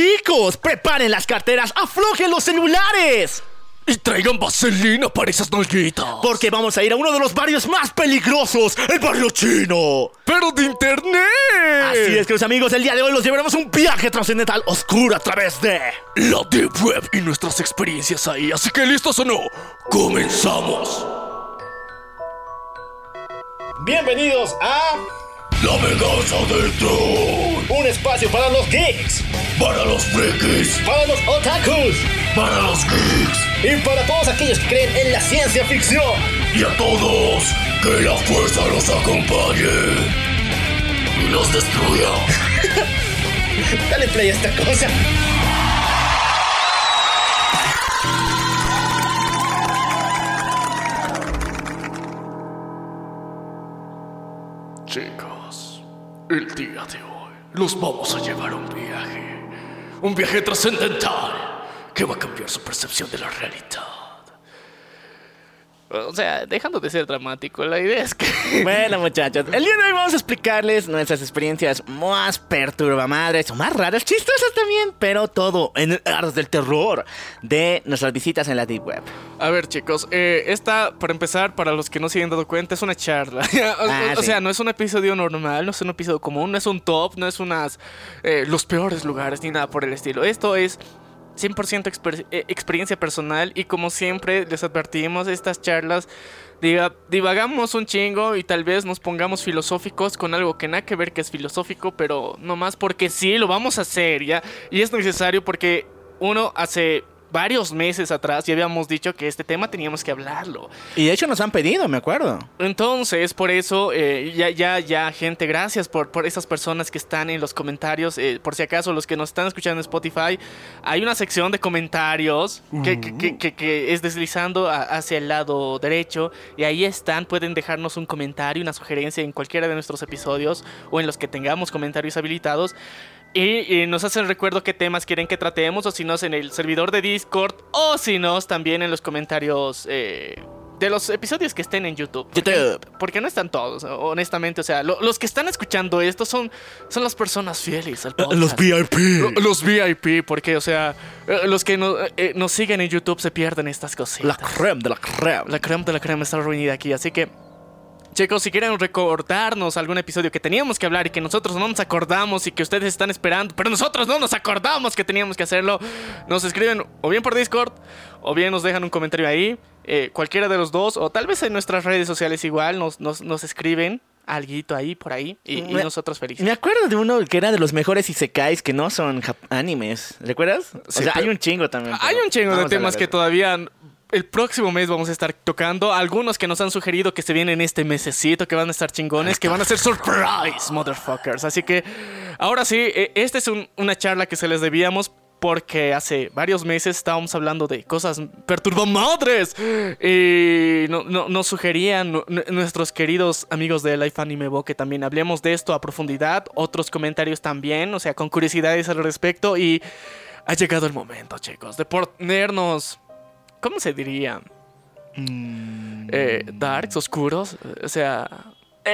chicos, preparen las carteras, aflojen los celulares. Y traigan vaselina para esas nalguitas. Porque vamos a ir a uno de los barrios más peligrosos, el barrio chino. Pero de internet. Así es, queridos amigos, el día de hoy los llevaremos un viaje trascendental oscuro a través de... La Deep Web y nuestras experiencias ahí. Así que listos o no, comenzamos. Bienvenidos a... La venganza del troll. Un espacio para los geeks, Para los frikis. para los otakus Para los geeks. y para todos aquellos que creen en la ciencia ficción. Y a todos, que la fuerza los acompañe. Y los destruya. Dale play a esta cosa. Chicos, el día de hoy los vamos a llevar a un viaje. Un viaje trascendental que va a cambiar su percepción de la realidad. O sea, dejando de ser dramático, la idea es que. Bueno, muchachos, el día de hoy vamos a explicarles nuestras experiencias más perturbamadres o más raras, chistosas también, pero todo en el arte del terror de nuestras visitas en la Deep Web. A ver, chicos, eh, esta, para empezar, para los que no se hayan dado cuenta, es una charla. o, Ah, o sí. sea, no es un episodio normal, no es un episodio común, no es un top, no es unas. eh, los peores lugares ni nada por el estilo. Esto es. 100% exper- eh, experiencia personal y como siempre les advertimos estas charlas divagamos un chingo y tal vez nos pongamos filosóficos con algo que nada que ver que es filosófico pero no más porque sí lo vamos a hacer ya y es necesario porque uno hace varios meses atrás ya habíamos dicho que este tema teníamos que hablarlo Y de hecho nos han pedido, me acuerdo. entonces, por eso, eh, ya, ya, ya, gente, gracias por, por esas personas que están en los comentarios. eh, por si acaso, los que nos están escuchando en Spotify, hay una sección de comentarios que, que- que- que- que es deslizando a- hacia el lado derecho. Y ahí están, pueden dejarnos un comentario, una sugerencia en cualquiera de nuestros episodios o en los que tengamos comentarios habilitados. Y, y nos hacen recuerdo qué temas quieren que tratemos, o si no, en el servidor de Discord, o si no, también en los comentarios eh, de los episodios que estén en YouTube. Porque- YouTube. Porque no están todos, honestamente. O sea, lo- los que están escuchando esto son, son las personas fieles al podcast. Los VIP. Lo- Los VIP, porque, o sea, eh, los que no- eh, nos siguen en YouTube se pierden estas cositas. La creme de la creme. La crema de la crema está reunida aquí, así que. Chicos, si quieren recordarnos algún episodio que teníamos que hablar y que nosotros no nos acordamos y que ustedes están esperando, pero nosotros no nos acordamos que teníamos que hacerlo, nos escriben o bien por Discord o bien nos dejan un comentario ahí, eh, cualquiera de los dos, o tal vez en nuestras redes sociales igual nos, nos, nos escriben alguito ahí por ahí y, nosotros felices. Me acuerdo de uno que era de los mejores isekais que no son animes. ¿Recuerdas? O Sí, sea, hay un chingo también. Hay un chingo de temas que todavía el próximo mes vamos a estar tocando. Algunos que nos han sugerido que se vienen este mesecito, que van a estar chingones, que van a ser surprise, motherfuckers. Así que ahora sí, eh, esta es un- una charla que se les debíamos. Porque hace varios meses estábamos hablando de cosas perturbamadres. Y no- no- nos sugerían nu- nuestros queridos amigos de Life Anime Bo que también hablemos de esto a profundidad. Otros comentarios también, o sea, con curiosidades al respecto. Y ha llegado el momento, chicos, de ponernos. ¿Cómo se diría? Eh, darks, oscuros. O sea.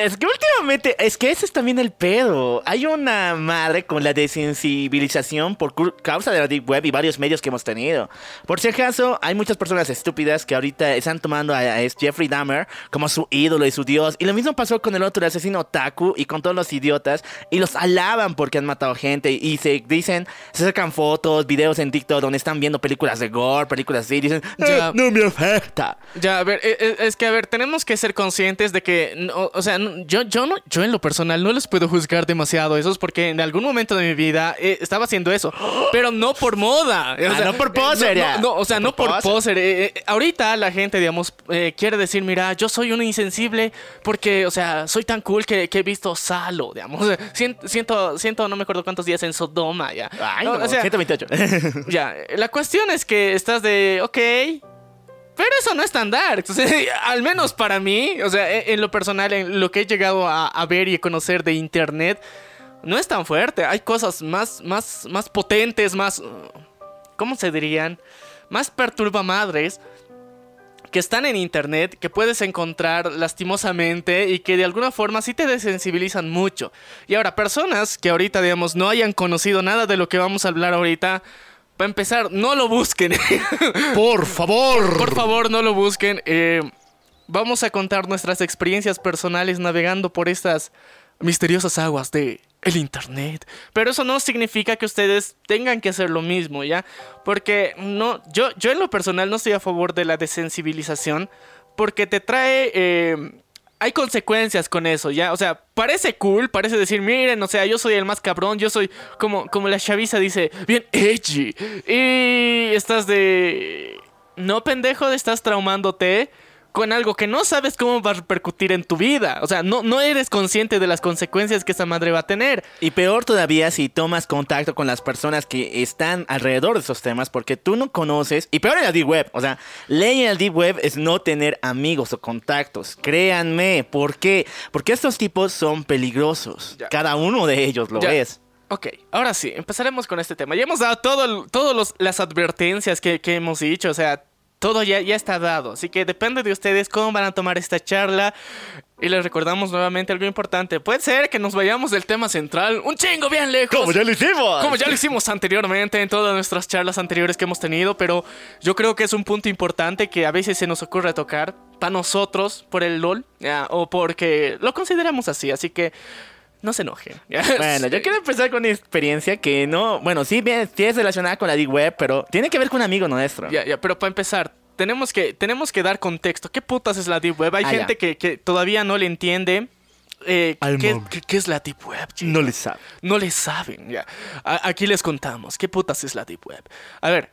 Es que últimamente, es que ese es también el pedo. Hay una madre con la desensibilización por causa de la Deep Web y varios medios que hemos tenido. Por si acaso, hay muchas personas estúpidas que ahorita están tomando a, a Jeffrey Dahmer como su ídolo y su dios. Y lo mismo pasó con el otro el asesino Taku y con todos los idiotas. Y los alaban porque han matado gente. Y se dicen, se sacan fotos, videos en TikTok donde están viendo películas de gore, películas así. Y dicen, Ya. "Eh, no me afecta. Ya, a ver, eh, eh, es que a ver, tenemos que ser conscientes de que, no, o sea, yo, yo, no, yo en lo personal no les puedo juzgar demasiado a esos porque en algún momento de mi vida eh, estaba haciendo eso, pero no por moda. O Ah, no por poser, no, ya. no, no, o sea, no Por por poser. eh, eh, ahorita la gente, digamos, eh, quiere decir, mira, yo soy un insensible porque, o sea, soy tan cool que, que he visto Salo, digamos. Sea, Siento, siento, no me acuerdo cuántos días en Sodoma, ya. Ay, No, no, o sea, 128. ya, la cuestión es que estás de, ok, pero eso no es tan dark. O sea, al menos para mí, o sea, en, en lo personal, en lo que he llegado a, ver y a conocer de internet, no es tan fuerte. Hay cosas más, más, más potentes, más, ¿cómo se dirían? Más perturbamadres. que están en internet, que puedes encontrar lastimosamente y que de alguna forma sí te desensibilizan mucho. Y ahora, personas que ahorita, digamos, no hayan conocido nada de lo que vamos a hablar ahorita, para empezar, no lo busquen. Por favor. Por favor, no lo busquen. Eh, vamos a contar nuestras experiencias personales navegando por estas misteriosas aguas de el internet. Pero eso no significa que ustedes tengan que hacer lo mismo, ¿ya? Porque no, yo, yo en lo personal no estoy a favor de la desensibilización porque te trae... Eh, hay consecuencias con eso, ¿ya? O sea, parece cool, parece decir, miren, o sea, yo soy el más cabrón, yo soy como, como la chaviza dice, bien edgy. Y estás de... No, pendejo, estás traumándote con algo que no sabes cómo va a repercutir en tu vida. O sea, no, no eres consciente de las consecuencias que esa madre va a tener. Y peor todavía si tomas contacto con las personas que están alrededor de esos temas porque tú no conoces. Y peor en la Deep Web. O sea, ley en la Deep Web es no tener amigos o contactos. Créanme. ¿Por qué? Porque estos tipos son peligrosos. Cada uno de ellos lo es. Ok, ahora sí, empezaremos con este tema. Ya hemos dado todas las advertencias que, que hemos dicho. O sea, todo ya, ya está dado. Así que depende de ustedes cómo van a tomar esta charla. Y les recordamos nuevamente algo importante. Puede ser que nos vayamos del tema central un chingo bien lejos. Como ya lo hicimos. Como ya lo hicimos anteriormente en todas nuestras charlas anteriores que hemos tenido. Pero yo creo que es un punto importante que a veces se nos ocurre tocar. Para nosotros, por el LOL. o porque lo consideramos así. Así que no se enoje. Bueno, yo quiero empezar con una experiencia que no, bueno, sí, bien, sí es relacionada con la Deep Web, pero tiene que ver con un amigo nuestro. Ya, ya, pero para empezar, tenemos que, tenemos que dar contexto. ¿Qué putas es la Deep Web? Hay ah, gente que, que, todavía no le entiende. Eh, ¿qué, qué, es la Deep Web? No le saben. No le saben, ya. aquí les contamos. ¿Qué putas es la Deep Web? A ver,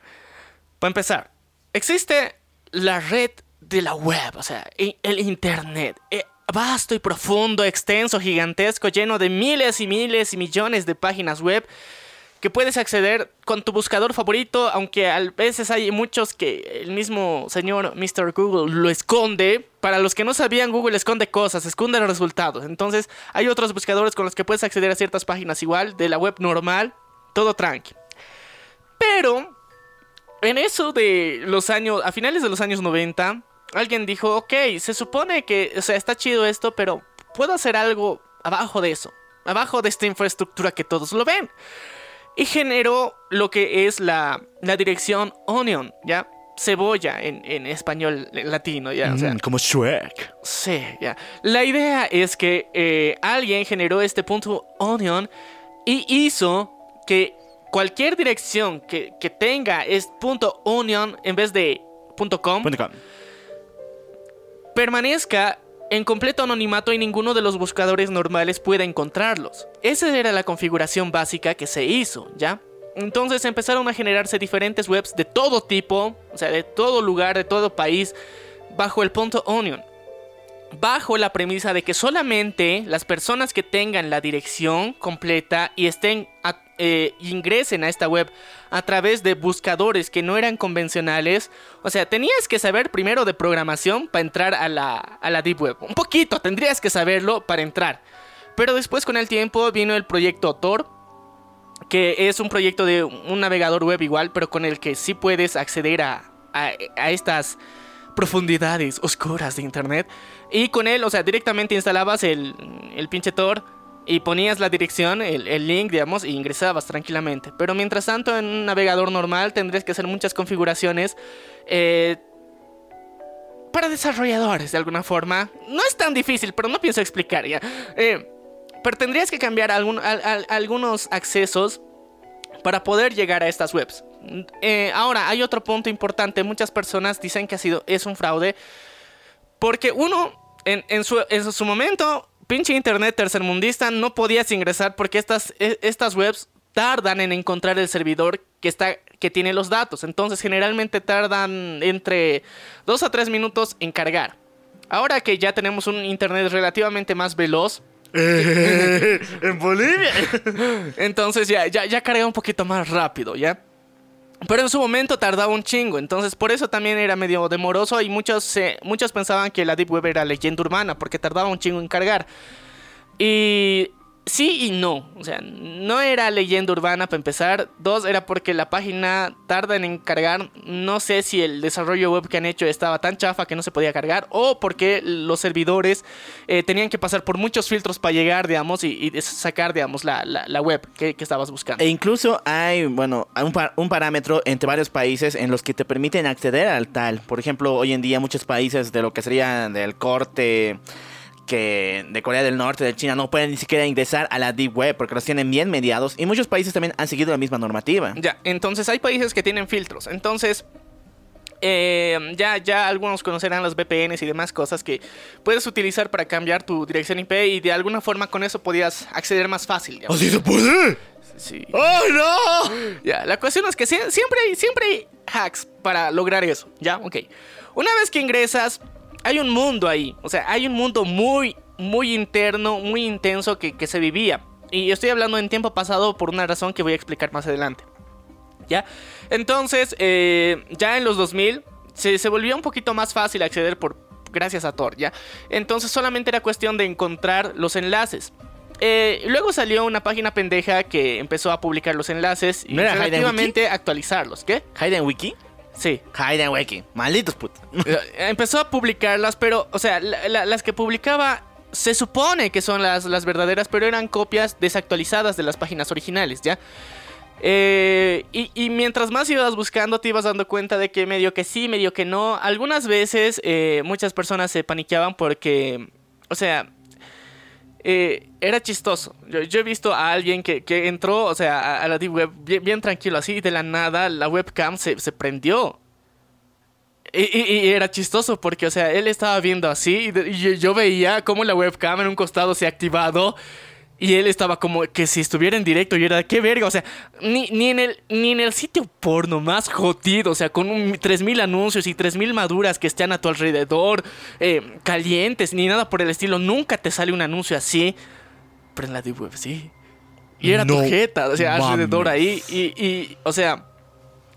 para empezar, existe la red de la web, o sea, el Internet. Eh, vasto y profundo, extenso, gigantesco, lleno de miles y miles y millones de páginas web que puedes acceder con tu buscador favorito, aunque a veces hay muchos que el mismo señor Mr. Google lo esconde. Para los que no sabían, Google esconde cosas, esconde los resultados. Entonces, hay otros buscadores con los que puedes acceder a ciertas páginas igual, de la web normal, todo tranqui. Pero, en eso de los años, a finales de los años 90, alguien dijo, ok, se supone que, o sea, está chido esto, pero puedo hacer algo abajo de eso, abajo de esta infraestructura que todos lo ven. Y generó lo que es la, la dirección Onion, ¿ya? Cebolla en, español latino, ¿ya? Mm, como Shrek. Sí, ya. La idea es que eh, alguien generó este punto Onion y hizo que cualquier dirección que, que tenga es punto .onion en vez de punto .com permanezca en completo anonimato y ninguno de los buscadores normales pueda encontrarlos. Esa era la configuración básica que se hizo, ¿ya? Entonces empezaron a generarse diferentes webs de todo tipo, o sea, de todo lugar, de todo país, bajo el punto Onion bajo la premisa de que solamente las personas que tengan la dirección completa y estén eh, ingresen a esta web a través de buscadores que no eran convencionales. O sea, tenías que saber primero de programación para entrar a la, a la Deep Web. Un poquito, tendrías que saberlo para entrar. Pero después con el tiempo vino el proyecto Tor, que es un proyecto de un navegador web igual, pero con el que sí puedes acceder a, a, a estas profundidades oscuras de internet. Y con él, o sea, directamente instalabas el, el pinche Tor y ponías la dirección, el, link, digamos, y ingresabas tranquilamente. Pero mientras tanto, en un navegador normal tendrías que hacer muchas configuraciones eh, para desarrolladores, de alguna forma. No es tan difícil, pero no pienso explicar ya. Eh, pero tendrías que cambiar algunos accesos para poder llegar a estas webs. Eh, ahora, hay otro punto importante. Muchas personas dicen que ha sido, es un fraude. Porque uno, en, su, en su momento, pinche internet tercermundista, no podías ingresar porque estas, e, estas webs tardan en encontrar el servidor que, está, que tiene los datos. Entonces, generalmente tardan entre 2 a 3 minutos en cargar. Ahora que ya tenemos un internet relativamente más veloz, en Bolivia. Entonces ya, ya, ya carga un poquito más rápido, ¿ya? Pero en su momento tardaba un chingo, entonces por eso también era medio demoroso y muchos, muchos pensaban que la Deep Web era leyenda urbana porque tardaba un chingo en cargar. Y sí y no. O sea, no era leyenda urbana para empezar. Dos, era porque la página tarda en encargar. No sé si el desarrollo web que han hecho estaba tan chafa que no se podía cargar. O porque los servidores eh, tenían que pasar por muchos filtros para llegar, digamos, y, y sacar, digamos, la, la, web que, estabas buscando. E incluso hay, bueno, un, par, un parámetro entre varios países en los que te permiten acceder al tal. Por ejemplo, hoy en día muchos países de lo que sería del corte que de Corea del Norte, de China, no pueden ni siquiera ingresar a la Deep Web porque los tienen bien mediados y muchos países también han seguido la misma normativa. Ya, entonces hay países que tienen filtros. Entonces, eh, ya, ya algunos conocerán los VPNs y demás cosas que puedes utilizar para cambiar tu dirección IP y de alguna forma con eso podías acceder más fácil. Digamos. ¿Así se puede? Sí. ¡Oh, no! Ya, la cuestión es que siempre hay, siempre hay hacks para lograr eso. Ya, ok. Una vez que ingresas, hay un mundo ahí. O sea, hay un mundo muy, muy interno, muy intenso que, que se vivía. Y estoy hablando en tiempo pasado por una razón que voy a explicar más adelante. ¿Ya? Entonces, eh, ya en los 2000 se, se volvió un poquito más fácil acceder por gracias a Tor, ¿ya? Entonces solamente era cuestión de encontrar los enlaces. Eh, luego salió una página pendeja que empezó a publicar los enlaces y ¿No era relativamente actualizarlos. ¿Qué? ¿Hayden Wiki? Sí. Hayden Wiki. Malditos putos. Eh, Empezó a publicarlas, pero, o sea, la- la- las que publicaba se supone que son las, las verdaderas, pero eran copias desactualizadas de las páginas originales, ¿ya? Eh, y, y mientras más ibas buscando, te ibas dando cuenta de que medio que sí, medio que no. Algunas veces eh, muchas personas se paniqueaban porque, o sea, eh, era chistoso. Yo, he visto a alguien que, que entró, o sea, a, la Deep Web bien, tranquilo, así, y de la nada la webcam se, se prendió. Y, era chistoso porque, o sea, él estaba viendo así y yo- yo veía cómo la webcam en un costado se ha activado y él estaba como que si estuviera en directo y era, qué verga, o sea, ni, ni, en, el, ni en el sitio porno más jodido, o sea, con un 3000 anuncios y 3000 maduras que estén a tu alrededor, eh, calientes, ni nada por el estilo, nunca te sale un anuncio así, pero en la deep web sí. Y era No tu jeta, o sea, alrededor ahí y, y, o sea,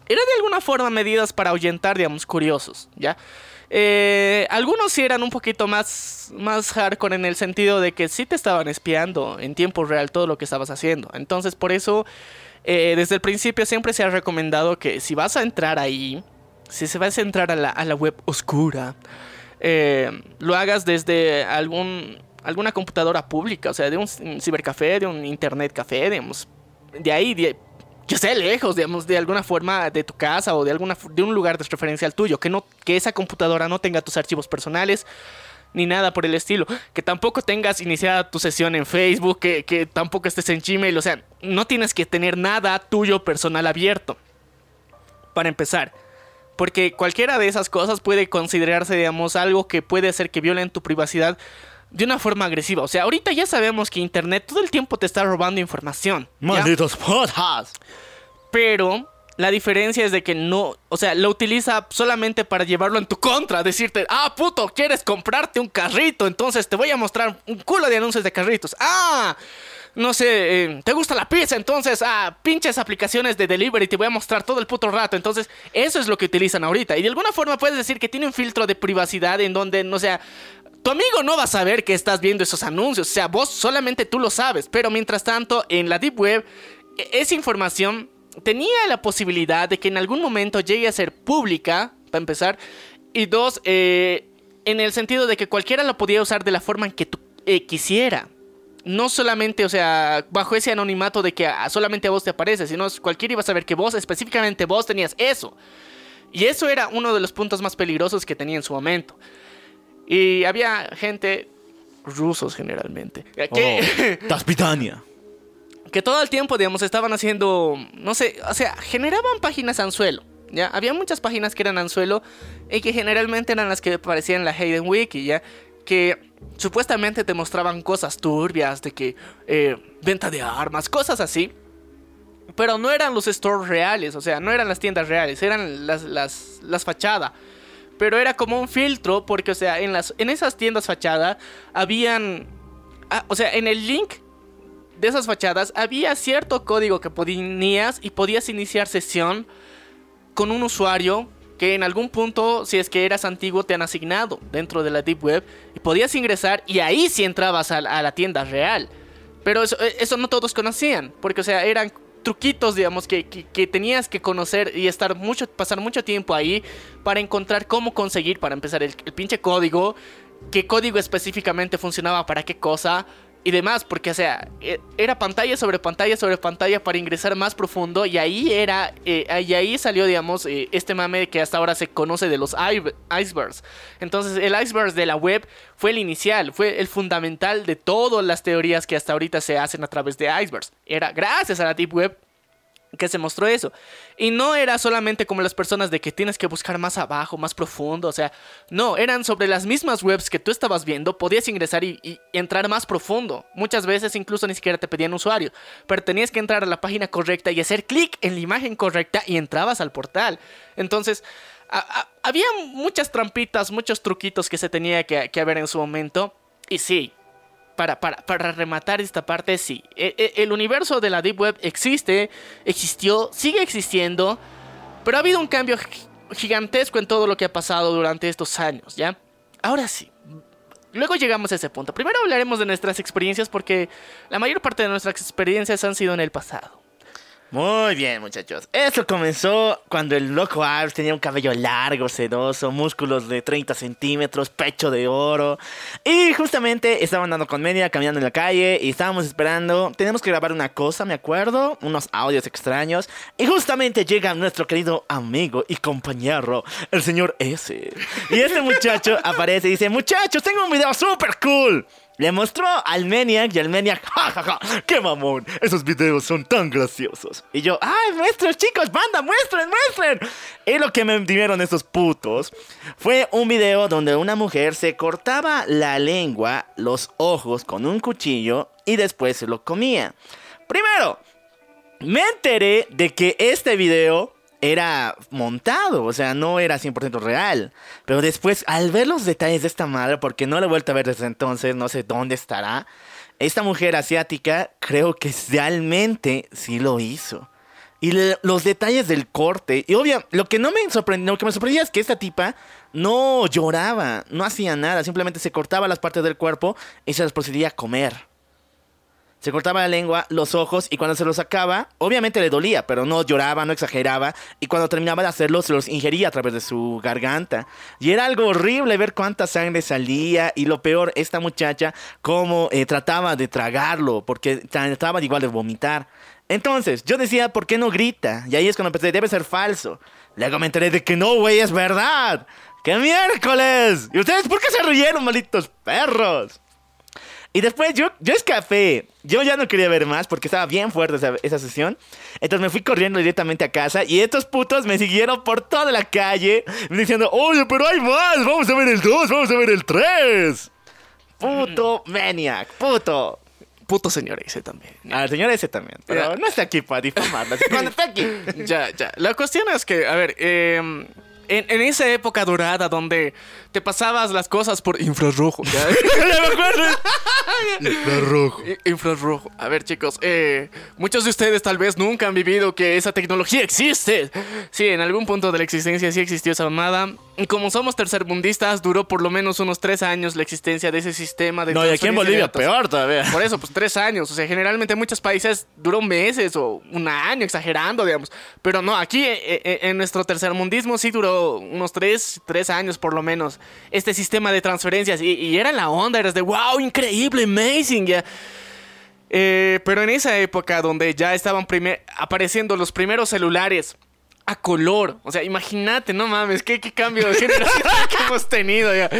era de alguna forma medidas para ahuyentar, digamos, curiosos, ¿ya? Eh, algunos sí eran un poquito más, más hardcore en el sentido de que sí te estaban espiando en tiempo real todo lo que estabas haciendo. Entonces, por eso, eh, desde el principio siempre se ha recomendado que si vas a entrar ahí, si se vas a entrar a la, a la web oscura, eh, lo hagas desde algún, alguna computadora pública, o sea, de un cibercafé, de un internet café, digamos, de ahí, de, yo sé, lejos, digamos, de alguna forma de tu casa o de alguna de un lugar de referencia al tuyo, que no que esa computadora no tenga tus archivos personales ni nada por el estilo, que tampoco tengas iniciada tu sesión en Facebook, que, que tampoco estés en Gmail, o sea, no tienes que tener nada tuyo personal abierto. Para empezar, porque cualquiera de esas cosas puede considerarse, digamos, algo que puede hacer que violen tu privacidad de una forma agresiva. O sea, ahorita ya sabemos que Internet todo el tiempo te está robando información. ¿ya? Malditos putas. Pero la diferencia es de que no, o sea, lo utiliza solamente para llevarlo en tu contra, decirte, ah, puto, quieres comprarte un carrito, entonces te voy a mostrar un culo de anuncios de carritos. Ah, no sé, eh, te gusta la pizza, entonces, ah, pinches aplicaciones de delivery, te voy a mostrar todo el puto rato. Entonces, eso es lo que utilizan ahorita. Y de alguna forma puedes decir que tiene un filtro de privacidad en donde, no sea, tu amigo no va a saber que estás viendo esos anuncios, o sea, vos solamente tú lo sabes, pero mientras tanto, en la Deep Web, e- esa información tenía la posibilidad de que en algún momento llegue a ser pública, para empezar, y dos, eh, en el sentido de que cualquiera lo podía usar de la forma en que tú eh, quisiera. No solamente, o sea, bajo ese anonimato de que ah, solamente a vos te aparece, sino cualquiera iba a saber que vos, específicamente vos, tenías eso. Y eso era uno de los puntos más peligrosos que tenía en su momento. Y había gente, rusos generalmente, que, Oh, Taspitania. que todo el tiempo, digamos, estaban haciendo, no sé, o sea, generaban páginas anzuelo. ¿Ya? Había muchas páginas que eran anzuelo y que generalmente eran las que aparecían en la Hayden Wiki, ¿ya? Que supuestamente te mostraban cosas turbias, de que eh, venta de armas, cosas así. Pero no eran los stores reales, o sea, no eran las tiendas reales, eran las, las, las fachadas. Pero era como un filtro, porque, o sea, en, las, en esas tiendas fachada habían... ah, o sea, en el link de esas fachadas había cierto código que ponías y podías iniciar sesión con un usuario que en algún punto, si es que eras antiguo, te han asignado dentro de la Deep Web y podías ingresar y ahí sí entrabas a, a la tienda real. Pero eso, eh, eso no todos conocían, porque, o sea, eran truquitos, digamos, que, que, que tenías que conocer y estar mucho, pasar mucho tiempo ahí para encontrar cómo conseguir, para empezar, el, el pinche código, qué código específicamente funcionaba para qué cosa y demás, porque, o sea, e- era pantalla sobre pantalla sobre pantalla para ingresar más profundo y ahí era, eh, y ahí salió, digamos, eh, este mame que hasta ahora se conoce de los icebergs. Entonces, el iceberg de la web fue el inicial, fue el fundamental de todas las teorías que hasta ahorita se hacen a través de icebergs. Era gracias a la Deep Web que se mostró eso. Y no era solamente como las personas de que tienes que buscar más abajo, más profundo, o sea, no, eran sobre las mismas webs que tú estabas viendo, podías ingresar y, entrar más profundo. Muchas veces incluso ni siquiera te pedían usuario, pero tenías que entrar a la página correcta y hacer clic en la imagen correcta y entrabas al portal. Entonces, había muchas trampitas, muchos truquitos que se tenía que, que haber en su momento. Y sí, para, para, para rematar esta parte, sí. E- e- El universo de la Deep Web existe, existió, sigue existiendo, pero ha habido un cambio gi- gigantesco en todo lo que ha pasado durante estos años, ¿ya? Ahora sí. Luego llegamos a ese punto. Primero hablaremos de nuestras experiencias porque la mayor parte de nuestras experiencias han sido en el pasado. Muy bien, muchachos. Esto comenzó cuando el loco Ars tenía un cabello largo, sedoso, músculos de 30 centímetros, pecho de oro. Y justamente estaba andando con media, caminando en la calle y estábamos esperando. Tenemos que grabar una cosa, me acuerdo, unos audios extraños. Y justamente llega nuestro querido amigo y compañero, el señor S. Y este muchacho aparece y dice: Muchachos, tengo un video súper cool. Le mostró al Maniac y al Maniac, jajaja, qué mamón, esos videos son tan graciosos. Y yo, ay, muestren chicos, banda, muestren, muestren. Y lo que me dieron esos putos fue un video donde una mujer se cortaba la lengua, los ojos con un cuchillo y después se lo comía. Primero, me enteré de que este video era montado, o sea, no era 100% real. Pero después, al ver los detalles de esta madre, porque no la he vuelto a ver desde entonces, no sé dónde estará, esta mujer asiática creo que realmente sí lo hizo. Y los detalles del corte, y obvio, lo que no me sorprendió, lo que me sorprendía es que esta tipa no lloraba, no hacía nada, simplemente se cortaba las partes del cuerpo y se las procedía a comer. Se cortaba la lengua, los ojos y cuando se los sacaba, obviamente le dolía, pero no lloraba, no exageraba. Y cuando terminaba de hacerlo, se los ingería a través de su garganta. Y era algo horrible ver cuánta sangre salía. Y lo peor, esta muchacha, cómo eh, trataba de tragarlo, porque trataba igual de vomitar. Entonces, yo decía, ¿por qué no grita? Y ahí es cuando empecé, debe ser falso. Luego me enteré de que no, güey, es verdad. ¡Qué miércoles! ¿Y ustedes por qué se rieron, malditos perros? Y después yo, yo escapé. Yo ya no quería ver más porque estaba bien fuerte esa, esa sesión. Entonces me fui corriendo directamente a casa y estos putos me siguieron por toda la calle diciendo, oye, pero hay más, vamos a ver el 2, vamos a ver el 3. Puto maniac, puto. Puto señor ese también. Al señor ese también, pero no está aquí para que Cuando está aquí. ya, ya. La cuestión es que, a ver, eh, en, en esa época dorada donde te pasabas las cosas por infrarrojo. ¿ya? Me acuerdo. Infrarrojo. Infrarrojo. A ver, chicos, eh, muchos de ustedes tal vez nunca han vivido que esa tecnología existe. Sí, en algún punto de la existencia sí existió esa mamada. Y como somos tercermundistas, duró por lo menos unos tres años la existencia de ese sistema de No, y aquí en Bolivia peor todavía. Por eso, pues tres años. O sea, generalmente en muchos países duró meses o un año, exagerando, digamos. Pero no, aquí eh, eh, en nuestro tercermundismo sí duró unos tres, tres años por lo menos. Este sistema de transferencias. Y, era la onda, eras de wow, increíble, amazing. Ya. Eh, pero en esa época donde ya estaban apareciendo los primeros celulares a color, o sea, imagínate, no mames, qué, qué cambio de generación que hemos tenido ya.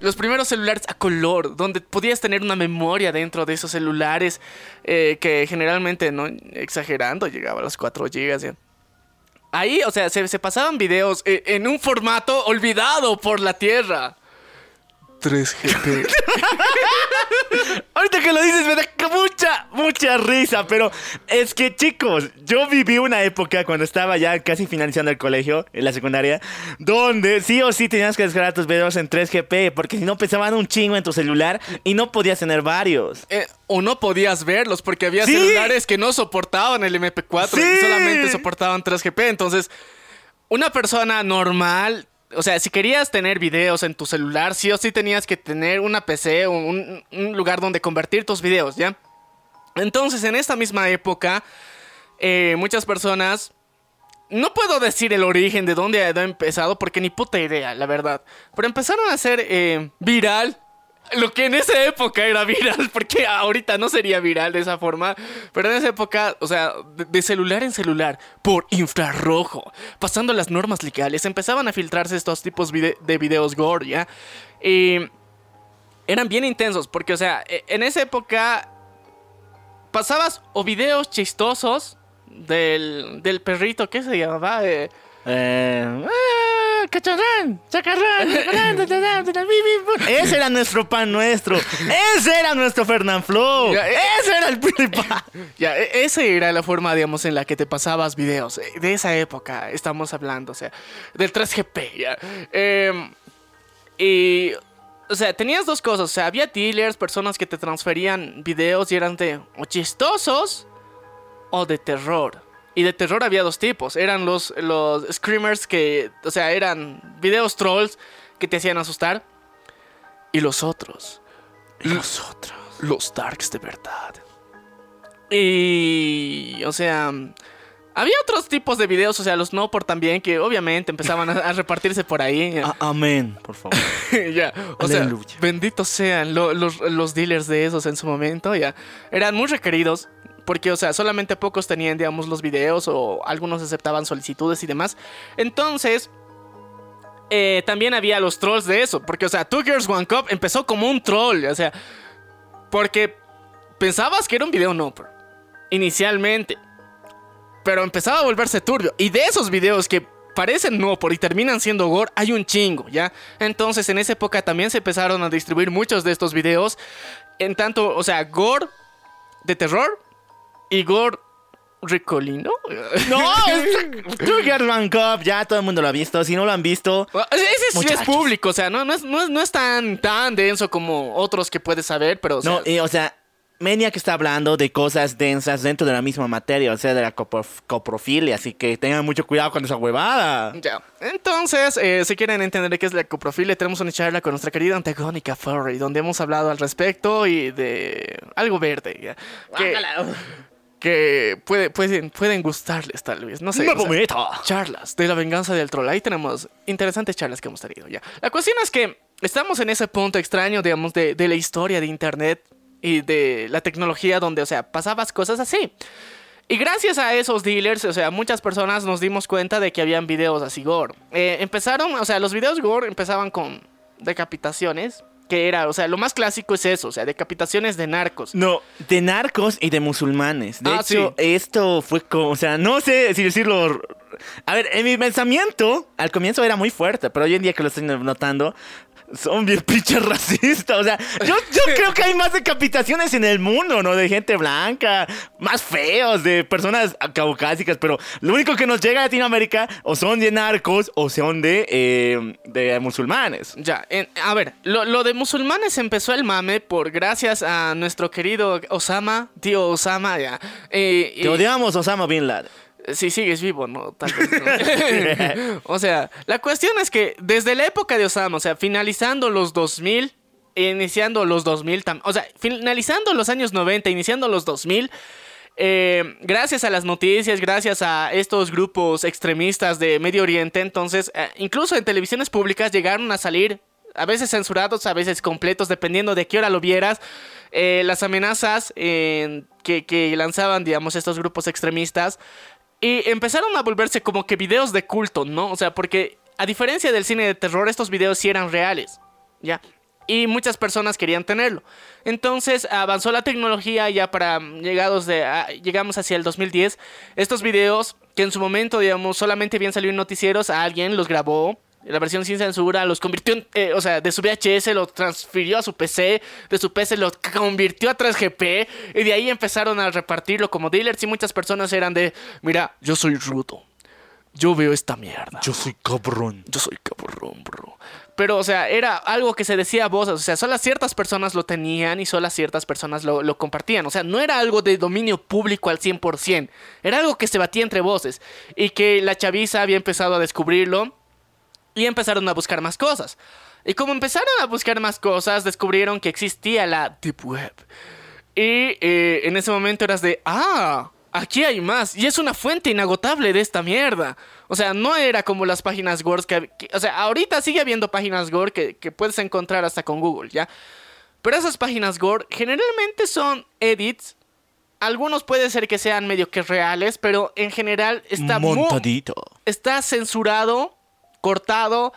Los primeros celulares a color, donde podías tener una memoria dentro de esos celulares eh, que generalmente, no exagerando, llegaba a los 4 gigas ya. Ahí, o sea, se, se pasaban videos eh, en un formato olvidado por la Tierra. 3GP. Ahorita que lo dices me da mucha, mucha risa, pero es que chicos, yo viví una época cuando estaba ya casi finalizando el colegio, en la secundaria, donde sí o sí tenías que descargar tus videos en 3GP, porque si no pesaban un chingo en tu celular y no podías tener varios. Eh, o no podías verlos porque había Sí. celulares que no soportaban el MP4 y Sí. solamente soportaban 3GP. Entonces, una persona normal, o sea, si querías tener videos en tu celular, sí o sí tenías que tener una PC o un, lugar donde convertir tus videos, ¿ya? Entonces, en esta misma época, eh, muchas personas... No puedo decir el origen de dónde ha empezado porque ni puta idea, la verdad. Pero empezaron a hacer eh, viral lo que en esa época era viral, porque ahorita no sería viral de esa forma, pero en esa época, o sea, de, celular en celular, por infrarrojo, pasando las normas legales, empezaban a filtrarse estos tipos vide- de videos gore, ¿ya? Y eran bien intensos, porque, o sea, e- en esa época pasabas o videos chistosos del, del perrito, ¿qué se llamaba? Eh, Eh, ah, cacharrán, chacarrán, chacarrán. Ese era nuestro pan nuestro. Ese era nuestro Fernand Flow. Eh. Ese era el. Ya, e- esa era la forma, digamos, en la que te pasabas videos. eh, De esa época estamos hablando, o sea, del 3GP, ya. Em, y, o sea, tenías dos cosas. O sea, había dealers, personas que te transferían videos y eran de o chistosos o de terror. Y de terror había dos tipos. Eran los, los screamers que, o sea, eran videos trolls que te hacían asustar. Y los otros. Los otros. Los darks de verdad. Y, o sea, había otros tipos de videos, o sea, los no por también, que obviamente empezaban a, a repartirse por ahí. A- amén, por favor. ya, o sea, benditos sean lo- los, los dealers de esos en su momento, ya. Eran muy requeridos. Porque, o sea, solamente pocos tenían, digamos, los videos o algunos aceptaban solicitudes y demás. Entonces, eh, también había los trolls de eso. Porque, o sea, Two Girls One Cup empezó como un troll. O sea, porque pensabas que era un video no, pero inicialmente. Pero empezaba a volverse turbio. Y de esos videos que parecen no por y terminan siendo gore, hay un chingo, ¿ya? Entonces en esa época también se empezaron a distribuir muchos de estos videos. En tanto, o sea, gore de terror y gore ricolino. No, Two Girls One Cup, ya todo el mundo lo ha visto. Si no lo han visto, Ese sí es público, o sea, no, no, es, no, es, no es tan, tan denso como otros que puedes saber, pero... O sea, no, y, o sea, Maniac está hablando de cosas densas dentro de la misma materia, o sea, de la coprof- coprofilia, así que tengan mucho cuidado con esa huevada. Ya. Entonces, eh, si quieren entender qué es la coprofilia, tenemos una charla con nuestra querida antagónica Furry, donde hemos hablado al respecto y de algo verde. Que, que puede, pueden, pueden gustarles tal vez, no sé. Me o sea, charlas de la venganza del troll. Ahí tenemos interesantes charlas que hemos tenido ya. La cuestión es que estamos en ese punto extraño, digamos, de, de la historia de Internet y de la tecnología donde, o sea, pasabas cosas así. Y gracias a esos dealers, o sea, muchas personas nos dimos cuenta de que habían videos así gore. Eh, empezaron, o sea, los videos gore empezaban con decapitaciones, que era, o sea, lo más clásico es eso, o sea, decapitaciones de narcos. No, de narcos y de musulmanes. De Ah, hecho, esto fue como, o sea, no sé si decirlo. A ver, en mi pensamiento, al comienzo era muy fuerte, pero hoy en día que lo estoy notando, son bien pinches racistas. O sea, yo, yo creo que hay más decapitaciones en el mundo, ¿no? De gente blanca, más feos, de personas caucásicas, pero lo único que nos llega a Latinoamérica o son de narcos o son de, eh, de musulmanes. Ya, en- a ver, lo, lo de musulmanes empezó el mame por gracias a nuestro querido Osama, tío Osama, ya. Eh, Te odiamos, Osama Bin Laden. Si sigues vivo, no, tal vez no. o sea, la cuestión es que desde la época de Osama, o sea, finalizando los 2000, iniciando los 2000, tam- o sea, finalizando los años 90, iniciando los 2000, eh, gracias a las noticias, gracias a estos grupos extremistas de Medio Oriente, entonces, eh, incluso en televisiones públicas llegaron a salir, a veces censurados, a veces completos, dependiendo de qué hora lo vieras, eh, las amenazas eh, que, que lanzaban, digamos, estos grupos extremistas. Y empezaron a volverse como que videos de culto, ¿no? O sea, porque a diferencia del cine de terror, estos videos sí eran reales, ¿ya? Y muchas personas querían tenerlo. Entonces avanzó la tecnología ya para llegados de, a- llegamos hacia el 2010. Estos videos que en su momento, digamos, solamente habían salido en noticieros, a alguien los grabó. La versión sin censura los convirtió en, eh, o sea, de su VHS lo transfirió a su PC, de su PC lo convirtió a 3GP y de ahí empezaron a repartirlo como dealers y muchas personas eran de, mira, yo soy rudo, yo veo esta mierda. Yo soy cabrón. Yo soy cabrón, bro. Pero, o sea, era algo que se decía a voces. O sea, solo ciertas personas lo tenían y solo ciertas personas lo, lo compartían. O sea, no era algo de dominio público al 100%. Era algo que se batía entre voces. Y que la chaviza había empezado a descubrirlo. Y empezaron a buscar más cosas. Y como empezaron a buscar más cosas, descubrieron que existía la Deep Web. Y eh, en ese momento eras de, ah, aquí hay más. Y es una fuente inagotable de esta mierda. O sea, no era como las páginas Gore que, que- O sea, ahorita sigue habiendo páginas Gore que, que puedes encontrar hasta con Google, ¿ya? Pero esas páginas Gore generalmente son edits. Algunos puede ser que sean medio que reales, pero en general está muy, Montadito. está censurado, cortado,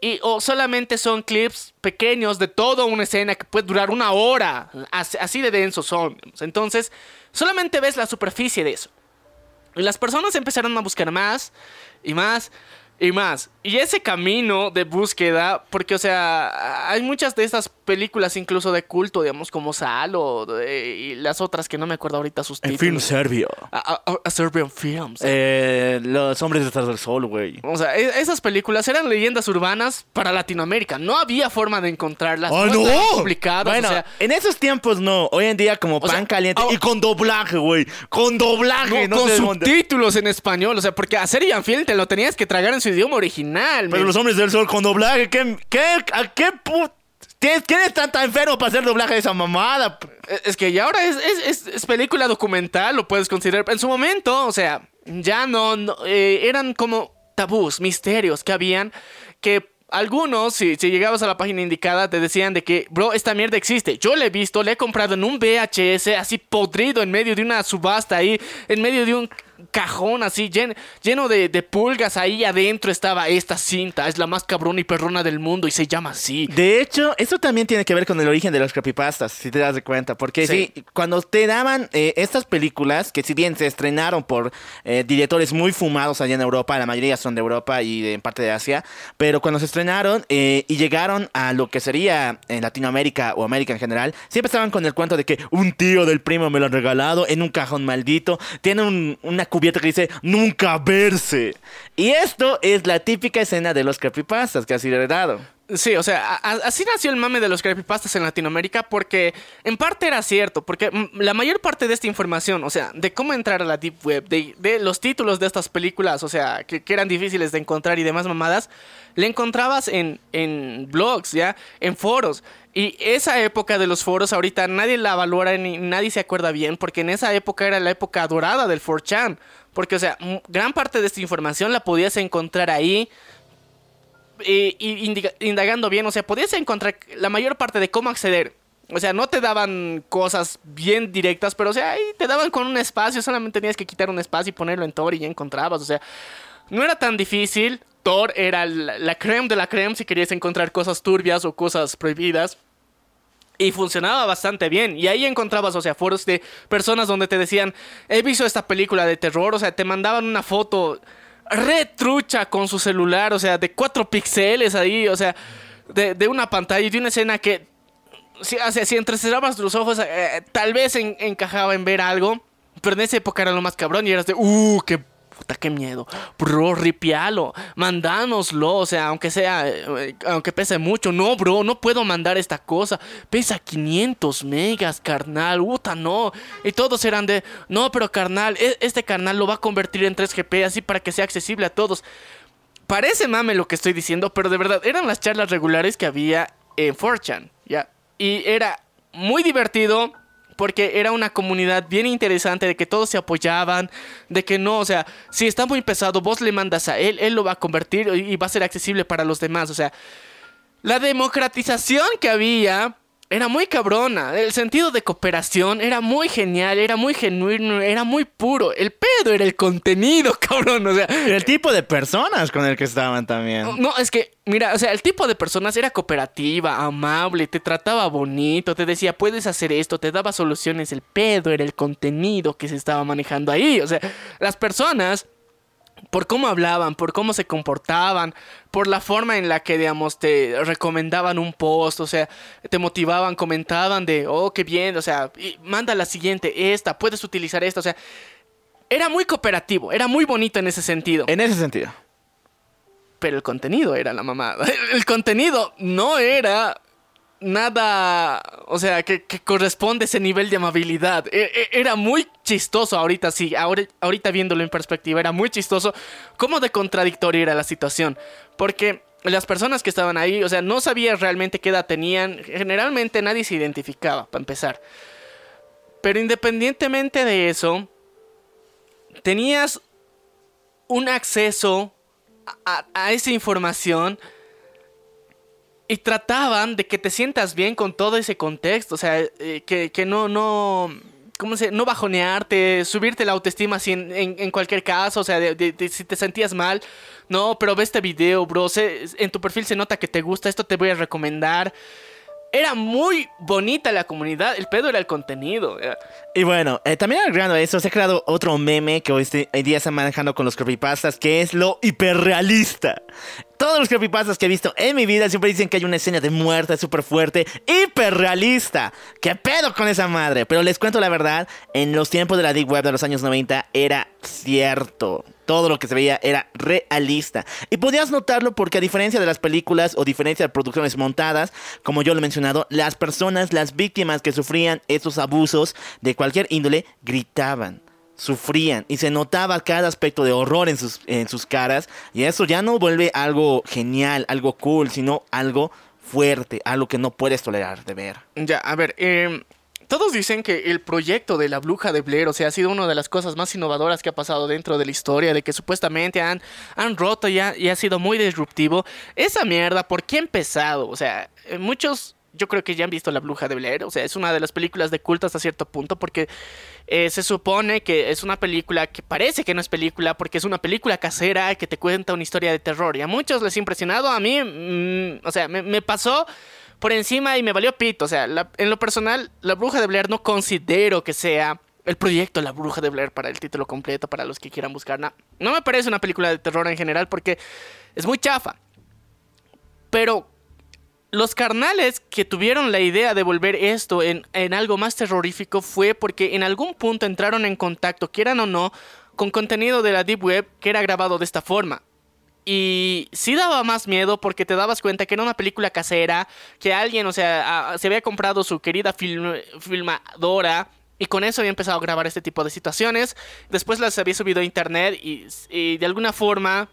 y o solamente son clips pequeños de toda una escena que puede durar una hora. Así, de densos son. Entonces, solamente ves la superficie de eso. Y las personas empezaron a buscar más y más y más. Y ese camino de búsqueda, porque, o sea, hay muchas de estas películas incluso de culto, digamos, como Sal o de- y las otras que no me acuerdo ahorita sus títulos. film serbio. A, a- a Serbian Films. Eh, los hombres detrás del sol, güey. O sea, e- esas películas eran leyendas urbanas para Latinoamérica. No había forma de encontrarlas. ¡Oh, no! publicadas, Bueno, o sea, en esos tiempos no. Hoy en día como pan sea, caliente y con doblaje, güey. Con doblaje. no, no con subtítulos en español. O sea, porque a Serbian Film te lo tenías que tragar en su idioma original. Pero men. los hombres del sol con doblaje, ¿qué, qué, a qué pu- ¿Quién quién es tan, tan enfermo para hacer doblaje de esa mamada? Eh, Es que ya ahora es, es- es- es película documental, lo puedes considerar. En su momento, o sea, ya no, no, eh, eran como tabús, misterios que habían que algunos, si, si llegabas a la página indicada, te decían de que, bro, esta mierda existe. Yo la he visto, la he comprado en un VHS así podrido en medio de una subasta ahí, en medio de un cajón así llen- lleno de, de pulgas. Ahí adentro estaba esta cinta, es la más cabrona y perrona del mundo y se llama así. De hecho, eso también tiene que ver con el origen de los creepypastas, si te das de cuenta. Porque sí, Sí. cuando te daban eh, estas películas, que si bien se estrenaron por eh, directores muy fumados allá en Europa, la mayoría son de Europa y de, en parte de Asia, pero cuando se estrenaron eh, y llegaron a lo que sería en Latinoamérica o América en general, siempre estaban con el cuento de que un tío del primo me lo han regalado en un cajón maldito, tiene un- una cubierta que dice nunca verse. Y esto es la típica escena de los creepypastas que ha sido heredado. Sí, o sea, así nació el mame de los creepypastas en Latinoamérica porque en parte era cierto, porque mm, la mayor parte de esta información, o sea, de cómo entrar a la Deep Web, de, los títulos de estas películas, o sea, que eran difíciles de encontrar y demás mamadas, le encontrabas en, en blogs, ¿ya? En foros. Y esa época de los foros ahorita nadie la valora ni nadie se acuerda bien porque en esa época era la época dorada del 4chan. Porque, o sea, gran parte de esta información la podías encontrar ahí y indagando bien, o sea, podías encontrar la mayor parte de cómo acceder. O sea, no te daban cosas bien directas, pero o sea, ahí te daban con un espacio, solamente tenías que quitar un espacio y ponerlo en Tor y ya encontrabas. O sea, no era tan difícil. Era la, la creme de la creme si querías encontrar cosas turbias o cosas prohibidas. Y funcionaba bastante bien. Y ahí encontrabas, o sea, foros de personas donde te decían, he visto esta película de terror, o sea, te mandaban una foto retrucha con su celular, o sea, de cuatro píxeles ahí, o sea, de, de una pantalla y de una escena que, si, o sea, si entrecerrabas los ojos, eh, tal vez en- encajaba en ver algo, pero en esa época era lo más cabrón y eras de, uh, qué puta, qué miedo. Bro, ripialo, mandánoslo, o sea, aunque sea, eh, aunque pese mucho. No, bro, no puedo mandar esta cosa. Pesa 500 megas, carnal, puta, no. Y todos eran de, no, pero carnal, e- este carnal lo va a convertir en 3GP así para que sea accesible a todos. Parece mame lo que estoy diciendo, pero de verdad eran las charlas regulares que había en 4chan, ¿ya? Y era muy divertido porque era una comunidad bien interesante de que todos se apoyaban, de que no, o sea, si está muy pesado, vos le mandas a él, él lo va a convertir y va a ser accesible para los demás, o sea, la democratización que había era muy cabrona. El sentido de cooperación era muy genial, era muy genuino, era muy puro. El pedo era el contenido, cabrón. O sea, el tipo de personas con el que estaban también. no, es que, mira, o sea, el tipo de personas era cooperativa, amable, te trataba bonito, te decía, puedes hacer esto, te daba soluciones. El pedo era el contenido que se estaba manejando ahí. O sea, las personas por cómo hablaban, por cómo se comportaban, por la forma en la que, digamos, te recomendaban un post, o sea, te motivaban, comentaban de, oh, qué bien, o sea, y manda la siguiente, esta, puedes utilizar esta, o sea, era muy cooperativo, era muy bonito en ese sentido, En ese sentido. pero el contenido era la mamada. El contenido no era nada, o sea, que, corresponde ese nivel de amabilidad. E- e- Era muy chistoso ahorita, sí, ahora, ahorita viéndolo en perspectiva, era muy chistoso cómo de contradictoria era la situación. Porque las personas que estaban ahí, o sea, no sabías realmente qué edad tenían, generalmente nadie se identificaba, para empezar. Pero independientemente de eso, tenías un acceso a- a esa información y trataban de que te sientas bien con todo ese contexto. O sea, eh, que, que no, no, ¿cómo se? No bajonearte, subirte la autoestima en, en- en cualquier caso. O sea, de, de- de si te sentías mal. No, pero ve este video, bro. se- en tu perfil se nota que te gusta. Esto te voy a recomendar. Era muy bonita la comunidad. El pedo era el contenido. Y bueno, eh, también agregando eso, se ha creado otro meme que hoy, hoy día están manejando con los creepypastas, que es lo hiperrealista. Todos los creepypastas que he visto en mi vida siempre dicen que hay una escena de muerte súper fuerte, hiperrealista. ¿Qué pedo con esa madre? Pero les cuento la verdad, en los tiempos de la Deep Web de los años 90 era cierto. Todo lo que se veía era realista. Y podías notarlo porque a diferencia de las películas o diferencia de producciones montadas, como yo lo he mencionado, las personas, las víctimas que sufrían estos abusos de cualquier índole, gritaban sufrían y se notaba cada aspecto de horror en sus, en sus caras y eso ya no vuelve algo genial, algo cool, sino algo fuerte, algo que no puedes tolerar de ver. Ya, a ver, eh, todos dicen que el proyecto de la bruja de Blair, o sea, ha sido una de las cosas más innovadoras que ha pasado dentro de la historia, de que supuestamente han, han roto ya y ha sido muy disruptivo. Esa mierda, ¿por qué ha empezado? O sea, eh, muchos, yo creo que ya han visto la bruja de Blair, o sea, es una de las películas de culto hasta cierto punto, porque eh, se supone que es una película que parece que no es película, porque es una película casera que te cuenta una historia de terror. Y a muchos les ha impresionado, a mí, mm, o sea, me pasó por encima y me valió pito. O sea, en lo personal, La Bruja de Blair no considero que sea el proyecto La Bruja de Blair para el título completo, para los que quieran buscarla. No me parece una película de terror en general porque es muy chafa. Pero los carnales que tuvieron la idea de volver esto en, en algo más terrorífico fue porque en algún punto entraron en contacto, quieran o no, con contenido de la Deep Web que era grabado de esta forma. Y sí daba más miedo porque te dabas cuenta que era una película casera, que alguien, o sea, se había comprado su querida film- filmadora y con eso había empezado a grabar este tipo de situaciones. Después las había subido a internet y, y de alguna forma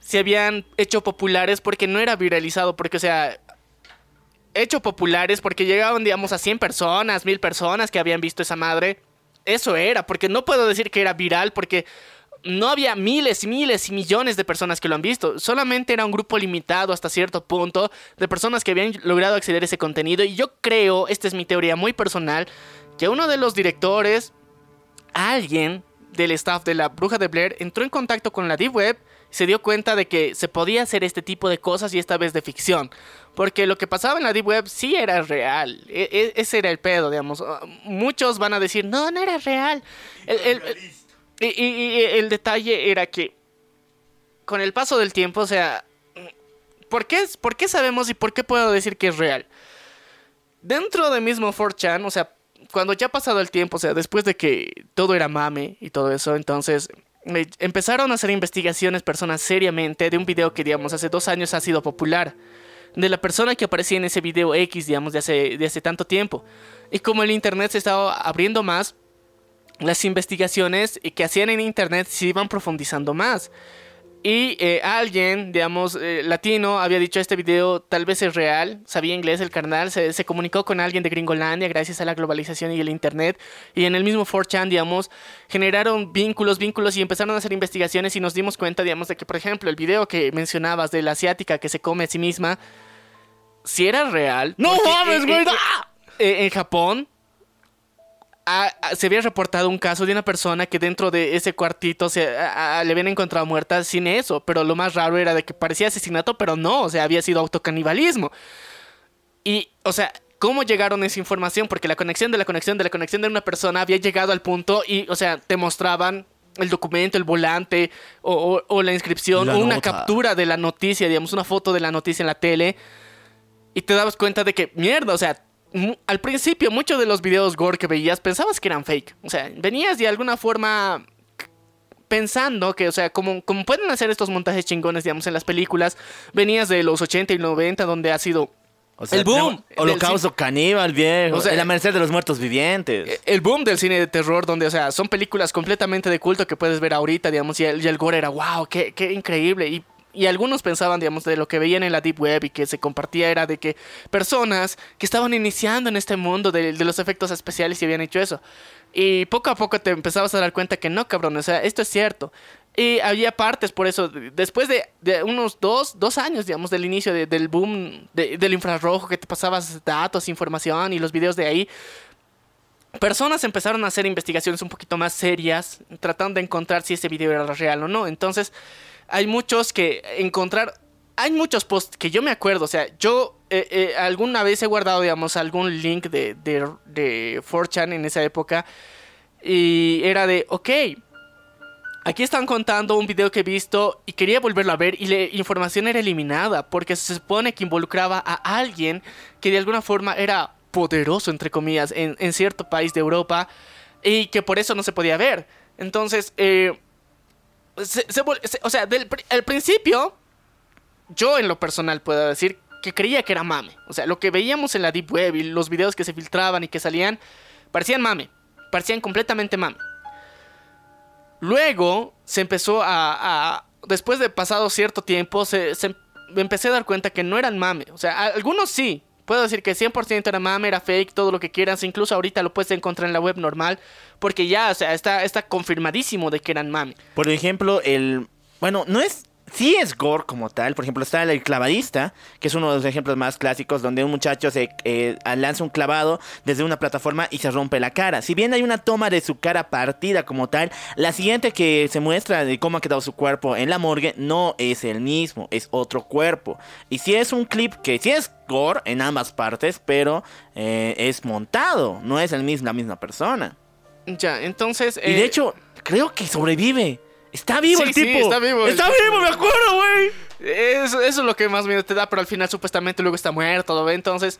se habían hecho populares porque no era viralizado, porque, o sea, hecho populares porque llegaban, digamos, a 100 personas, 1000 personas que habían visto esa madre. Eso era, porque no puedo decir que era viral porque no había miles y miles y millones de personas que lo han visto. Solamente era un grupo limitado hasta cierto punto de personas que habían logrado acceder a ese contenido. Y yo creo, esta es mi teoría muy personal, que uno de los directores, alguien del staff de la Bruja de Blair, entró en contacto con la Deep Web y se dio cuenta de que se podía hacer este tipo de cosas y esta vez de ficción. Porque lo que pasaba en la Deep Web sí era real. E- e- ese era el pedo, digamos. Ah, Muchos van a decir, no, no era real. Y, el detalle era que con el paso del tiempo, o sea, ¿por qué, ¿por qué sabemos y por qué puedo decir que es real? Dentro de mismo 4chan, o sea, cuando ya ha pasado el tiempo, o sea, después de que todo era mame y todo eso, entonces empezaron a hacer investigaciones personas seriamente de un video que, digamos, hace dos años ha sido popular. De la persona que aparecía en ese video X, digamos, de hace, de hace tanto tiempo. Y como el internet se estaba abriendo más, las investigaciones que hacían en internet se iban profundizando más. Y eh, alguien, digamos, eh, latino, había dicho este video tal vez es real, sabía inglés el carnal, se, se comunicó con alguien de Gringolandia gracias a la globalización y el internet. Y en el mismo 4chan, digamos, generaron vínculos, vínculos y empezaron a hacer investigaciones y nos dimos cuenta, digamos, de que, por ejemplo, el video que mencionabas de la asiática que se come a sí misma, si era real. ¡No mames, eh, güey! eh, ¡Ah! eh, en Japón a- a- se había reportado un caso de una persona que dentro de ese cuartito se, a- le habían encontrado muerta sin eso, pero lo más raro era de que parecía asesinato, pero no, o sea, había sido autocanibalismo. Y, o sea, ¿cómo llegaron a esa información? Porque la conexión de la conexión de la conexión de una persona había llegado al punto y, o sea, te mostraban el documento, el volante o, o- o la inscripción La o una nota. captura de la noticia, digamos, una foto de la noticia en la tele y te dabas cuenta de que, mierda, o sea, al principio muchos de los videos gore que veías pensabas que eran fake. O sea, venías de alguna forma pensando que, o sea, como, como pueden hacer estos montajes chingones, digamos, en las películas, venías de los 80 y 90 donde ha sido O sea, El boom del Holocausto caníbal, viejo. O sea, el amanecer de los muertos vivientes. el boom del cine de terror, donde, o sea, son películas completamente de culto que puedes ver ahorita, digamos, y el, y el gore era, wow, qué, qué increíble. Y y algunos pensaban, digamos, de lo que veían en la Deep Web y que se compartía era de que personas que estaban iniciando en este mundo de, los efectos especiales y habían hecho eso. Y poco a poco te empezabas a dar cuenta que no, cabrón, o sea, esto es cierto. Y había partes, por eso, después de, unos dos, dos años, digamos, del inicio de- del boom de- del infrarrojo, que te pasabas datos, información y los videos de ahí, personas empezaron a hacer investigaciones un poquito más serias, tratando de encontrar si ese video era real o no. Entonces, hay muchos que encontrar... Hay muchos posts que yo me acuerdo, o sea, yo eh, eh, alguna vez he guardado, digamos, algún link de, de, de 4chan en esa época y era de, ok, aquí están contando un video que he visto y quería volverlo a ver y la información era eliminada porque se supone que involucraba a alguien que de alguna forma era poderoso, entre comillas, en, en cierto país de Europa y que por eso no se podía ver. Entonces, eh, o sea, del al principio, yo en lo personal puedo decir que creía que era mame. O sea, lo que veíamos en la Deep Web y los videos que se filtraban y que salían, parecían mame. Parecían completamente mame. Luego se empezó a... después de pasado cierto tiempo, se, se- empecé a dar cuenta que no eran mame. O sea, algunos sí. Puedo decir que 100% era mame, era fake, todo lo que quieras. Incluso ahorita lo puedes encontrar en la web normal. Porque ya, o sea, está, está confirmadísimo de que eran mame. Por ejemplo, el. Bueno, no es. Sí es gore como tal. Por ejemplo, está el clavadista, que es uno de los ejemplos más clásicos, donde un muchacho se eh, lanza un clavado desde una plataforma y se rompe la cara. Si bien hay una toma de su cara partida como tal, la siguiente que se muestra de cómo ha quedado su cuerpo en la morgue no es el mismo, es otro cuerpo. Y si es un clip que sí es gore en ambas partes, pero eh, es montado, no es el mismo, la misma persona. Ya, entonces... Y eh, de hecho, creo que sobrevive. Está vivo Sí, el sí, tipo. está vivo Está vivo, me acuerdo, güey. Eso, eso es lo que más miedo te da, pero al final supuestamente luego está muerto, ¿lo ve? Entonces,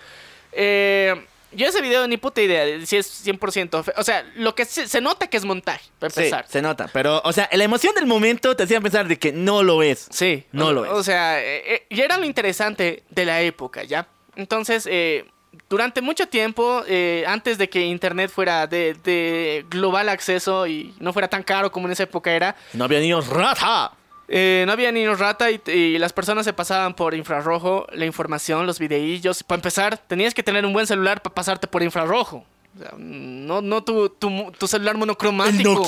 eh, yo ese video ni puta idea de si es 100%. fe- O sea, lo que se, se nota que es montaje, para Sí, empezar. se nota. Pero, o sea, la emoción del momento te hacía pensar de que no lo es. Sí. No o, lo es. O sea, eh, eh, y era lo interesante de la época, ¿ya? Entonces, eh, durante mucho tiempo, eh, antes de que Internet fuera de, de global acceso y no fuera tan caro como en esa época era, No había niños rata. Eh, no había niños rata y, y las personas se pasaban por infrarrojo la información, los videillos. Para empezar, tenías que tener un buen celular para pasarte por infrarrojo. O sea, no, no tu, tu, tu celular monocromático.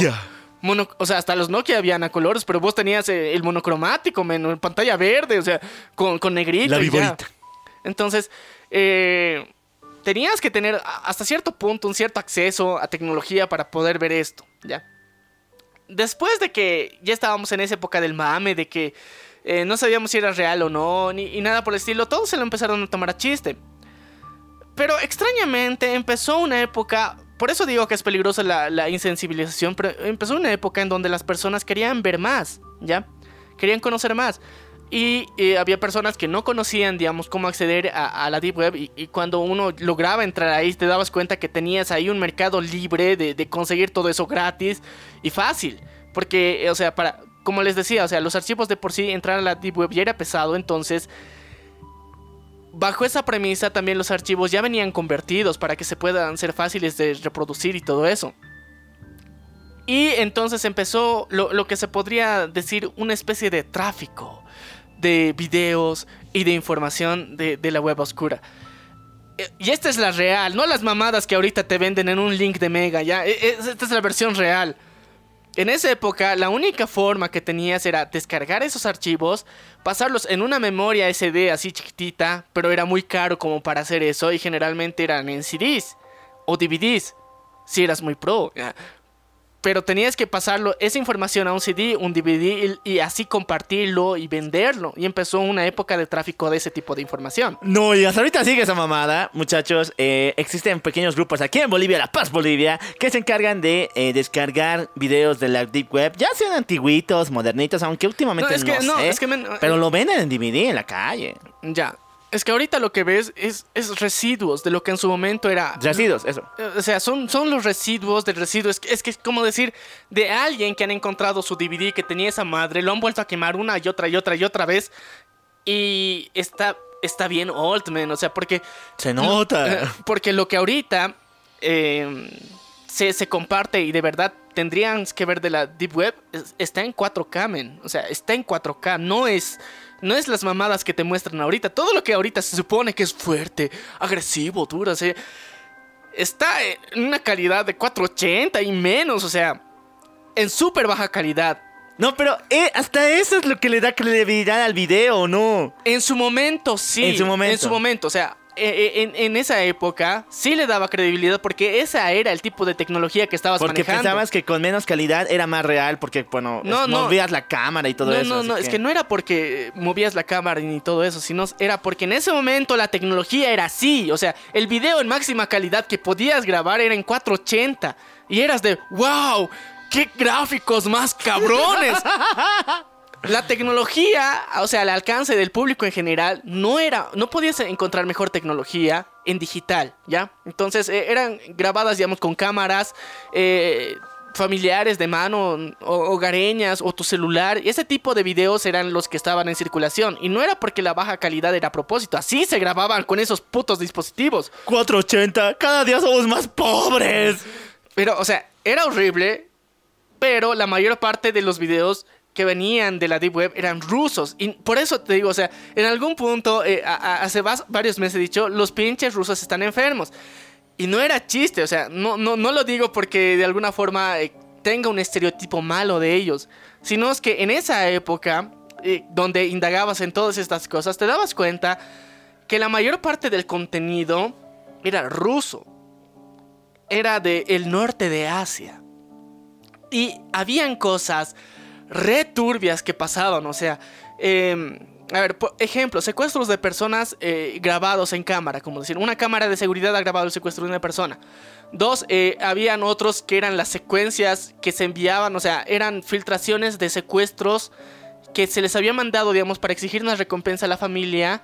Mono- o sea, hasta los Nokia habían a colores, pero vos tenías eh, el monocromático, men, pantalla verde, o sea, con, con negrito. La y ya. Entonces, eh, tenías que tener hasta cierto punto un cierto acceso a tecnología para poder ver esto, ¿ya? Después de que ya estábamos en esa época del mame, de que eh, no sabíamos si era real o no, ni y nada por el estilo, todos se lo empezaron a tomar a chiste. Pero extrañamente empezó una época, por eso digo que es peligrosa la insensibilización, pero empezó una época en donde las personas querían ver más, ¿ya? Querían conocer más. Y eh, había personas que no conocían, digamos, cómo acceder a, la Deep Web. Y, cuando uno lograba entrar ahí, te dabas cuenta que tenías ahí un mercado libre de, de conseguir todo eso gratis y fácil. Porque, o sea, para, como les decía, o sea, los archivos de por sí, entrar a la Deep Web ya era pesado. Entonces, bajo esa premisa, también los archivos ya venían convertidos para que se puedan ser fáciles de reproducir y todo eso. Y entonces empezó lo, lo que se podría decir una especie de tráfico de videos y de información de, de la web oscura. Eh, Y esta es la real, no las mamadas que ahorita te venden en un link de Mega, ya. E- e- Esta es la versión real. En esa época, la única forma que tenías era descargar esos archivos, pasarlos en una memoria SD así chiquitita, pero era muy caro como para hacer eso y generalmente eran en CDs o DVDs, si eras muy pro. Pero tenías que pasarlo, esa información a un CD, un DVD y, y así compartirlo y venderlo. Y empezó una época de tráfico de ese tipo de información. No, y hasta ahorita sigue esa mamada, muchachos. Eh, existen pequeños grupos aquí en Bolivia, La Paz Bolivia, que se encargan de eh, descargar videos de la Deep Web, ya sean antiguitos, modernitos, aunque últimamente No, no, es no, sé, es que men- pero lo venden en DVD en la calle. Ya. Es que ahorita lo que ves es, es residuos de lo que en su momento era Residuos, eso. Eh, O sea, son, son los residuos del residuo. Es que, es que es como decir de alguien que han encontrado su DVD que tenía esa madre, lo han vuelto a quemar una y otra y otra y otra vez. Y está, está bien old, man. O sea, porque. Se nota. Porque lo que ahorita. eh, se, se comparte y de verdad tendrían que ver de la Deep Web, es- está en 4K, men. O sea, está en 4K, no es... No es las mamadas que te muestran ahorita. Todo lo que ahorita se supone que es fuerte, agresivo, duro, o sea, está en una calidad de 480 y menos, o sea, en súper baja calidad. No, pero eh, hasta eso es lo que le da credibilidad al video, ¿no? En su momento, sí. En su momento. En su momento, o sea, en, en esa época sí le daba credibilidad porque esa era el tipo de tecnología que estabas Porque manejando. pensabas que con menos calidad era más real, porque, bueno, No, no. movías la cámara y todo no, eso. no, no, es que no era porque movías la cámara ni todo eso, sino era porque en ese momento la tecnología era así. O sea, el video en máxima calidad que podías grabar era en 480. Y eras de, wow, qué gráficos más cabrones. La tecnología, o sea, el alcance del público en general, no era, no podías encontrar mejor tecnología en digital, ¿ya? Entonces eh, eran grabadas, digamos, con cámaras eh, familiares de mano, o, hogareñas, o tu celular. Y ese tipo de videos eran los que estaban en circulación. Y no era porque la baja calidad era a propósito, así se grababan con esos putos dispositivos. 480, cada día somos más pobres. Pero, o sea, era horrible, pero la mayor parte de los videos que venían de la Deep Web eran rusos. Y por eso te digo, o sea, en algún punto, eh, hace varios meses he dicho, los pinches rusos están enfermos. Y no era chiste, o sea, no, no, no lo digo porque de alguna forma eh, tenga un estereotipo malo de ellos, sino es que en esa época, eh, donde indagabas en todas estas cosas, te dabas cuenta que la mayor parte del contenido era ruso era del norte de Asia. Y habían cosas re turbias que pasaban, o sea, em, a ver, por ejemplo, secuestros de personas eh, grabados en cámara, como decir, una cámara de seguridad ha grabado el secuestro de una persona. Dos, eh, habían otros que eran las secuencias que se enviaban, o sea, eran filtraciones de secuestros que se les había mandado, digamos, para exigir una recompensa a la familia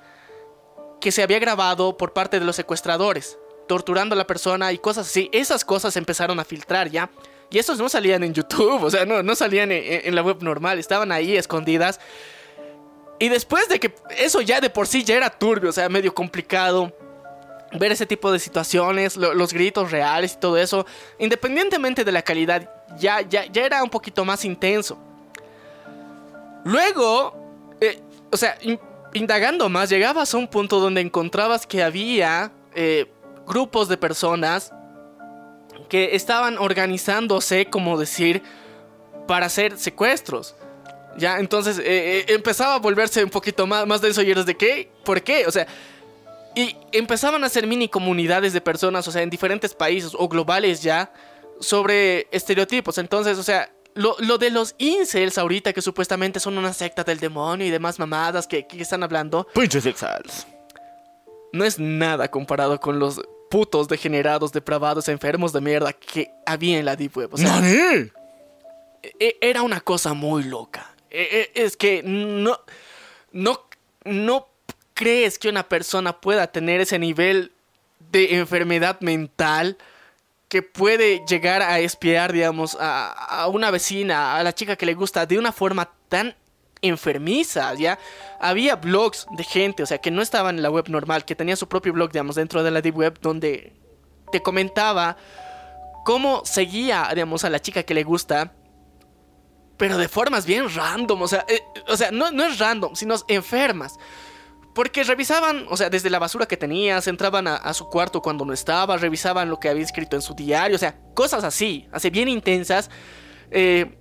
que se había grabado por parte de los secuestradores, torturando a la persona y cosas así. Esas cosas empezaron a filtrar ya. Y esos no salían en YouTube, o sea, no, no salían en, la web normal, estaban ahí escondidas. Y después de que eso ya de por sí ya era turbio, o sea, medio complicado ver ese tipo de situaciones, lo- los gritos reales y todo eso, independientemente de la calidad, ya, ya, ya era un poquito más intenso. Luego, eh, o sea, in- indagando más, llegabas a un punto donde encontrabas que había eh, grupos de personas que estaban organizándose, como decir, para hacer secuestros. Ya, entonces eh, eh, empezaba a volverse un poquito más, más denso y eres de qué, ¿por qué? O sea, y empezaban a hacer mini comunidades de personas, o sea, en diferentes países o globales ya, sobre estereotipos. Entonces, o sea, lo, lo de los incels ahorita, que supuestamente son una secta del demonio y demás mamadas que, que están hablando, Pinches exals. no es nada comparado con los putos degenerados, depravados, enfermos de mierda que había en la Deep Web. O sea, ¡Nani! e- era una cosa muy loca. E- e- Es que no, no, no crees que una persona pueda tener ese nivel de enfermedad mental que puede llegar a espiar, digamos, a, a una vecina, a la chica que le gusta, de una forma tan enfermiza, ¿ya? Había blogs de gente, o sea, que no estaban en la web normal, que tenía su propio blog, digamos, dentro de la deep web, donde te comentaba cómo seguía, digamos, a la chica que le gusta, pero de formas bien random, o sea, eh, o sea, no, no es random, sino enfermas. Porque revisaban, o sea, desde la basura que tenías, entraban a, a su cuarto cuando no estaba, revisaban lo que había escrito en su diario, o sea, cosas así, así bien intensas. Eh,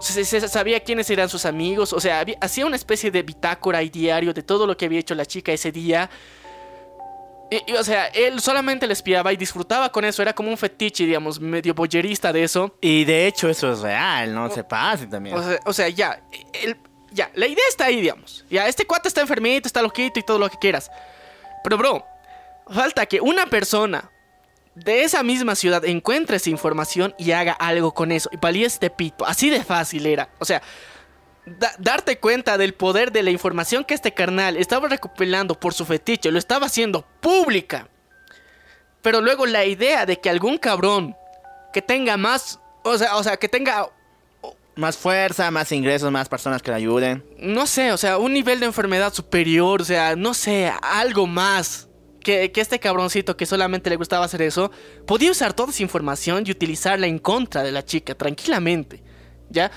se, se sabía quiénes eran sus amigos, o sea, había- hacía una especie de bitácora y diario de todo lo que había hecho la chica ese día. Y, y, o sea, él solamente le espiaba y disfrutaba con eso, era como un fetiche, digamos, medio boyerista de eso. Y de hecho eso es real, no se pase también. O sea, o sea, ya, el- ya, la idea está ahí, digamos. Ya, este cuate está enfermito, está loquito y todo lo que quieras. Pero, bro, falta que una persona de esa misma ciudad encuentre esa información y haga algo con eso. Y valía este pito. Así de fácil era. O sea, da- darte cuenta del poder de la información que este carnal estaba recopilando por su fetiche, lo estaba haciendo pública. Pero luego la idea de que algún cabrón que tenga más, o sea, o sea, que tenga más fuerza, más ingresos, más personas que le ayuden. no sé, o sea, un nivel de enfermedad superior, o sea, no sé, algo más que, este cabroncito que solamente le gustaba hacer eso, podía usar toda esa información y utilizarla en contra de la chica tranquilamente. ¿Ya?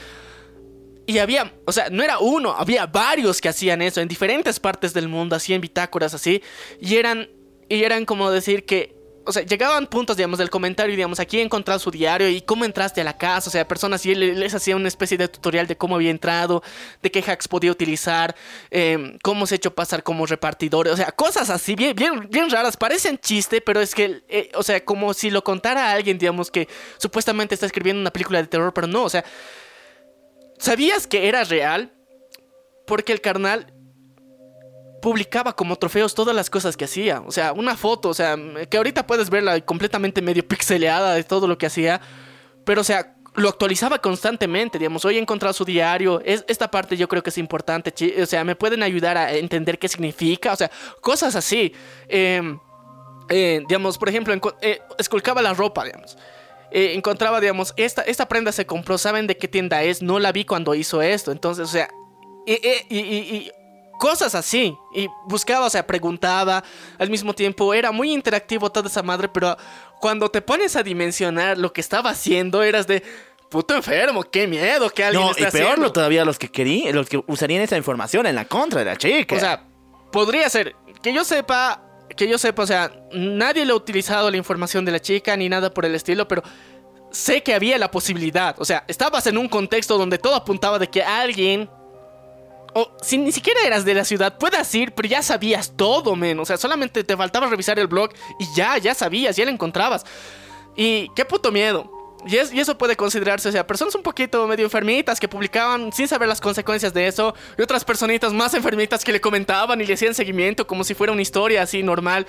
Y había, o sea, no era uno, había varios que hacían eso en diferentes partes del mundo, hacían bitácoras así, y eran, y eran como decir que, o sea, llegaban puntos, digamos, del comentario, digamos, aquí he encontrado su diario y cómo entraste a la casa, o sea, personas y él les hacía una especie de tutorial de cómo había entrado, de qué hacks podía utilizar, eh, cómo se ha hecho pasar como repartidor, o sea, cosas así, bien, bien, bien raras, parecen chiste, pero es que, eh, o sea, como si lo contara a alguien, digamos, que supuestamente está escribiendo una película de terror, pero no, o sea... ¿Sabías que era real? Porque el carnal publicaba como trofeos todas las cosas que hacía. O sea, una foto, o sea, que ahorita puedes verla completamente medio pixeleada de todo lo que hacía. Pero, o sea, lo actualizaba constantemente, digamos, hoy he encontrado su diario, es, esta parte yo creo que es importante, o sea, me pueden ayudar a entender qué significa, o sea, cosas así. Eh, eh, digamos, por ejemplo, eh, esculcaba la ropa, digamos. Eh, encontraba, digamos, esta, esta prenda se compró, ¿saben de qué tienda es? No la vi cuando hizo esto. Entonces, o sea, y, cosas así. Y buscaba, o sea, preguntaba. Al mismo tiempo, era muy interactivo toda esa madre, pero cuando te pones a dimensionar lo que estaba haciendo, eras de... Puto enfermo, qué miedo que alguien No, esté y peor haciendo. lo todavía los que querían, los que usarían esa información en la contra de la chica. O sea, podría ser. Que yo sepa, que yo sepa, o sea, nadie le ha utilizado la información de la chica ni nada por el estilo, pero sé que había la posibilidad. O sea, estabas en un contexto donde todo apuntaba de que alguien. O si ni siquiera eras de la ciudad, puedas ir, pero ya sabías todo, men. O sea, solamente te faltaba revisar el blog y ya, ya sabías, ya lo encontrabas. Y qué puto miedo. Y, es- y eso puede considerarse, o sea, personas un poquito medio enfermitas que publicaban sin saber las consecuencias de eso, y otras personitas más enfermitas que le comentaban y le hacían seguimiento como si fuera una historia así normal.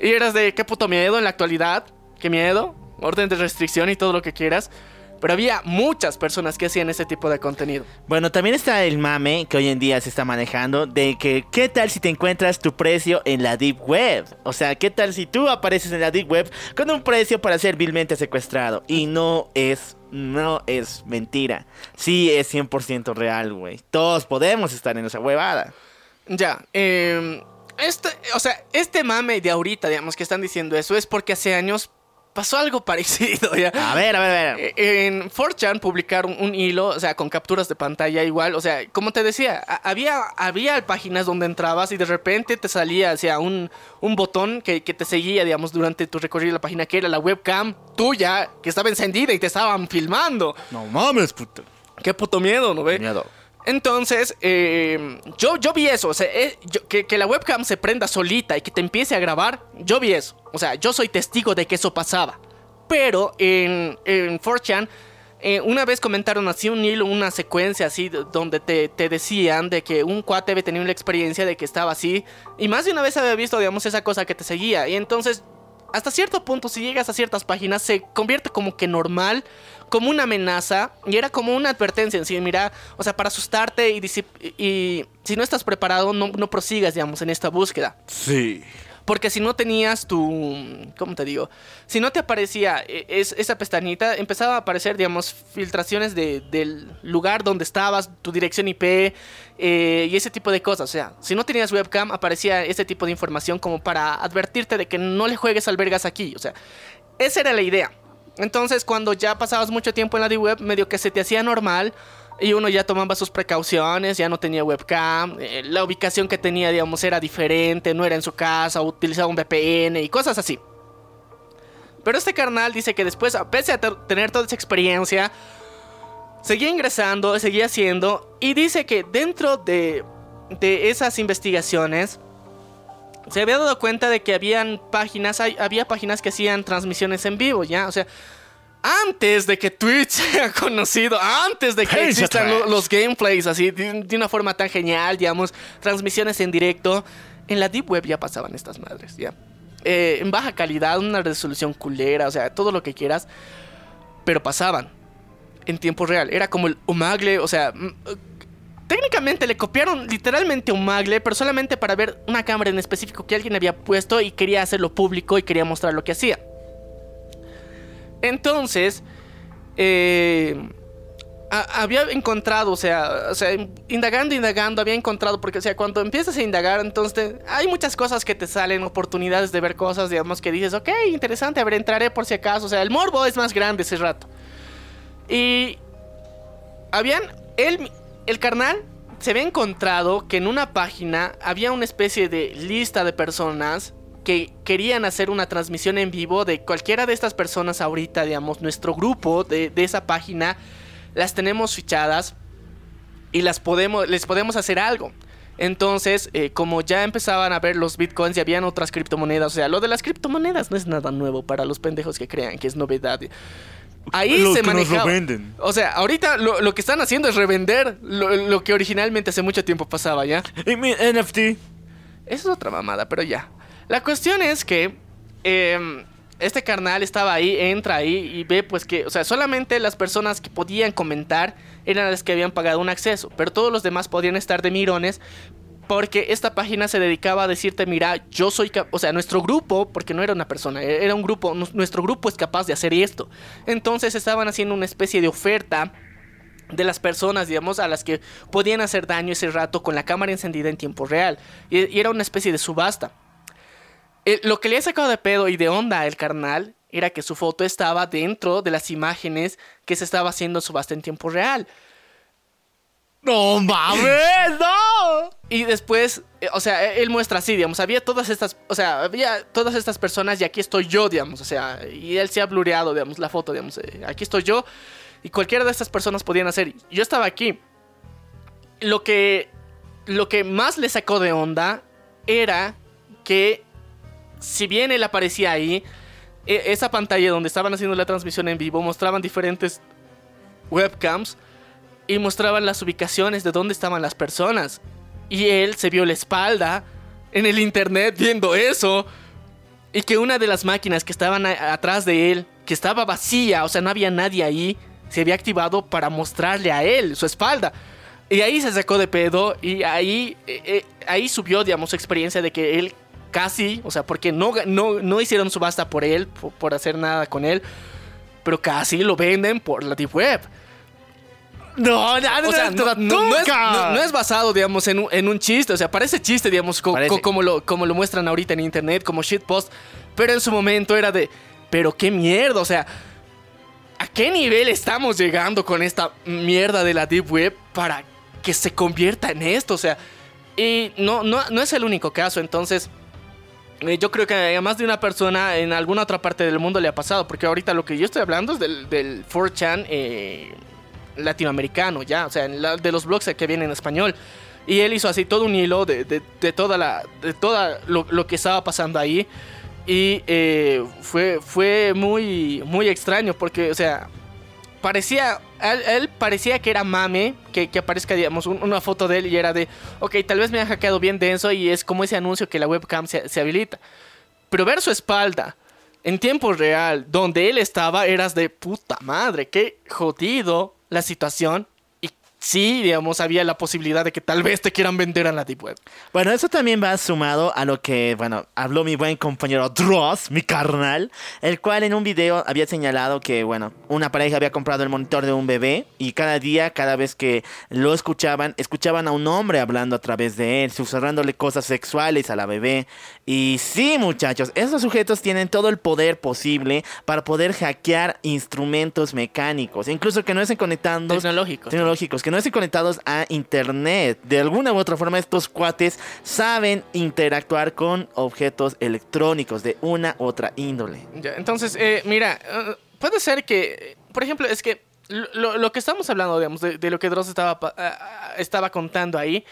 Y eras de qué puto miedo en la actualidad, qué miedo, orden de restricción y todo lo que quieras. Pero había muchas personas que hacían ese tipo de contenido. Bueno, también está el mame que hoy en día se está manejando de que qué tal si te encuentras tu precio en la deep web. O sea, qué tal si tú apareces en la deep web con un precio para ser vilmente secuestrado y no es no es mentira. Sí es 100% real, güey. Todos podemos estar en esa huevada. Ya, eh, este, o sea, este mame de ahorita, digamos, que están diciendo eso, es porque hace años pasó algo parecido, ¿ya? A ver, a ver, a ver. Eh, En 4chan publicaron un hilo, o sea, con capturas de pantalla igual, o sea, como te decía, había, había páginas donde entrabas y de repente te salía, o sea, un, un botón que, que te seguía, digamos, durante tu recorrido de la página, que era la webcam tuya, que estaba encendida y te estaban filmando. No mames, puto. Qué puto miedo, ¿no ve? Miedo. Entonces, eh, yo, yo vi eso, o sea, eh, que, que la webcam se prenda solita y que te empiece a grabar, yo vi eso. O sea, yo soy testigo de que eso pasaba. Pero en, en 4chan, eh, una vez comentaron así un hilo, una secuencia así, donde te, te decían de que un cuate había tenido la experiencia de que estaba así. Y más de una vez había visto, digamos, esa cosa que te seguía. Y entonces, hasta cierto punto, si llegas a ciertas páginas, se convierte como que normal, como una amenaza. Y era como una advertencia en sí, mira, o sea, para asustarte y, y si no estás preparado, no, no prosigas, digamos, en esta búsqueda. Sí. Porque si no tenías tu. ¿Cómo te digo? Si no te aparecía es- esa pestañita, empezaba a aparecer, digamos, filtraciones de- del lugar donde estabas, tu dirección IP eh, y ese tipo de cosas. O sea, si no tenías webcam, aparecía ese tipo de información como para advertirte de que no le juegues al vergas aquí. O sea, esa era la idea. Entonces, cuando ya pasabas mucho tiempo en la D-Web, medio que se te hacía normal. Y uno ya tomaba sus precauciones, ya no tenía webcam, eh, la ubicación que tenía, digamos, era diferente, no era en su casa, utilizaba un VPN y cosas así. Pero este carnal dice que después, a pese a tener toda esa experiencia, seguía ingresando, seguía haciendo, y dice que dentro de, de esas investigaciones, se había dado cuenta de que habían páginas, había páginas que hacían transmisiones en vivo, ¿ya? O sea, antes de que Twitch sea conocido, antes de que existan los gameplays así, de, de una forma tan genial, digamos, transmisiones en directo, en la Deep Web ya pasaban estas madres, ¿ya? Eh, en baja calidad, una resolución culera, o sea, todo lo que quieras, pero pasaban en tiempo real. Era como el Omagle, o sea, técnicamente le copiaron literalmente Omagle, pero solamente para ver una cámara en específico que alguien había puesto y quería hacerlo público y quería mostrar lo que hacía. Entonces, eh, había encontrado, o sea, o sea, indagando, indagando, había encontrado, porque, o sea, cuando empiezas a indagar, entonces hay muchas cosas que te salen, oportunidades de ver cosas, digamos, que dices, ok, interesante, a ver, entraré por si acaso, o sea, el morbo es más grande ese rato. Y habían, él, el carnal se había encontrado que en una página había una especie de lista de personas que querían hacer una transmisión en vivo de cualquiera de estas personas ahorita, digamos, nuestro grupo de, de esa página, las tenemos fichadas y las podemos, les podemos hacer algo. Entonces, eh, como ya empezaban a ver los bitcoins y habían otras criptomonedas, o sea, lo de las criptomonedas no es nada nuevo para los pendejos que crean que es novedad. Ahí se que nos lo manejaba. venden. O sea, ahorita lo, lo que están haciendo es revender lo, lo que originalmente hace mucho tiempo pasaba, ¿ya? Y mi NFT. Esa es otra mamada, pero ya. La cuestión es que eh, este carnal estaba ahí, entra ahí y ve pues que, o sea, solamente las personas que podían comentar eran las que habían pagado un acceso, pero todos los demás podían estar de mirones porque esta página se dedicaba a decirte, mira, yo soy, o sea, nuestro grupo, porque no era una persona, e- era un grupo, nu- nuestro grupo es capaz de hacer esto. Entonces estaban haciendo una especie de oferta de las personas, digamos, a las que podían hacer daño ese rato con la cámara encendida en tiempo real. Y era una especie de subasta. Eh, lo que le ha sacado de pedo y de onda al carnal era que su foto estaba dentro de las imágenes que se estaba haciendo subasta en tiempo real. ¡No mames! ¡No! Y después, eh, o sea, él muestra así, digamos, había todas estas, o sea, había todas estas personas y aquí estoy yo, digamos, o sea, y él se ha blureado, digamos, la foto, digamos, eh, aquí estoy yo y cualquiera de estas personas podían hacer. Yo estaba aquí. Lo que, lo que más le sacó de onda era que, si bien él aparecía ahí, e- esa pantalla donde estaban haciendo la transmisión en vivo mostraban diferentes webcams y mostraban las ubicaciones de dónde estaban las personas. Y él se vio la espalda en el internet viendo eso. Y que una de las máquinas que estaban atrás de él, que estaba vacía, o sea, no había nadie ahí, se había activado para mostrarle a él su espalda. Y ahí se sacó de pedo y ahí, eh, eh, ahí subió, digamos, su experiencia de que él casi, o sea, porque no, no, no hicieron subasta por él, por, por hacer nada con él, pero casi lo venden por la Deep Web. No, no, no, O sea, no, es, nunca. no- no es basado, digamos, en un, en un chiste. O sea, parece chiste, digamos, co- Parece. co- como, lo, como lo muestran ahorita en internet, como shitpost. Pero en su momento era de, pero qué mierda, o sea, ¿a qué nivel estamos llegando con esta mierda de la Deep Web para que se convierta en esto? O sea, y no, no, no es el único caso, entonces... eh, Yo creo que a más de una persona en alguna otra parte del mundo le ha pasado, porque ahorita lo que yo estoy hablando es del, del 4chan eh, latinoamericano, ya, o sea, la- de los blogs que vienen en español. Y él hizo así todo un hilo de, de- de toda la, de toda lo, lo que estaba pasando ahí. Y eh, fue, fue muy, muy extraño porque, o sea, parecía, él, parecía que era mame, que, que aparezca, digamos, un- una foto de él y era de, ok, tal vez me ha hackeado bien denso y es como ese anuncio que la webcam se, se habilita. Pero ver su espalda en tiempo real, donde él estaba, eras de puta madre, qué jodido la situación. Sí, digamos, había la posibilidad de que tal vez te quieran vender a la Deep Web. Bueno, eso también va sumado a lo que, bueno, habló mi buen compañero Dross, mi carnal, el cual en un video había señalado que, bueno, una pareja había comprado el monitor de un bebé y cada día, cada vez que lo escuchaban, escuchaban a un hombre hablando a través de él, susurrándole cosas sexuales a la bebé. Y sí, muchachos, esos sujetos tienen todo el poder posible para poder hackear instrumentos mecánicos, incluso que no estén conectando Tecnológicos. tecnológicos que no estén conectados a internet. De alguna u otra forma, estos cuates saben interactuar con objetos electrónicos de una u otra índole. Ya, entonces, eh, mira, eh, puede ser que, por ejemplo, es que lo, que estamos hablando, digamos, de, de lo que Dross estaba, ah, estaba contando ahí,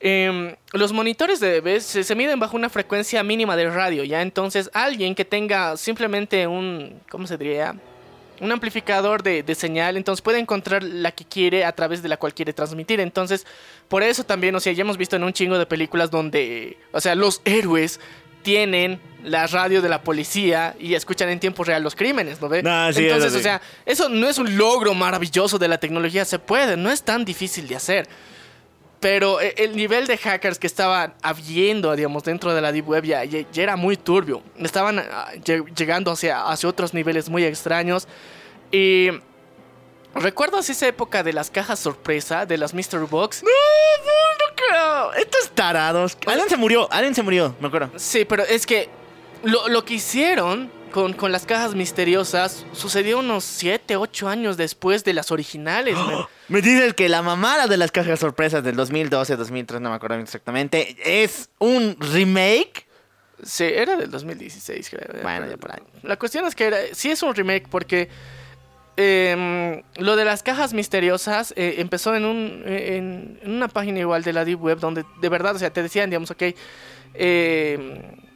em, los monitores de bebés se, se miden bajo una frecuencia mínima de radio, ¿ya? Entonces, alguien que tenga simplemente un, ¿cómo se diría? Un amplificador de, de señal, entonces puede encontrar la que quiere a través de la cual quiere transmitir. Entonces, por eso también, o sea, ya hemos visto en un chingo de películas donde, o sea, los héroes tienen la radio de la policía y escuchan en tiempo real los crímenes, ¿no ve? Sí, Entonces, o sea, eso no es un logro maravilloso de la tecnología, se puede, no es tan difícil de hacer. Pero eh, el nivel de hackers que estaban habiendo, digamos, dentro de la Deep Web ya, era muy turbio. Estaban ah, lle- llegando hacia, hacia otros niveles muy extraños. Y ¿Recuerdas esa época de las cajas sorpresa, de las Mystery Box? No, no, no creo. Estos tarados. Allen se murió, Allen se murió, me acuerdo. Sí, pero es que lo, lo que hicieron con, con las cajas misteriosas sucedió unos 7, 8 años después de las originales. man. Me dices que la mamada de las cajas sorpresas del 2012, 2003, no me acuerdo exactamente, es un remake. Sí, era del 2016, creo. Bueno, ya por ahí. La cuestión es que era, sí es un remake porque em, lo de las cajas misteriosas eh, empezó en, un, en, en una página igual de la Deep Web donde de verdad, o sea, te decían, digamos, ok, em,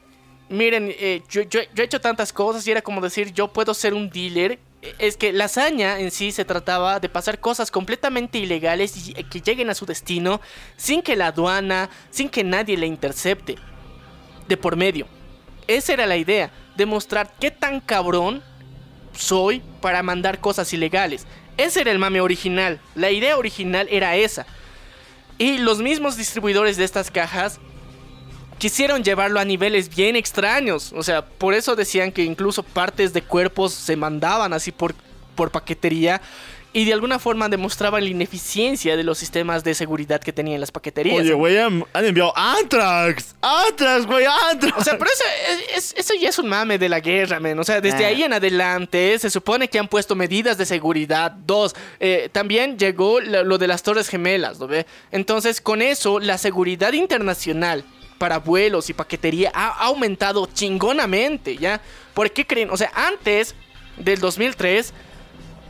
miren, eh, yo, yo- he hecho tantas cosas y era como decir, yo puedo ser un dealer. Es que la hazaña en sí se trataba de pasar cosas completamente ilegales y eh, que lleguen a su destino sin que la aduana, sin que nadie le intercepte de por medio. Esa era la idea, demostrar qué tan cabrón soy para mandar cosas ilegales. Ese era el mame original, la idea original era esa. Y los mismos distribuidores de estas cajas quisieron llevarlo a niveles bien extraños. O sea, por eso decían que incluso partes de cuerpos se mandaban así por, por paquetería. Y de alguna forma demostraban la ineficiencia de los sistemas de seguridad que tenían las paqueterías. Oye, güey, han, han enviado Antrax. Antrax, güey, Antrax. O sea, pero eso, es- es- eso ya es un mame de la guerra, men. O sea, desde Ah. ahí en adelante se supone que han puesto medidas de seguridad. Dos, eh, también llegó lo, lo de las Torres Gemelas, ¿no ve? Entonces, con eso, la seguridad internacional para vuelos y paquetería ha aumentado chingonamente, ¿ya? ¿Por qué creen? O sea, antes del 2003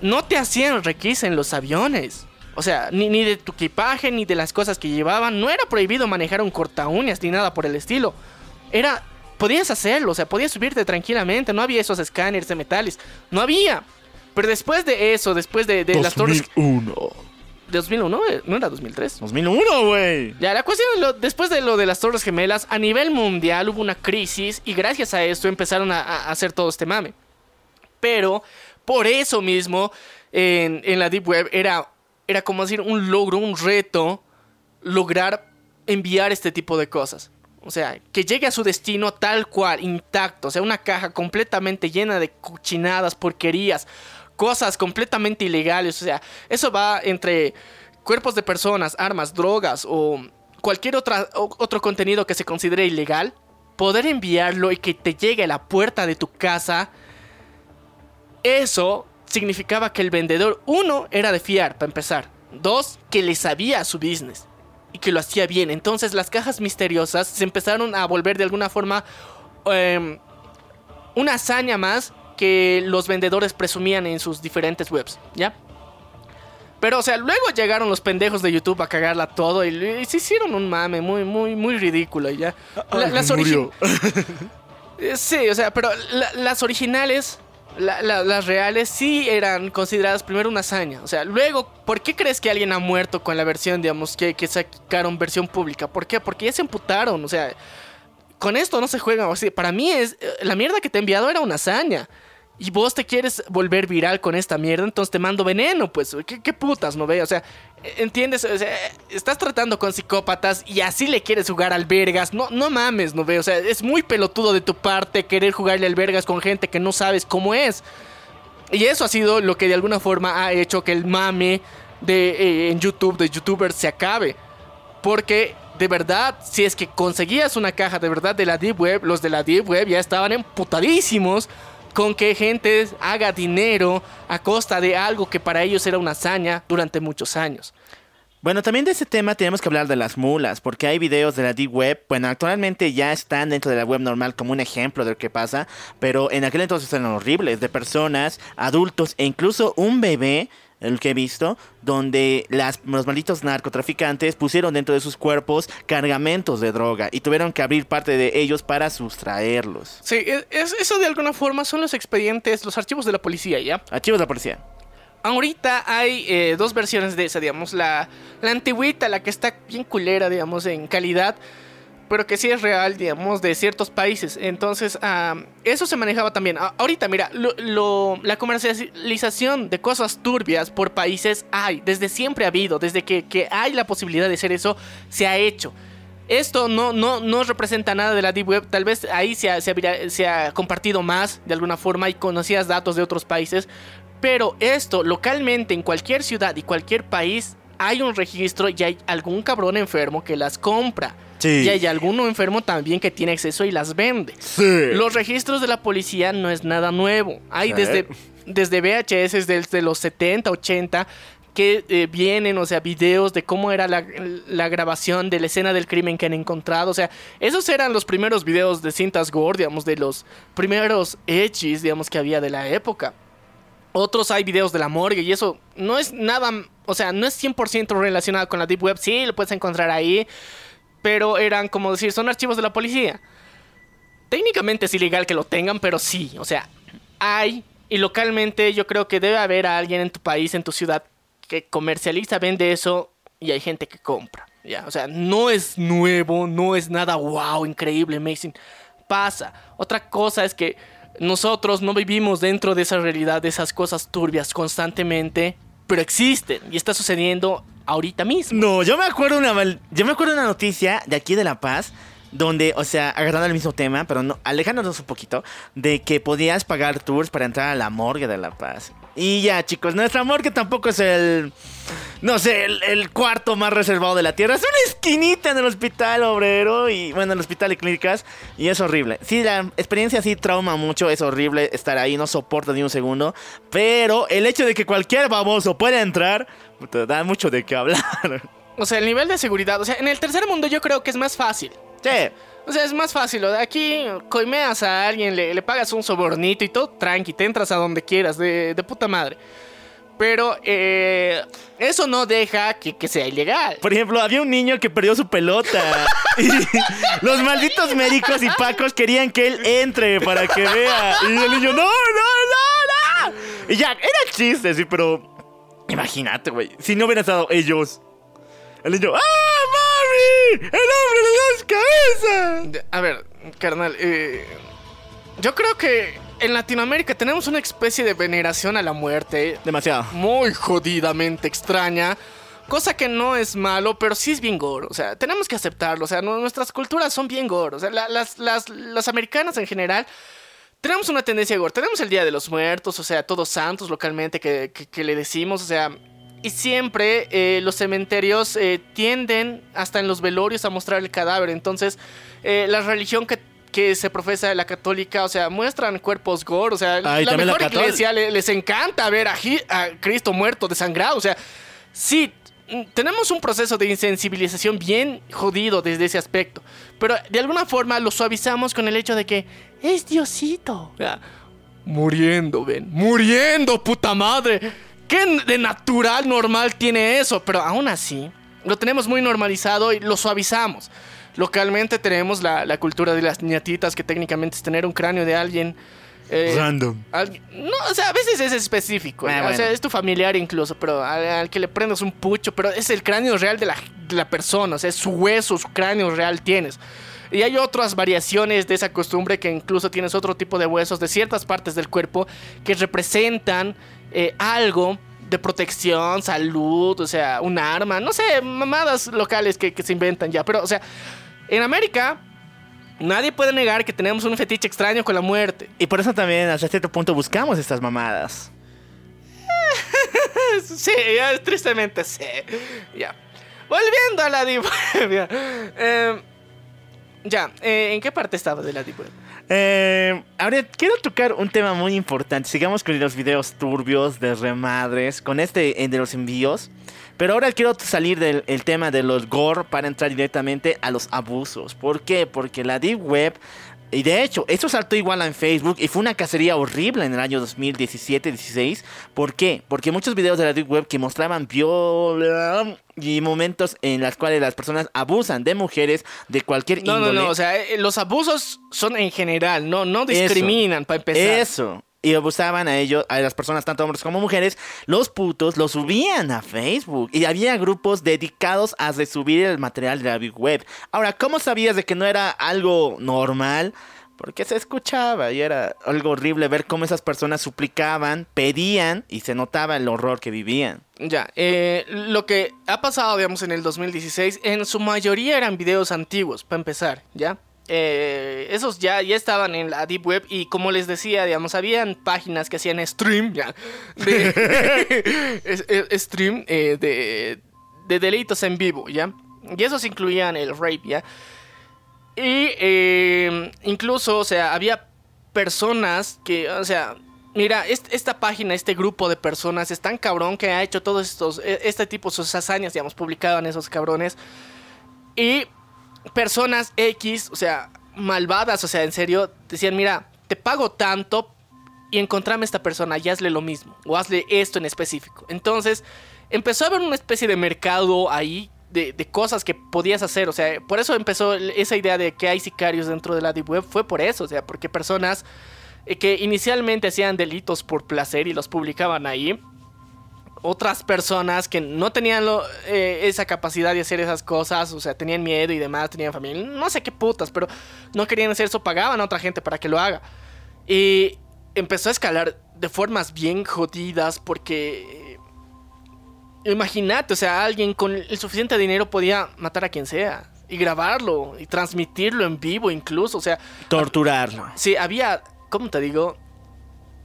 no te hacían requisa en los aviones. O sea, ni, ni de tu equipaje, ni de las cosas que llevaban. No era prohibido manejar un corta uñas ni nada por el estilo. Era. Podías hacerlo, o sea, podías subirte tranquilamente. No había esos escáneres de metales. No había. Pero después de eso, después de, de las torres. 2001. 2001, eh, no era 2003. 2001, güey. Ya, la cuestión es lo- después de lo de las Torres Gemelas, a nivel mundial hubo una crisis y gracias a esto empezaron a, a hacer todo este mame. Pero por eso mismo en, en la Deep Web era, era como decir un logro, un reto, lograr enviar este tipo de cosas. O sea, que llegue a su destino tal cual, intacto. O sea, una caja completamente llena de cochinadas, porquerías, cosas completamente ilegales. O sea, eso va entre cuerpos de personas, armas, drogas o cualquier otra, otro contenido que se considere ilegal. Poder enviarlo y que te llegue a la puerta de tu casa. Eso significaba que el vendedor, uno, era de fiar, para empezar. Dos, que le sabía su business y que lo hacía bien. Entonces las cajas misteriosas se empezaron a volver de alguna forma em, una hazaña más que los vendedores presumían en sus diferentes webs, ¿ya? Pero, o sea, luego llegaron los pendejos de YouTube a cagarla todo y, y se hicieron un mame muy, muy, muy ridículo, ¿ya? La- las origi- Eh, Sí, o sea, pero la- las originales, la- la- las reales, sí eran consideradas primero una hazaña. O sea, luego, ¿por qué crees que alguien ha muerto con la versión, digamos, que, que sacaron versión pública? ¿Por qué? Porque ya se emputaron, o sea, con esto no se juega. O sea, para mí es, eh, la mierda que te he enviado era una hazaña. Y vos te quieres volver viral con esta mierda, entonces te mando veneno, pues. ¿Qué, putas, no ve? O sea, ¿entiendes? O sea, estás tratando con psicópatas y así le quieres jugar al vergas. No, no mames, no ve? O sea, es muy pelotudo de tu parte querer jugarle al vergas con gente que no sabes cómo es. Y eso ha sido lo que de alguna forma ha hecho que el mame de, eh, en YouTube, de youtubers, se acabe. Porque de verdad, si es que conseguías una caja de verdad de la Deep Web, los de la Deep Web ya estaban emputadísimos con que gente haga dinero a costa de algo que para ellos era una hazaña durante muchos años. Bueno, también de ese tema tenemos que hablar de las mulas, porque hay videos de la Deep Web, bueno, actualmente ya están dentro de la web normal como un ejemplo de lo que pasa, pero en aquel entonces eran horribles, de personas, adultos e incluso un bebé, el que he visto, donde las, los malditos narcotraficantes pusieron dentro de sus cuerpos cargamentos de droga y tuvieron que abrir parte de ellos para sustraerlos. Sí, es- es- eso de alguna forma son los expedientes, los archivos de la policía, ¿ya? Archivos de la policía. Ahorita hay eh, dos versiones de esa, digamos, la, la antigüita, la que está bien culera, digamos, en calidad, pero que sí es real, digamos, de ciertos países. Entonces, ah, eso se manejaba también. Ahorita, mira, la comercialización de cosas turbias por países hay, desde siempre ha habido, desde que, hay la posibilidad de hacer eso, se ha hecho. Esto no, no, no representa nada de la Deep Web. Tal vez ahí se ha, se ha compartido más de alguna forma y conocías datos de otros países. Pero esto localmente en cualquier ciudad y cualquier país hay un registro y hay algún cabrón enfermo que las compra. Sí. Y hay alguno enfermo también que tiene acceso y las vende. Sí. Los registros de la policía no es nada nuevo. Hay Sí. desde, desde VHS, desde los 70, 80, que eh, vienen, o sea, videos de cómo era la, la grabación de la escena del crimen que han encontrado. O sea, esos eran los primeros videos de cintas gore, digamos, de los primeros hechis, digamos, que había de la época. Otros hay videos de la morgue y eso no es nada, o sea, no es 100% relacionado con la Deep Web. Sí, lo puedes encontrar ahí, pero eran como decir, son archivos de la policía. Técnicamente es ilegal que lo tengan, pero sí, o sea, hay y localmente yo creo que debe haber a alguien en tu país, en tu ciudad, que comercializa, vende eso y hay gente que compra. Ya, o sea, no es nuevo, no es nada wow, increíble, amazing. Pasa. Otra cosa es que nosotros no vivimos dentro de esa realidad, de esas cosas turbias constantemente, pero existen y está sucediendo ahorita mismo. No, yo me acuerdo una yo me acuerdo una noticia de aquí de La Paz donde, o sea, agarrando el mismo tema, pero no, alejándonos un poquito, de que podías pagar tours para entrar a la morgue de La Paz. Y ya, chicos, nuestra morgue tampoco es el, no sé, el, cuarto más reservado de la tierra. Es una esquinita en el hospital obrero y, bueno, en el hospital de clínicas. Y es horrible. Sí, la experiencia sí trauma mucho, es horrible estar ahí, no soporto ni un segundo. Pero el hecho de que cualquier baboso pueda entrar, te da mucho de qué hablar. O sea, el nivel de seguridad, o sea, en el tercer mundo yo creo que es más fácil. Sí. O sea, es más fácil. de Aquí coimeas a alguien, le, le pagas un sobornito y todo tranqui, te entras a donde quieras, de, de puta madre. Pero eh, eso no deja que, que sea ilegal. Por ejemplo, había un niño que perdió su pelota. Y los malditos médicos y pacos querían que él entre para que vea. Y el niño, no, no, no, no. Y ya, era chiste, sí, pero. Imagínate, güey. Si no hubieran estado ellos. El niño, ¡ah! ¡El hombre de dos cabezas! A ver, carnal, eh, yo creo que en Latinoamérica tenemos una especie de veneración a la muerte Demasiado. muy jodidamente extraña. Cosa que no es malo, pero sí es bien gore. O sea, tenemos que aceptarlo. O sea, nu- nuestras culturas son bien gore. O sea, la- las, las, las americanas en general tenemos una tendencia gore. Tenemos el Día de los Muertos, o sea, todos santos localmente que, que- que le decimos, o sea... Y siempre eh, los cementerios eh, tienden, hasta en los velorios, a mostrar el cadáver. Entonces, eh, la religión que, que se profesa de la católica, o sea, muestran cuerpos gore. O sea, la la mejor catól- iglesia le- les encanta ver a, a Cristo muerto, desangrado. O sea, sí, mm, tenemos un proceso de insensibilización bien jodido desde ese aspecto. Pero de alguna forma lo suavizamos con el hecho de que es Diosito. Muriendo, ven. Muriendo, puta madre. ¿Qué de natural, normal tiene eso? Pero aún así, lo tenemos muy normalizado y lo suavizamos. Localmente tenemos la, la cultura de las ñatitas, que técnicamente es tener un cráneo de alguien. eh, Random. Alguien- no, o sea, a veces es específico. Ah, ¿ya? O bueno. sea, es tu familiar incluso, pero al, al que le prendas un pucho, pero es el cráneo real de la, de la persona, o sea, es su hueso, su cráneo real tienes. Y hay otras variaciones de esa costumbre que incluso tienes otro tipo de huesos de ciertas partes del cuerpo que representan eh, algo de protección, salud, o sea, un arma, no sé, mamadas locales que, que se inventan ya. Pero, o sea, en América nadie puede negar que tenemos un fetiche extraño con la muerte. Y por eso también, hasta cierto punto, buscamos estas mamadas. Sí, ya, tristemente sí. Ya. Volviendo a la. Ya, Eh, ya, eh, ¿en qué parte estaba de la Deep Web? Eh, ahora quiero tocar un tema muy importante. Sigamos con los videos turbios de remadres, con este de los envíos. Pero ahora quiero salir del el tema de los gore para entrar directamente a los abusos. ¿Por qué? Porque la Deep Web, y de hecho, esto saltó igual en Facebook y fue una cacería horrible en el año 2017-16. ¿Por qué? Porque muchos videos de la Deep Web que mostraban viola y momentos en los cuales las personas abusan de mujeres de cualquier No, no, índole. no, o sea, eh, los abusos son en general, no, no discriminan para empezar. Eso. Y abusaban a ellos, a las personas, tanto hombres como mujeres. Los putos los subían a Facebook. Y había grupos dedicados a resubir el material de la Big Web. Ahora, ¿cómo sabías de que no era algo normal? Porque se escuchaba y era algo horrible ver cómo esas personas suplicaban, pedían y se notaba el horror que vivían. Ya, eh, lo que ha pasado, digamos, en el 2016, en su mayoría eran videos antiguos, para empezar, ¿ya? Eh, esos ya, ya estaban en la Deep Web y como les decía, digamos, habían páginas que hacían stream, ya, de, es- es- stream eh, de, de delitos en vivo, ¿ya? Y esos incluían el rape, ¿ya? Y eh, incluso, o sea, había personas que, o sea, mira, est- esta página, este grupo de personas es tan cabrón que ha hecho todos estos, e- este tipo, sus hazañas, digamos, publicaban esos cabrones. Y personas X, o sea, malvadas, o sea, en serio, decían, mira, te pago tanto y encontrame esta persona y hazle lo mismo, o hazle esto en específico. Entonces, empezó a haber una especie de mercado ahí de, de cosas que podías hacer, o sea, por eso empezó esa idea de que hay sicarios dentro de la Deep Web, fue por eso, o sea, porque personas eh, que inicialmente hacían delitos por placer y los publicaban ahí, otras personas que no tenían lo- eh, esa capacidad de hacer esas cosas, o sea, tenían miedo y demás, tenían familia, no sé qué putas, pero no querían hacer eso, pagaban a otra gente para que lo haga. Y empezó a escalar de formas bien jodidas porque... eh, Imagínate, o sea, alguien con el suficiente dinero podía matar a quien sea y grabarlo y transmitirlo en vivo incluso, o sea, Torturarlo. Sí, había, ¿cómo te digo?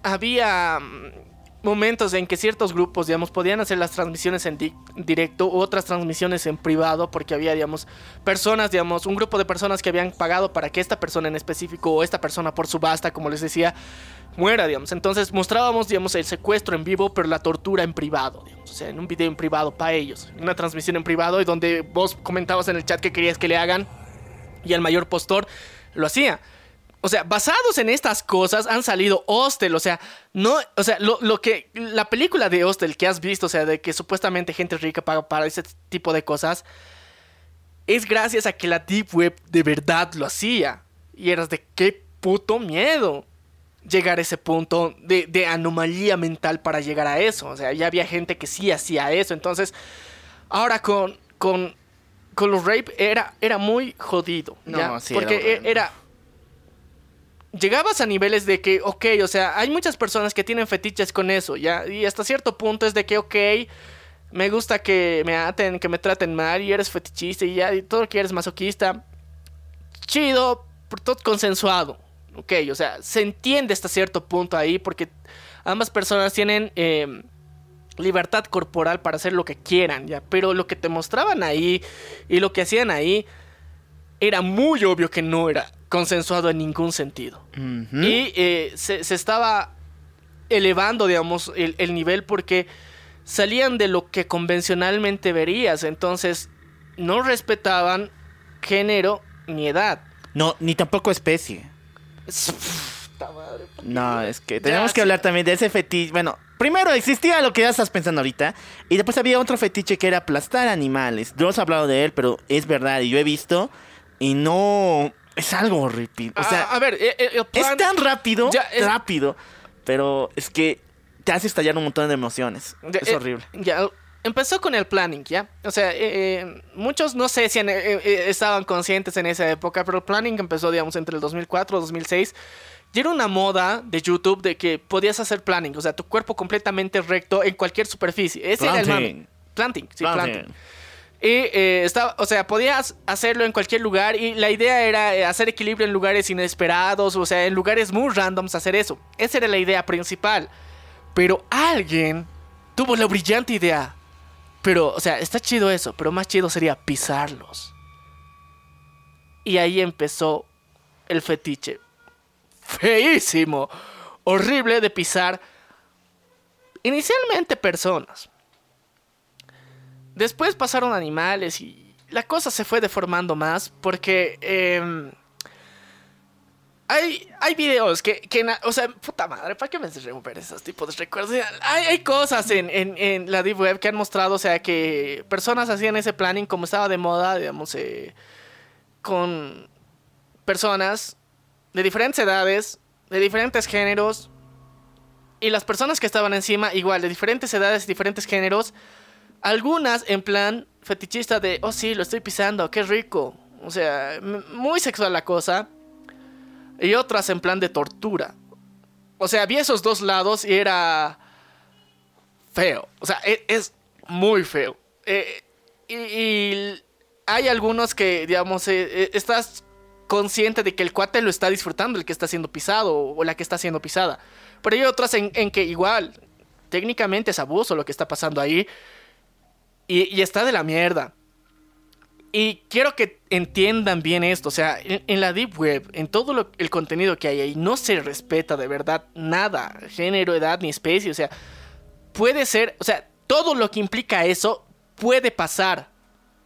Había mm, momentos en que ciertos grupos, digamos, podían hacer las transmisiones en di- directo u otras transmisiones en privado porque había, digamos, personas, digamos, un grupo de personas que habían pagado para que esta persona en específico o esta persona por subasta, como les decía, muera, digamos. Entonces mostrábamos, digamos, el secuestro en vivo, pero la tortura en privado, digamos. O sea, en un video en privado para ellos. Una transmisión en privado y donde vos comentabas en el chat que querías que le hagan y el mayor postor lo hacía. O sea, basados en estas cosas han salido Hostel, o sea, no, o sea, lo, lo que la película de Hostel que has visto, o sea, de que supuestamente gente rica paga para ese tipo de cosas, es gracias a que la Deep Web de verdad lo hacía. Y eras de qué puto miedo llegar a ese punto de, de anomalía mental para llegar a eso. O sea, ya había gente que sí hacía eso. Entonces, ahora con, con, con los rape era, era muy jodido. ¿ya? No, sí, Porque era e- era llegabas a niveles de que, ok, o sea, hay muchas personas que tienen fetiches con eso, ¿ya? Y hasta cierto punto es de que, ok, me gusta que me aten, que me traten mal y eres fetichista y ya, y todo lo que eres masoquista. Chido, por todo consensuado, ok, o sea, se entiende hasta cierto punto ahí porque ambas personas tienen... eh, libertad corporal para hacer lo que quieran, ya. Pero lo que te mostraban ahí y lo que hacían ahí era muy obvio que no era consensuado en ningún sentido. Y eh, se, se estaba elevando, digamos, el, el nivel porque salían de lo que convencionalmente verías. Entonces, no respetaban género ni edad. No, ni tampoco especie. Madre. No, es que tenemos Ya, que sí. hablar también de ese fetiche. Bueno, primero existía lo que ya estás pensando ahorita. Y después había otro fetiche que era aplastar animales. Yo os he hablado de él, pero es verdad. Y yo he visto. Y no. Es algo horrible. O sea, a, a ver, eh, eh, el es plan- tan rápido. Ya, es- Rápido. Pero es que te hace estallar un montón de emociones. Es eh, horrible. Ya, empezó con el planning, ¿ya? O sea, eh, eh, muchos no sé si en- estaban conscientes en esa época, pero el planning empezó, digamos, entre el 2004 y 2006. Y era una moda de YouTube de que podías hacer planning, o sea, tu cuerpo completamente recto en cualquier superficie. Ese era el Planting. mame. Planting, sí, Planting. planting. Y eh, estaba, o sea, podías hacerlo en cualquier lugar y la idea era eh, hacer equilibrio en lugares inesperados, o sea, en lugares muy randoms hacer eso. Esa era la idea principal. Pero alguien tuvo la brillante idea. Pero, o sea, está chido eso, pero más chido sería pisarlos. Y ahí empezó el fetiche. Feísimo, horrible de pisar inicialmente personas. Después pasaron animales y la cosa se fue deformando más porque em, hay, hay videos que, que o sea, puta madre, ¿para qué me remover esos tipos de recuerdos? Hay, hay cosas en, en, en la Deep Web que han mostrado, o sea, que personas hacían ese planning como estaba de moda, digamos, eh, con personas de diferentes edades, de diferentes géneros, y las personas que estaban encima, igual, de diferentes edades, diferentes géneros, algunas en plan fetichista de, oh sí, lo estoy pisando, qué rico. O sea, muy sexual la cosa. Y otras en plan de tortura. O sea, vi esos dos lados y era feo. O sea, e- es, muy feo. Eh, y, hay algunos que, digamos, eh, estás consciente de que el cuate lo está disfrutando, el que está siendo pisado o la que está siendo pisada. Pero hay otras en que igual, técnicamente es abuso lo que está pasando ahí. Y, y está de la mierda. Y quiero que entiendan bien esto, o sea, en, en la Deep Web, en todo lo- el contenido que hay ahí, no se respeta de verdad nada, género, edad ni especie, o sea, puede ser, o sea, todo lo que implica eso puede pasar.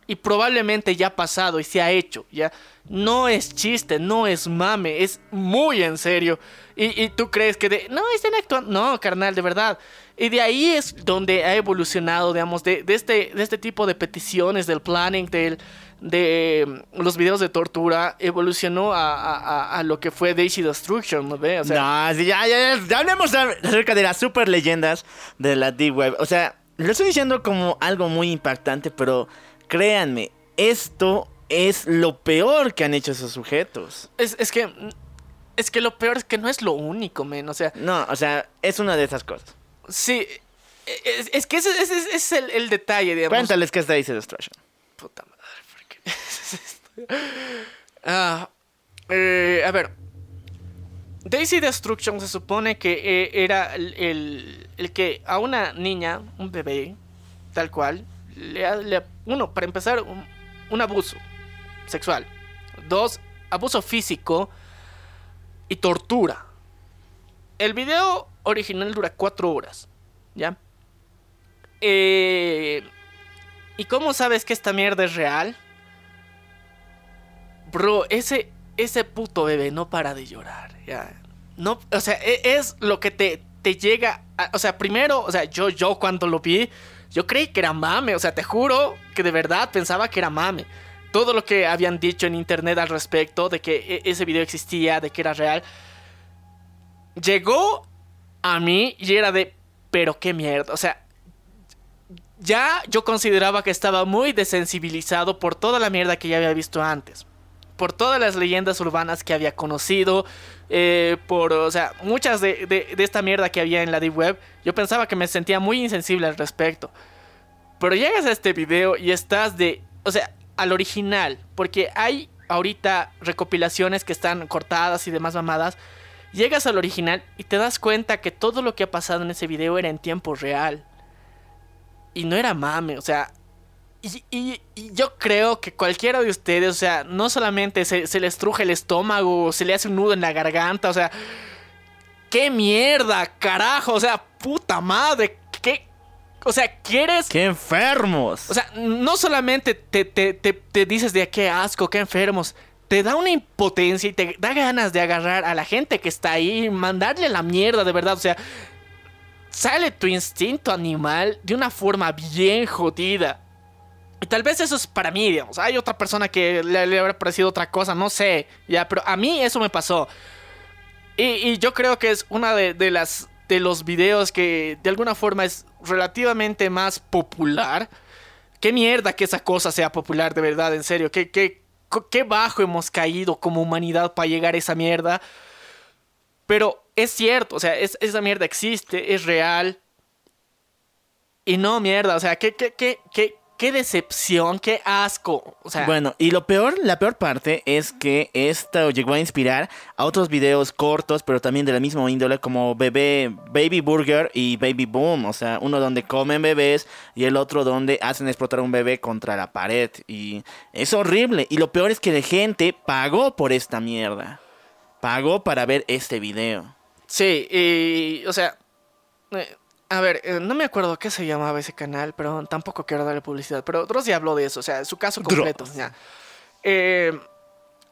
Y probablemente ya ha pasado y se ha hecho, ya. No es chiste, no es mame, es muy en serio. Y, y tú crees que de, no, están actuando. No, carnal, de verdad. Y de ahí es donde ha evolucionado, digamos, de, de este, de este tipo de peticiones, del planning, del, de mm, los videos de tortura, evolucionó a, a- a- a lo que fue Daisy Destruction, ¿no ve? O sea, no, sí, ya, ya, ya, ya hablemos acerca de las super leyendas de la Deep Web. O sea, lo estoy diciendo como algo muy impactante, pero créanme, esto es lo peor que han hecho esos sujetos. es, es que. Es que lo peor es que no es lo único, men. O sea, No, o sea, es una de esas cosas. Sí, es, es que ese, ese- ese es el, el detalle, digamos. Cuéntales qué es Daisy Destruction. Puta madre, ¿por qué esto? Ah, eh, a ver. Daisy Destruction se supone que eh, era el, el- el que a una niña, un bebé, tal cual, le, ha- le uno, para empezar, un, un abuso sexual. Dos, abuso físico y tortura. El video original dura cuatro horas, ¿ya? Eh, ¿Y cómo sabes que esta mierda es real? Bro, ese, ese puto bebé no para de llorar, ya. No, o sea, e- es lo que te, te llega. o sea, primero, o sea, yo, yo cuando lo vi, yo creí que era mame. O sea, te juro que de verdad pensaba que era mame. Todo lo que habían dicho en internet al respecto de que e- ese video existía, de que era real, llegó a mí y era de, pero qué mierda. O sea, ya yo consideraba que estaba muy desensibilizado por toda la mierda que ya había visto antes. Por todas las leyendas urbanas que había conocido. eh, por, o sea, muchas de, de- de esta mierda que había en la Deep Web. Yo pensaba que me sentía muy insensible al respecto. Pero llegas a este video y estás de. O sea, al original. Porque hay ahorita recopilaciones que están cortadas y demás mamadas. Llegas al original y te das cuenta que todo lo que ha pasado en ese video era en tiempo real. Y no era mame, o sea. Y, y- y yo creo que cualquiera de ustedes, o sea, no solamente se, se les truje el estómago, se le hace un nudo en la garganta, o sea. ¡Qué mierda, carajo! O sea, puta madre, ¿qué? O sea, ¿quieres ¡Qué enfermos! o sea, no solamente te, te, te, te dices de qué asco, qué enfermos. Te da una impotencia y te da ganas de agarrar a la gente que está ahí y mandarle la mierda, de verdad. O sea, sale tu instinto animal de una forma bien jodida. Y tal vez eso es para mí, digamos. Hay otra persona que le, habrá parecido otra cosa, no sé. Ya, pero a mí eso me pasó. Y, yo creo que es una de, las de los videos que de alguna forma es relativamente más popular. Qué mierda que esa cosa sea popular, de verdad, en serio. Qué, qué, qué bajo hemos caído como humanidad para llegar a esa mierda. Pero es cierto, o sea, es- esa mierda existe, es real. Y no mierda, o sea, qué, qué, qué, qué, qué decepción, qué asco. O sea, Bueno, y lo peor, la peor parte es que esto llegó a inspirar a otros videos cortos, pero también de la misma índole, como Bebé, Baby Burger y Baby Boom. O sea, uno donde comen bebés y el otro donde hacen explotar a un bebé contra la pared. Y es horrible. Y lo peor es que la gente pagó por esta mierda. Pagó para ver este video. Sí, y, o sea, eh, a ver, eh, no me acuerdo qué se llamaba ese canal, pero tampoco quiero darle publicidad. Pero Dross ya habló de eso, o sea, su caso completo. Ya. Eh,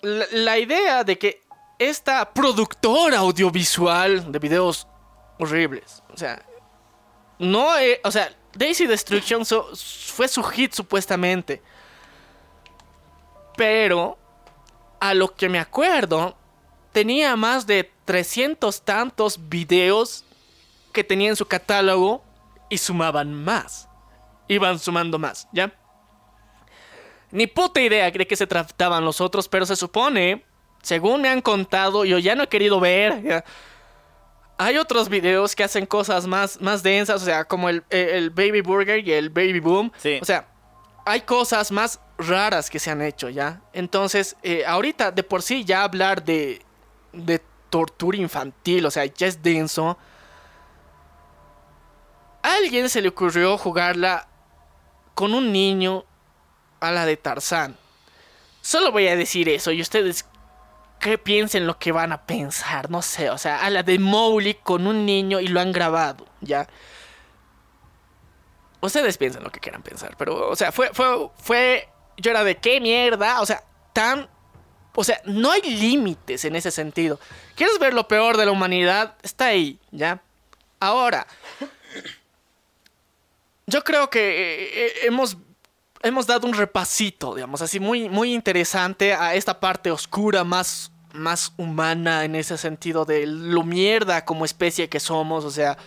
la, la idea de que esta productora audiovisual de videos horribles, o sea, no, eh, o sea, Daisy Destruction so- fue su hit supuestamente. Pero, a lo que me acuerdo, tenía más de 300 tantos videos que tenía en su catálogo y sumaban más. Iban sumando más, ¿ya? Ni puta idea de qué se trataban los otros, pero se supone, según me han contado, yo ya no he querido ver. ya, Hay otros videos que hacen cosas más, más densas, o sea, como el, el Baby Burger y el Baby Boom. Sí. O sea, hay cosas más raras que se han hecho, ¿ya? Entonces, eh, ahorita de por sí ya hablar de, de tortura infantil, o sea, ya es denso. Alguien se le ocurrió jugarla con un niño a la de Tarzán. Solo voy a decir eso y ustedes qué piensen lo que van a pensar, no sé, o sea, a la de Mowgli con un niño y lo han grabado, ¿ya? Ustedes piensen lo que quieran pensar, pero, o sea, fue, fue, fue, yo era de qué mierda, o sea, tan, o sea, no hay límites en ese sentido. ¿Quieres ver lo peor de la humanidad? Está ahí, ¿ya? Ahora, yo creo que eh, eh, hemos, hemos dado un repasito, digamos, así muy, muy interesante a esta parte oscura, más, más humana en ese sentido de lo mierda como especie que somos, o sea,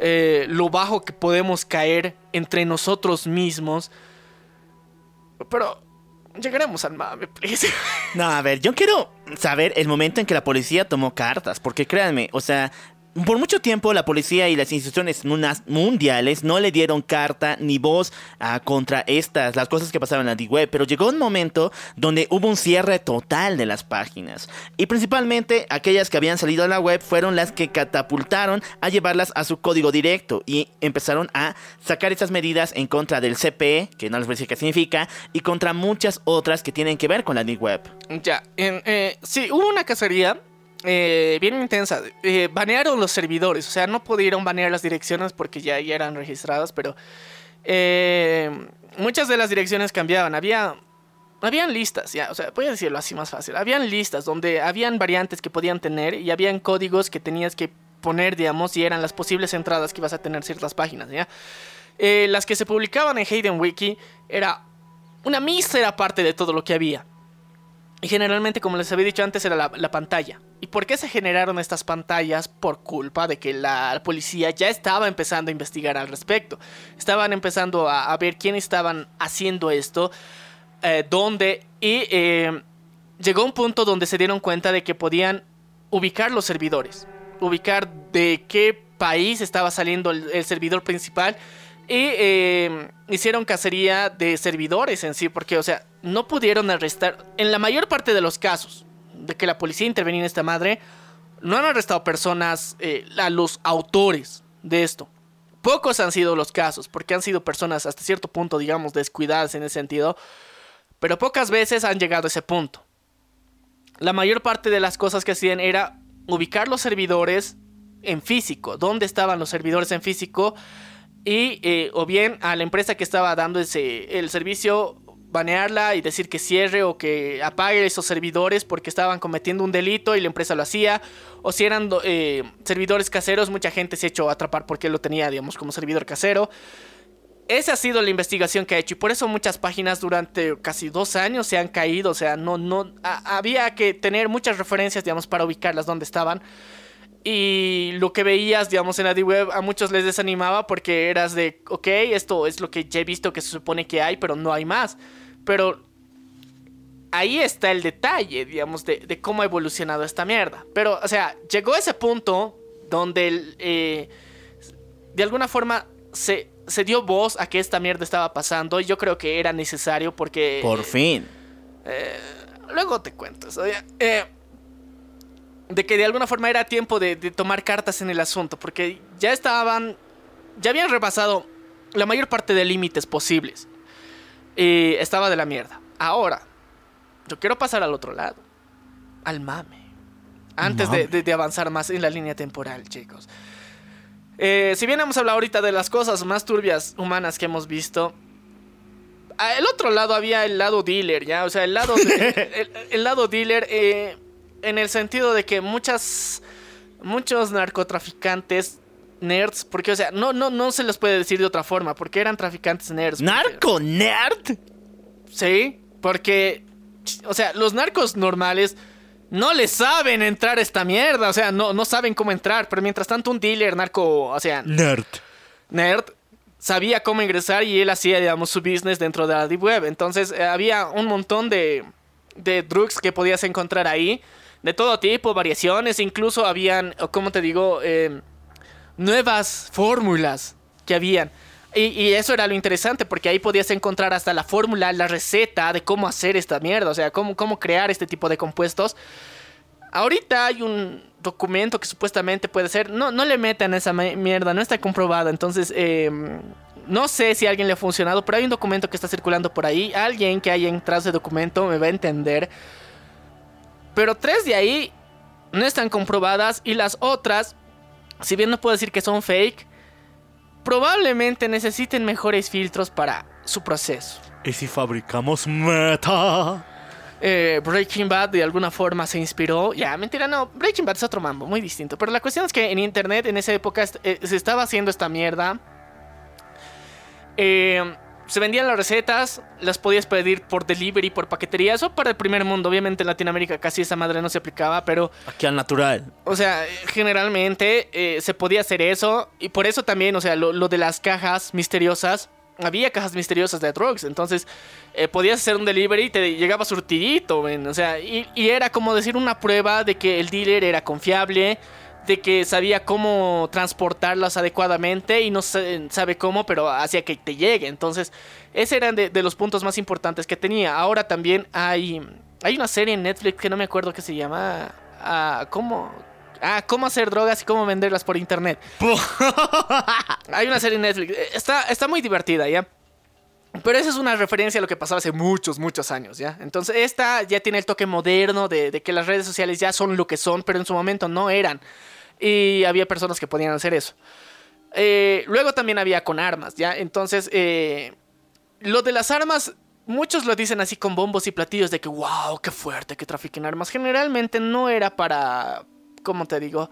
eh, lo bajo que podemos caer entre nosotros mismos. Pero llegaremos al mame. No, a ver, yo quiero saber el momento en que la policía tomó cartas, porque créanme, o sea, por mucho tiempo la policía y las instituciones mundiales no le dieron carta ni voz ah, contra estas, las cosas que pasaban en la D-Web, pero llegó un momento donde hubo un cierre total de las páginas. Y principalmente aquellas que habían salido a la web fueron las que catapultaron a llevarlas a su código directo y empezaron a sacar estas medidas en contra del CPE, que no les voy a decir qué significa, y contra muchas otras que tienen que ver con la D-Web. Ya, en, eh, sí, hubo una cacería eh, bien intensa. Eh, banearon los servidores, o sea, no pudieron banear las direcciones porque ya, ya eran registradas, pero eh, muchas de las direcciones cambiaban. Había, habían listas, ya, o sea, voy a decirlo así más fácil. Habían listas donde habían variantes que podían tener y habían códigos que tenías que poner, digamos, y eran las posibles entradas que ibas a tener ciertas páginas, ¿ya? Eh, las que se publicaban en Hayden Wiki era una mísera parte de todo lo que había. Y generalmente, como les había dicho antes, era la, la pantalla. ¿Y por qué se generaron estas pantallas? Por culpa de que la policía ya estaba empezando a investigar al respecto. Estaban empezando a, ver quién estaban haciendo esto, eh, dónde, y eh, llegó un punto donde se dieron cuenta de que podían ubicar los servidores, ubicar de qué país estaba saliendo el servidor principal y eh, hicieron cacería de servidores en sí, porque, o sea, no pudieron arrestar, en la mayor parte de los casos de que la policía intervenía en esta madre, no han arrestado personas, eh, a los autores de esto. Pocos han sido los casos, porque han sido personas hasta cierto punto, digamos, descuidadas en ese sentido, pero pocas veces han llegado a ese punto. La mayor parte de las cosas que hacían era ubicar los servidores en físico, dónde estaban los servidores en físico, y eh, o bien a la empresa que estaba dando ese, el servicio banearla y decir que cierre o que apague esos servidores porque estaban cometiendo un delito y la empresa lo hacía. O si eran eh, servidores caseros mucha gente se ha hecho atrapar porque lo tenía digamos como servidor casero. Esa ha sido la investigación que ha hecho y por eso muchas páginas durante casi dos años se han caído. O sea no no a- había que tener muchas referencias digamos para ubicarlas donde estaban y lo que veías, digamos, en la D-Web a muchos les desanimaba porque eras de, ok, esto es lo que ya he visto que se supone que hay, pero no hay más. Pero ahí está el detalle, digamos, de, de cómo ha evolucionado esta mierda. Pero, o sea, llegó ese punto donde el, eh, de alguna forma se, se dio voz a que esta mierda estaba pasando y yo creo que era necesario porque... Por fin. Luego te cuento eso. ya. Eh, de que de alguna forma era tiempo de, de tomar cartas en el asunto, porque ya estaban, ya habían repasado la mayor parte de límites posibles. Y estaba de la mierda. Ahora, yo quiero pasar al otro lado, al mame. Antes de, Mame. de- de avanzar más en la línea temporal, chicos. Eh, si bien hemos hablado ahorita de las cosas más turbias humanas que hemos visto, el otro lado había el lado dealer, ¿ya? O sea, el lado, el lado dealer eh, en el sentido de que muchas, muchos narcotraficantes nerds, porque, o sea, no, no, no se les puede decir de otra forma, porque eran traficantes nerds. porque- ¿Narco nerd? Sí, porque, o sea, los narcos normales no le saben entrar a esta mierda, o sea, no, no saben cómo entrar, pero mientras tanto un dealer narco, o sea, Nerd. nerd sabía cómo ingresar y él hacía, digamos, su business dentro de la Deep Web. Entonces eh, había un montón de, de drugs que podías encontrar ahí, de todo tipo, variaciones, incluso habían, como te digo, eh, nuevas fórmulas que habían. Y, y eso era lo interesante, porque ahí podías encontrar hasta la fórmula, la receta de cómo hacer esta mierda, o sea, cómo, cómo crear este tipo de compuestos. Ahorita hay un documento que supuestamente puede ser. No, no le metan esa mierda, no está comprobado. Entonces, eh, no sé si a alguien le ha funcionado, pero hay un documento que está circulando por ahí. Alguien que haya entrado ese documento me va a entender. Pero tres de ahí no están comprobadas y las otras, si bien no puedo decir que son fake, probablemente necesiten mejores filtros para su proceso. ¿Y si fabricamos meta? Eh, Breaking Bad de alguna forma se inspiró. Ya, mentira, no. Breaking Bad es otro mambo, muy distinto. Pero la cuestión es que en internet en esa época eh, se estaba haciendo esta mierda. Eh, se vendían las recetas, las podías pedir por delivery, por paquetería. Eso para el primer mundo. Obviamente en Latinoamérica casi esa madre no se aplicaba, pero Aquí al natural. o sea, generalmente eh, se podía hacer eso. Y por eso también, o sea, lo, lo de las cajas misteriosas. Había cajas misteriosas de drugs. Entonces, eh, podías hacer un delivery y te llegaba surtidito, ven, O sea, y, y era como decir una prueba de que el dealer era confiable. De que sabía cómo transportarlas adecuadamente. Y no sabe cómo, pero hacía que te llegue. Entonces, ese eran de, de los puntos más importantes que tenía. Ahora también hay. Hay una serie en Netflix que no me acuerdo qué se llama. Ah, ¿Cómo? Ah, cómo hacer drogas y cómo venderlas por internet. Hay una serie en Netflix. Está, está muy divertida, ¿ya? Pero esa es una referencia a lo que pasaba hace muchos, muchos años, ¿ya? Entonces, esta ya tiene el toque moderno de, de que las redes sociales ya son lo que son, pero en su momento no eran. Y había personas que podían hacer eso. Eh, luego también había con armas, ¿ya? Entonces, eh, lo de las armas, muchos lo dicen así con bombos y platillos de que, wow, qué fuerte que trafiquen armas. Generalmente no era para, ¿cómo te digo?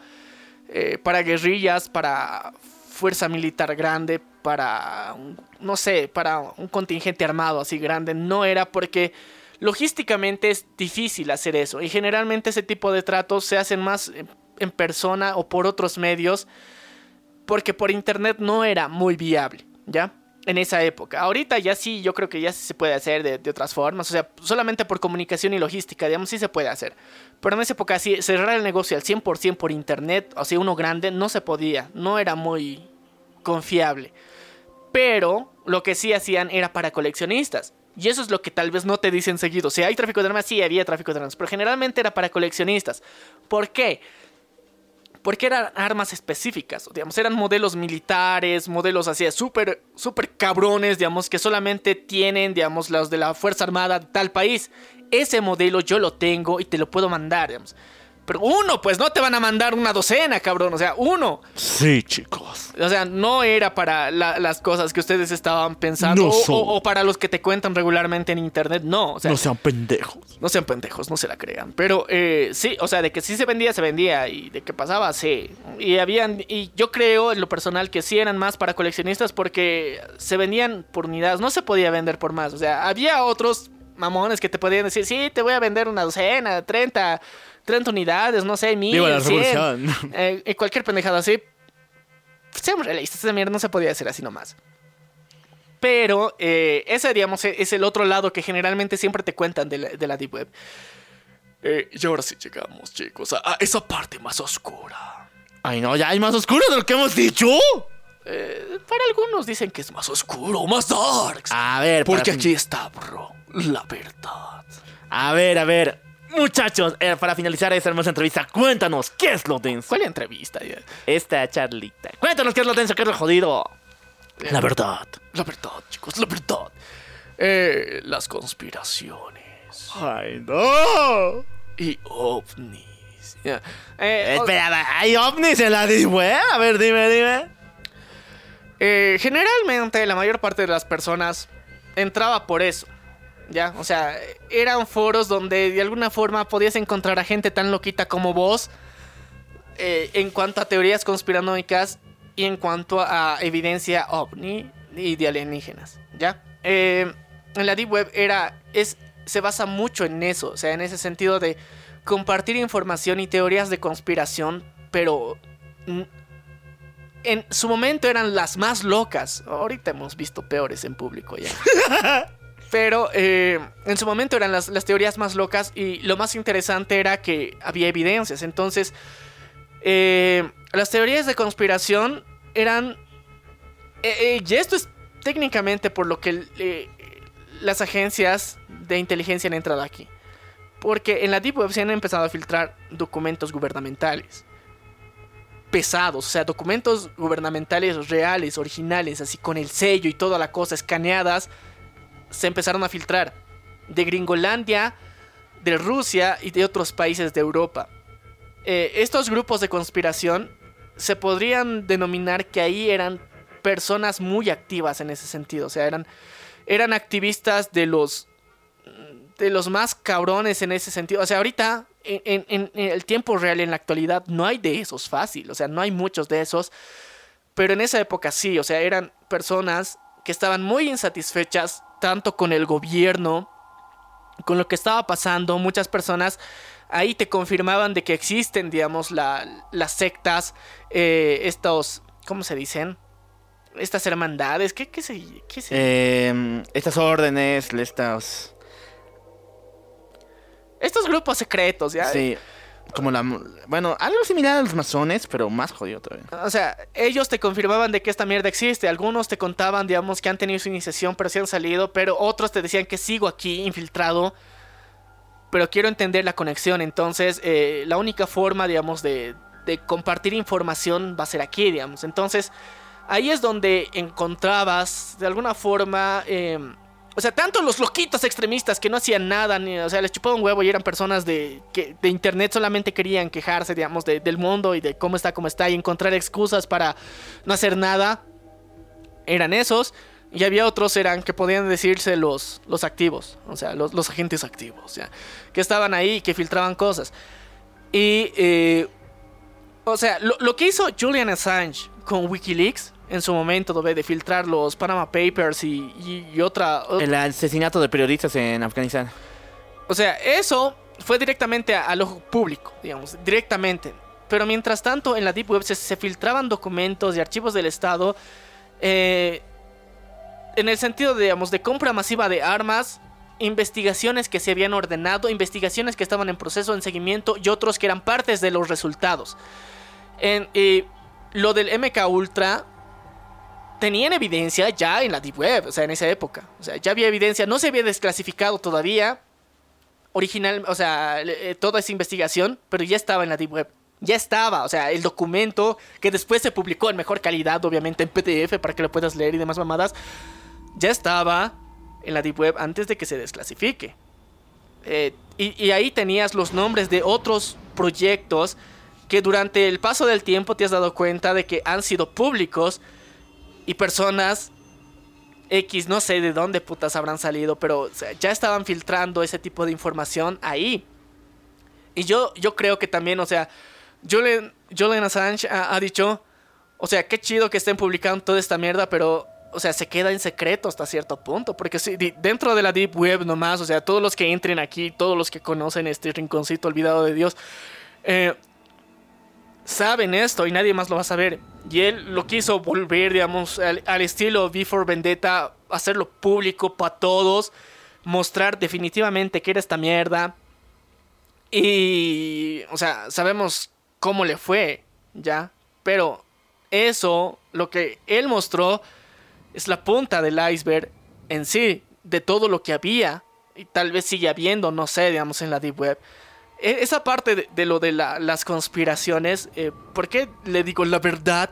Eh, para guerrillas, para fuerza militar grande, para, no sé, para un contingente armado así grande. No era porque logísticamente es difícil hacer eso. Y generalmente ese tipo de tratos se hacen más en- persona o por otros medios porque por internet no era muy viable, ¿ya? En esa época. Ahorita ya sí, yo creo que ya sí se puede hacer de, otras formas. O sea, solamente por comunicación y logística, digamos, sí se puede hacer. Pero en esa época sí, cerrar el negocio al 100% por internet, o sea, uno grande, no se podía. No era muy confiable. Pero lo que sí hacían era para coleccionistas. Y eso es lo que tal vez no te dicen seguido. Si hay tráfico de armas, sí había tráfico de armas. Pero generalmente era para coleccionistas. ¿Por qué? Porque eran armas específicas, digamos, eran modelos militares, modelos así, súper, súper cabrones, digamos, que solamente tienen, digamos, los de la Fuerza Armada de tal país. Ese modelo yo lo tengo y te lo puedo mandar, digamos. Pero uno, pues no te van a mandar una docena, cabrón, o sea, uno. Sí, chicos. O sea, no era para la- las cosas que ustedes estaban pensando No o- son. o, o para los que te cuentan regularmente en internet, no. O sea, No sean pendejos. no sean pendejos, no se la crean. Pero eh, sí, o sea, de que sí se vendía, se vendía. Y de que pasaba, sí. Y habían. Y yo creo, en lo personal, que sí eran más para coleccionistas porque se vendían por unidades. No se podía vender por más. O sea, había otros mamones que te podían decir, sí, te voy a vender una docena, 30, 30 unidades, no sé, mil, Viva la 100, revolución. eh, cualquier pendejada así. Seamos realistas, esa mierda no se podía hacer así nomás. Pero eh, ese, digamos, e- es el otro lado que generalmente siempre te cuentan de la, de la Deep Web. Eh, y ahora sí llegamos, chicos, a, a esa parte más oscura. Ay, no, ya hay más oscuro de lo que hemos dicho. Eh, para algunos dicen que es más Más oscuro, más darks. A ver, Porque para aquí está, bro, la verdad. A ver, a ver. Muchachos, eh, para finalizar esta hermosa entrevista, cuéntanos, ¿qué es lo denso? ¿Cuál entrevista? Esta charlita. Cuéntanos qué es lo denso, qué es lo jodido. La verdad. La verdad, chicos, la verdad. Eh, las conspiraciones Ay, no. y ovnis. Eh, Eh, espera, ¿hay ovnis en la Web? A ver, dime, dime. eh, generalmente la mayor parte de las personas entraba por eso. Ya, o sea, eran foros donde de alguna forma podías encontrar a gente tan loquita como vos eh, en cuanto a teorías conspiranoicas y en cuanto a evidencia ovni y de alienígenas. Ya, Eh, en la deep web era es se basa mucho en eso, o sea, en ese sentido de compartir información y teorías de conspiración, pero en su momento eran las más locas. Ahorita hemos visto peores en público ya. Pero eh, en su momento eran las, las teorías más locas y lo más interesante era que había evidencias. Entonces, eh, las teorías de conspiración eran eh, eh, y esto es técnicamente por lo que las agencias de inteligencia han entrado aquí. Porque en la Deep Web se han empezado a filtrar documentos gubernamentales. Pesados, o sea, documentos gubernamentales reales, originales, así con el sello y toda la cosa, escaneadas, se empezaron a filtrar. De Gringolandia, de Rusia y de otros países de Europa. Eh, estos grupos de conspiración se podrían denominar que ahí eran personas muy activas en ese sentido. O sea, eran, eran activistas de los de los más cabrones en ese sentido. O sea, ahorita, en, en, el tiempo real, en la actualidad, no hay de esos fácil. O sea, no hay muchos de esos. Pero en esa época sí. O sea, eran personas que estaban muy insatisfechas tanto con el gobierno, con lo que estaba pasando. Muchas personas ahí te confirmaban de que existen, digamos, la, las sectas, eh, estos, ¿cómo se dicen? Estas hermandades, ¿qué, qué se, qué se... Eh, estas órdenes, estos... Estos grupos secretos, ¿ya? Sí. Como la... Bueno, algo similar a los masones, pero más jodido todavía. O sea, ellos te confirmaban de que esta mierda existe. Algunos te contaban, digamos, que han tenido su iniciación, pero sí han salido. Pero otros te decían que sigo aquí, infiltrado. Pero quiero entender la conexión. Entonces, eh, la única forma, digamos, de, de compartir información va a ser aquí, digamos. Entonces, ahí es donde encontrabas, de alguna forma... Eh, o sea, tanto los loquitos extremistas que no hacían nada, ni, o sea, les chupaban un huevo y eran personas de, que de internet solamente querían quejarse, digamos, del mundo y de cómo está, cómo está y encontrar excusas para no hacer nada. Eran esos. Y había otros eran que podían decirse los, los activos, o sea, los, los agentes activos, o sea, que estaban ahí y que filtraban cosas. Y, eh, o sea, lo que hizo Julian Assange con Wikileaks en su momento de filtrar los Panama Papers y, y, y otra... El asesinato de periodistas en Afganistán. O sea, eso fue directamente al ojo público, digamos, directamente. Pero mientras tanto, en la Deep Web se, se filtraban documentos y archivos del Estado eh, en el sentido, digamos, de compra masiva de armas, investigaciones que se habían ordenado, investigaciones que estaban en proceso, en seguimiento y otros que eran partes de los resultados. En, eh, lo del MK Ultra tenían evidencia ya en la Deep Web, o sea, en esa época. O sea, ya había evidencia, no se había desclasificado todavía original, o sea, eh, toda esa investigación, pero ya estaba en la Deep Web. Ya estaba, o sea, el documento que después se publicó en mejor calidad, obviamente en PDF para que lo puedas leer y demás mamadas, ya estaba en la Deep Web antes de que se desclasifique. Eh, y, y ahí tenías los nombres de otros proyectos que durante el paso del tiempo te has dado cuenta de que han sido públicos y personas X, no sé de dónde putas habrán salido, pero ya estaban filtrando ese tipo de información ahí. Y yo, yo creo que también, o sea, Julian, Julian Assange ha, ha, dicho, o sea, qué chido que estén publicando toda esta mierda, pero, o sea, se queda en secreto hasta cierto punto, porque dentro de la Deep Web nomás, o sea, todos los que entren aquí, todos los que conocen este rinconcito olvidado de Dios, eh, saben esto y nadie más lo va a saber. Y él lo quiso volver, digamos, al, al estilo Before Vendetta, hacerlo público para todos, mostrar definitivamente que era esta mierda. Y, o sea, sabemos cómo le fue, ¿ya? Pero eso, lo que él mostró, es la punta del iceberg en sí, de todo lo que había, y tal vez sigue habiendo, no sé, digamos, en la Deep Web. Esa parte de, lo de la, las conspiraciones, eh, ¿por qué le digo la verdad?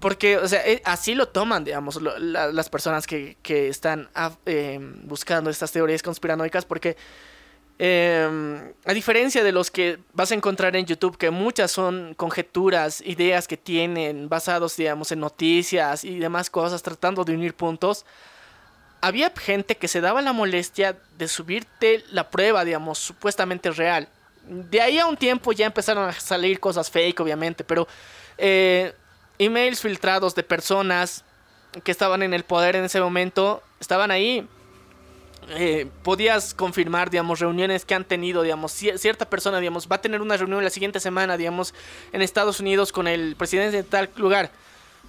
Porque, o sea, eh, así lo toman, digamos, las personas que, que están eh, buscando estas teorías conspiranoicas, porque eh, a diferencia de los que vas a encontrar en YouTube, que muchas son conjeturas, ideas que tienen basados, digamos, en noticias y demás cosas, tratando de unir puntos, había gente que se daba la molestia de subirte la prueba, digamos, supuestamente real. De ahí a un tiempo ya empezaron a salir cosas fake, obviamente, pero eh, emails filtrados de personas que estaban en el poder en ese momento estaban ahí. Eh, podías confirmar, digamos, reuniones que han tenido, digamos, cierta persona, digamos, va a tener una reunión la siguiente semana, digamos, en Estados Unidos con el presidente de tal lugar.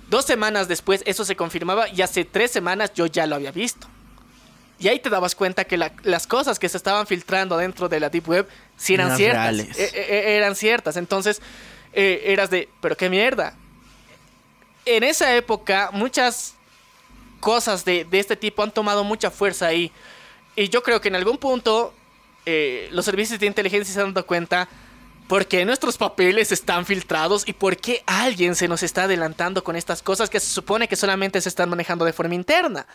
Dos semanas después eso se confirmaba y hace tres semanas yo ya lo había visto. Y ahí te dabas cuenta que la, las cosas que se estaban filtrando dentro de la Deep Web sí eran, ciertas. E, e, eran ciertas. Entonces, eh, eras de, pero qué mierda. En esa época, muchas cosas de, de este tipo han tomado mucha fuerza ahí. Y yo creo que en algún punto eh, los servicios de inteligencia se han dado cuenta por qué nuestros papeles están filtrados y por qué alguien se nos está adelantando con estas cosas que se supone que solamente se están manejando de forma interna.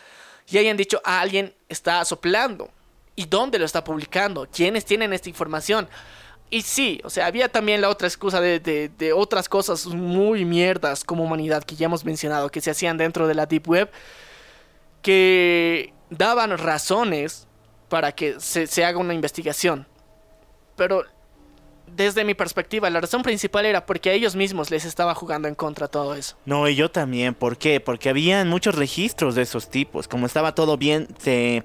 Y hayan dicho, "Ah, alguien está soplando. ¿Y dónde lo está publicando? ¿Quiénes tienen esta información? Y sí, o sea, había también la otra excusa de, de- de otras cosas muy mierdas como humanidad que ya hemos mencionado, que se hacían dentro de la Deep Web, que daban razones para que se, se haga una investigación. Pero desde mi perspectiva, la razón principal era porque a ellos mismos les estaba jugando en contra todo eso. No, y yo también. ¿Por qué? Porque habían muchos registros de esos tipos. Como estaba todo bien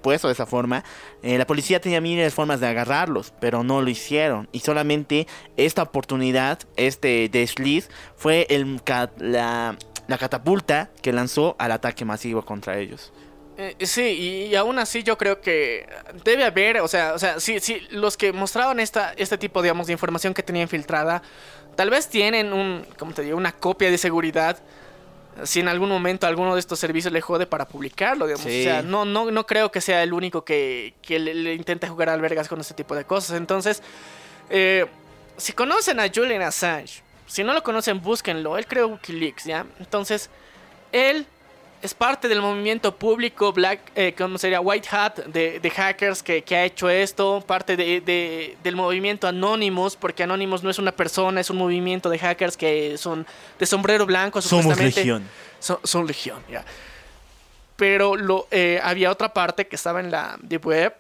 puesto de esa forma, eh, la policía tenía miles formas de agarrarlos, pero no lo hicieron. Y solamente esta oportunidad, este desliz, fue el, la, la catapulta que lanzó al ataque masivo contra ellos. Eh, sí, y, y aún así yo creo que debe haber, o sea, o sea, sí, sí, los que mostraban esta, este tipo, digamos, de información que tenían filtrada, tal vez tienen un, ¿cómo te digo? Una copia de seguridad. Si en algún momento alguno de estos servicios le jode para publicarlo, digamos. Sí. O sea, no, no, no creo que sea el único que, que le, le intente jugar albergas con este tipo de cosas. Entonces, eh, si conocen a Julian Assange, si no lo conocen, búsquenlo. Él creó Wikileaks, ¿ya? Entonces, él es parte del movimiento público Black, eh, ¿cómo sería? White Hat de, de hackers que, que ha hecho esto, parte de, de- del movimiento Anonymous, porque Anonymous no es una persona, es un movimiento de hackers que son de sombrero blanco. Somos legión. Son, son legión, ya. Pero lo, eh, había otra parte que estaba en la Deep Web,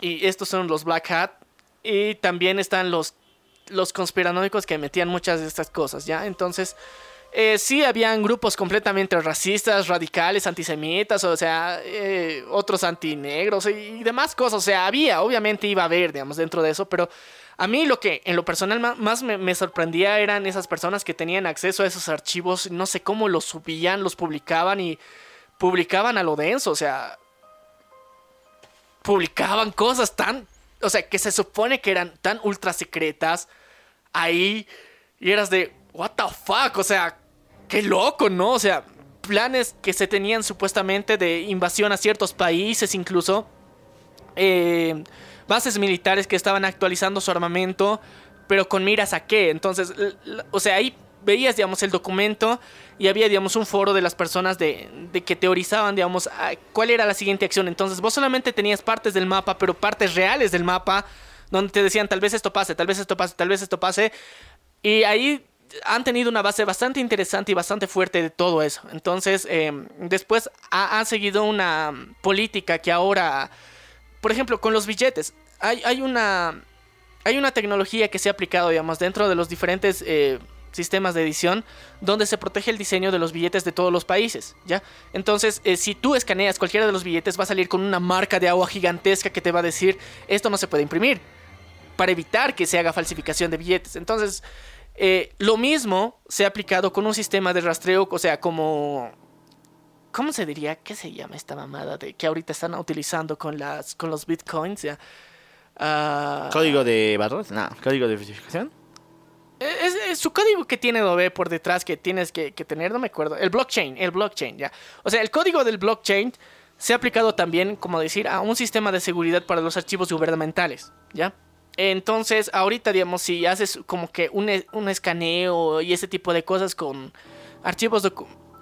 y estos son los Black Hat, y también están los, los conspiranoicos que metían muchas de estas cosas, ¿ya? Entonces, eh, sí habían grupos completamente racistas, radicales, antisemitas, o sea, eh, otros antinegros y, demás cosas. O sea, había, obviamente iba a haber, digamos, dentro de eso, pero a mí lo que en lo personal más me sorprendía eran esas personas que tenían acceso a esos archivos, no sé cómo los subían, los publicaban y publicaban a lo denso, o sea, publicaban cosas tan, o sea, que se supone que eran tan ultra secretas ahí y eras de, what the fuck, o sea, qué loco, ¿no? O sea, planes que se tenían supuestamente de invasión a ciertos países incluso, eh, bases militares que estaban actualizando su armamento, pero con miras a qué, entonces, o sea, ahí veías, digamos, el documento y había, digamos, un foro de las personas de, que teorizaban, digamos, cuál era la siguiente acción. Entonces, vos solamente tenías partes del mapa, pero partes reales del mapa, donde te decían, tal vez esto pase, tal vez esto pase, tal vez esto pase. Y ahí han tenido una base bastante interesante y bastante fuerte de todo eso. Entonces, eh, después ha, ha seguido una política que ahora, por ejemplo, con los billetes, hay, hay una hay una tecnología que se ha aplicado, digamos, dentro de los diferentes eh, sistemas de edición, donde se protege el diseño de los billetes de todos los países, ¿ya? Entonces, eh, si tú escaneas cualquiera de los billetes, va a salir con una marca de agua gigantesca que te va a decir, esto no se puede imprimir, para evitar que se haga falsificación de billetes. Entonces, eh, lo mismo se ha aplicado con un sistema de rastreo, o sea, como... ¿Cómo se diría? ¿Qué se llama esta mamada de que ahorita están utilizando con las con los bitcoins? ¿ya? Ah, ¿Código de barras? No, código de verificación. Es, es su código que tiene Adobe por detrás que tienes que, que tener, no me acuerdo. El blockchain, el blockchain, ya. O sea, el código del blockchain se ha aplicado también, como decir, a un sistema de seguridad para los archivos gubernamentales, ¿ya? Entonces, ahorita, digamos, si haces como que un, un escaneo y ese tipo de cosas con archivos,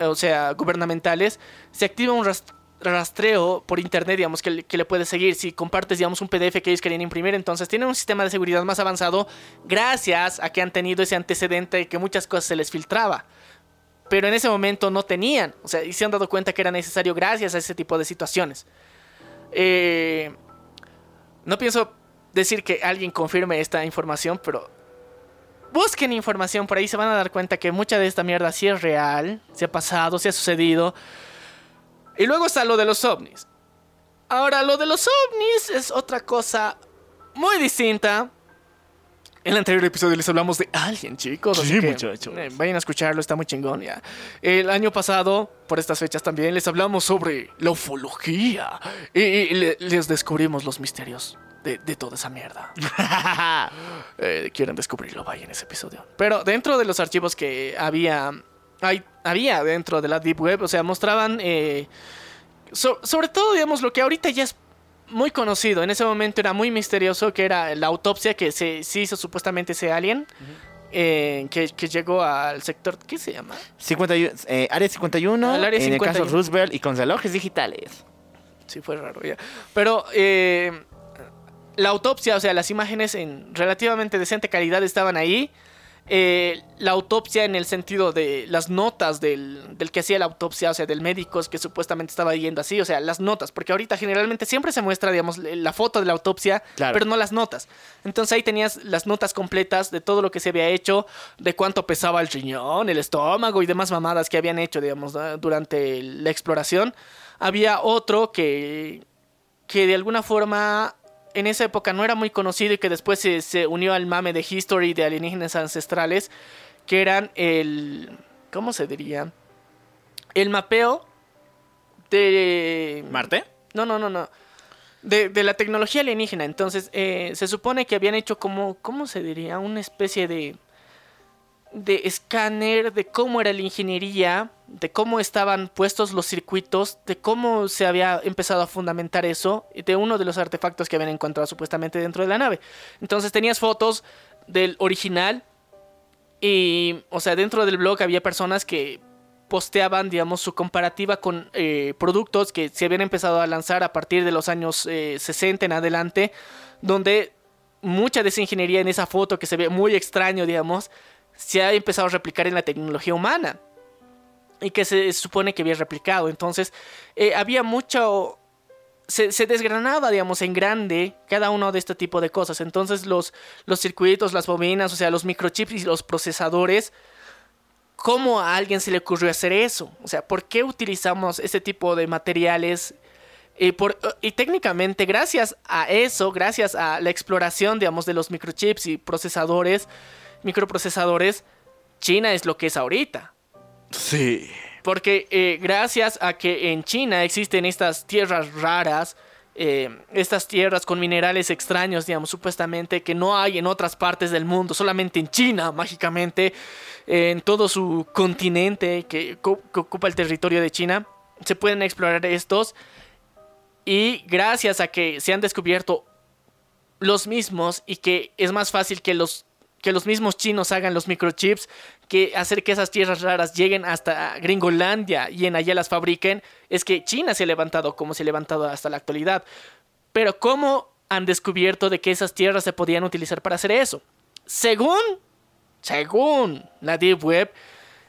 o sea, gubernamentales, se activa un rast- rastreo por internet, digamos, que, que le puedes seguir. Si compartes, digamos, un PDF que ellos querían imprimir, entonces tienen un sistema de seguridad más avanzado gracias a que han tenido ese antecedente de que muchas cosas se les filtraba. Pero en ese momento no tenían, o sea, y se han dado cuenta que era necesario gracias a ese tipo de situaciones. Eh, no pienso decir que alguien confirme esta información, pero busquen información por ahí, se van a dar cuenta que mucha de esta mierda sí es real, se ha pasado, se ha sucedido. Y luego está lo de los ovnis. Ahora, lo de los ovnis es otra cosa muy distinta. En el anterior episodio les hablamos de Alien, chicos. Sí, muchachos. eh, vayan a escucharlo, está muy chingón ya. El año pasado, por estas fechas también, les hablamos sobre la ufología. Y, y le- les descubrimos los misterios de, de toda esa mierda. Eh, quieren descubrirlo, vayan a ese episodio. Pero dentro de los archivos que había, hay, había dentro de la Deep Web, o sea, mostraban eh, So- sobre todo, digamos, lo que ahorita ya es muy conocido. En ese momento era muy misterioso, que era la autopsia que se, se hizo supuestamente ese alien. eh, que, que llegó al sector, ¿qué se llama? 51, eh, área 51, Al área en el caso 51. Roosevelt y con relojes digitales. Sí, fue raro ya. Pero eh, la autopsia, o sea, las imágenes en relativamente decente calidad estaban ahí. Eh, la autopsia en el sentido de las notas del, del que hacía la autopsia, o sea, del médico que supuestamente estaba yendo así, o sea, las notas, porque ahorita generalmente siempre se muestra, digamos, la foto de la autopsia, Claro. pero no las notas. Entonces ahí tenías las notas completas de todo lo que se había hecho, de cuánto pesaba el riñón, el estómago y demás mamadas que habían hecho, digamos, ¿no? durante la exploración. Había otro que, que de alguna forma en esa época no era muy conocido y que después se, se unió al mame de History de alienígenas ancestrales, que eran el... ¿Cómo se diría? El mapeo de... ¿Marte? No, no, no, no. De, de la tecnología alienígena. Entonces, eh, se supone que habían hecho como, ¿cómo se diría? Una especie de, de escáner de cómo era la ingeniería, de cómo estaban puestos los circuitos, de cómo se había empezado a fundamentar eso, de uno de los artefactos que habían encontrado supuestamente dentro de la nave. Entonces, tenías fotos del original y, o sea, dentro del blog había personas que posteaban, digamos, su comparativa con eh, productos que se habían empezado a lanzar a partir de los años eh, 60 en adelante, donde mucha de esa ingeniería en esa foto que se ve muy extraño, digamos, se ha empezado a replicar en la tecnología humana y que se supone que había replicado. Entonces, eh, había mucho... Se, desgranaba, digamos, en grande cada uno de este tipo de cosas. Entonces, los, los circuitos, las bobinas, o sea, los microchips y los procesadores, ¿cómo a alguien se le ocurrió hacer eso? O sea, ¿por qué utilizamos ese tipo de materiales? Y, por, y técnicamente, gracias a eso, gracias a la exploración, digamos, de los microchips y procesadores, microprocesadores, China es lo que es ahorita. Sí. Porque eh, gracias a que en China existen estas tierras raras, eh, estas tierras con minerales extraños, digamos, supuestamente, que no hay en otras partes del mundo, solamente en China, mágicamente, eh, en todo su continente que, ocupa el territorio de China, se pueden explorar estos. Y gracias a que se han descubierto los mismos y que es más fácil que los que los mismos chinos hagan los microchips que hacer que esas tierras raras lleguen hasta Gringolandia y en allá las fabriquen, es que China se ha levantado como se ha levantado hasta la actualidad. Pero ¿cómo han descubierto de que esas tierras se podían utilizar para hacer eso? Según, según la Deep Web,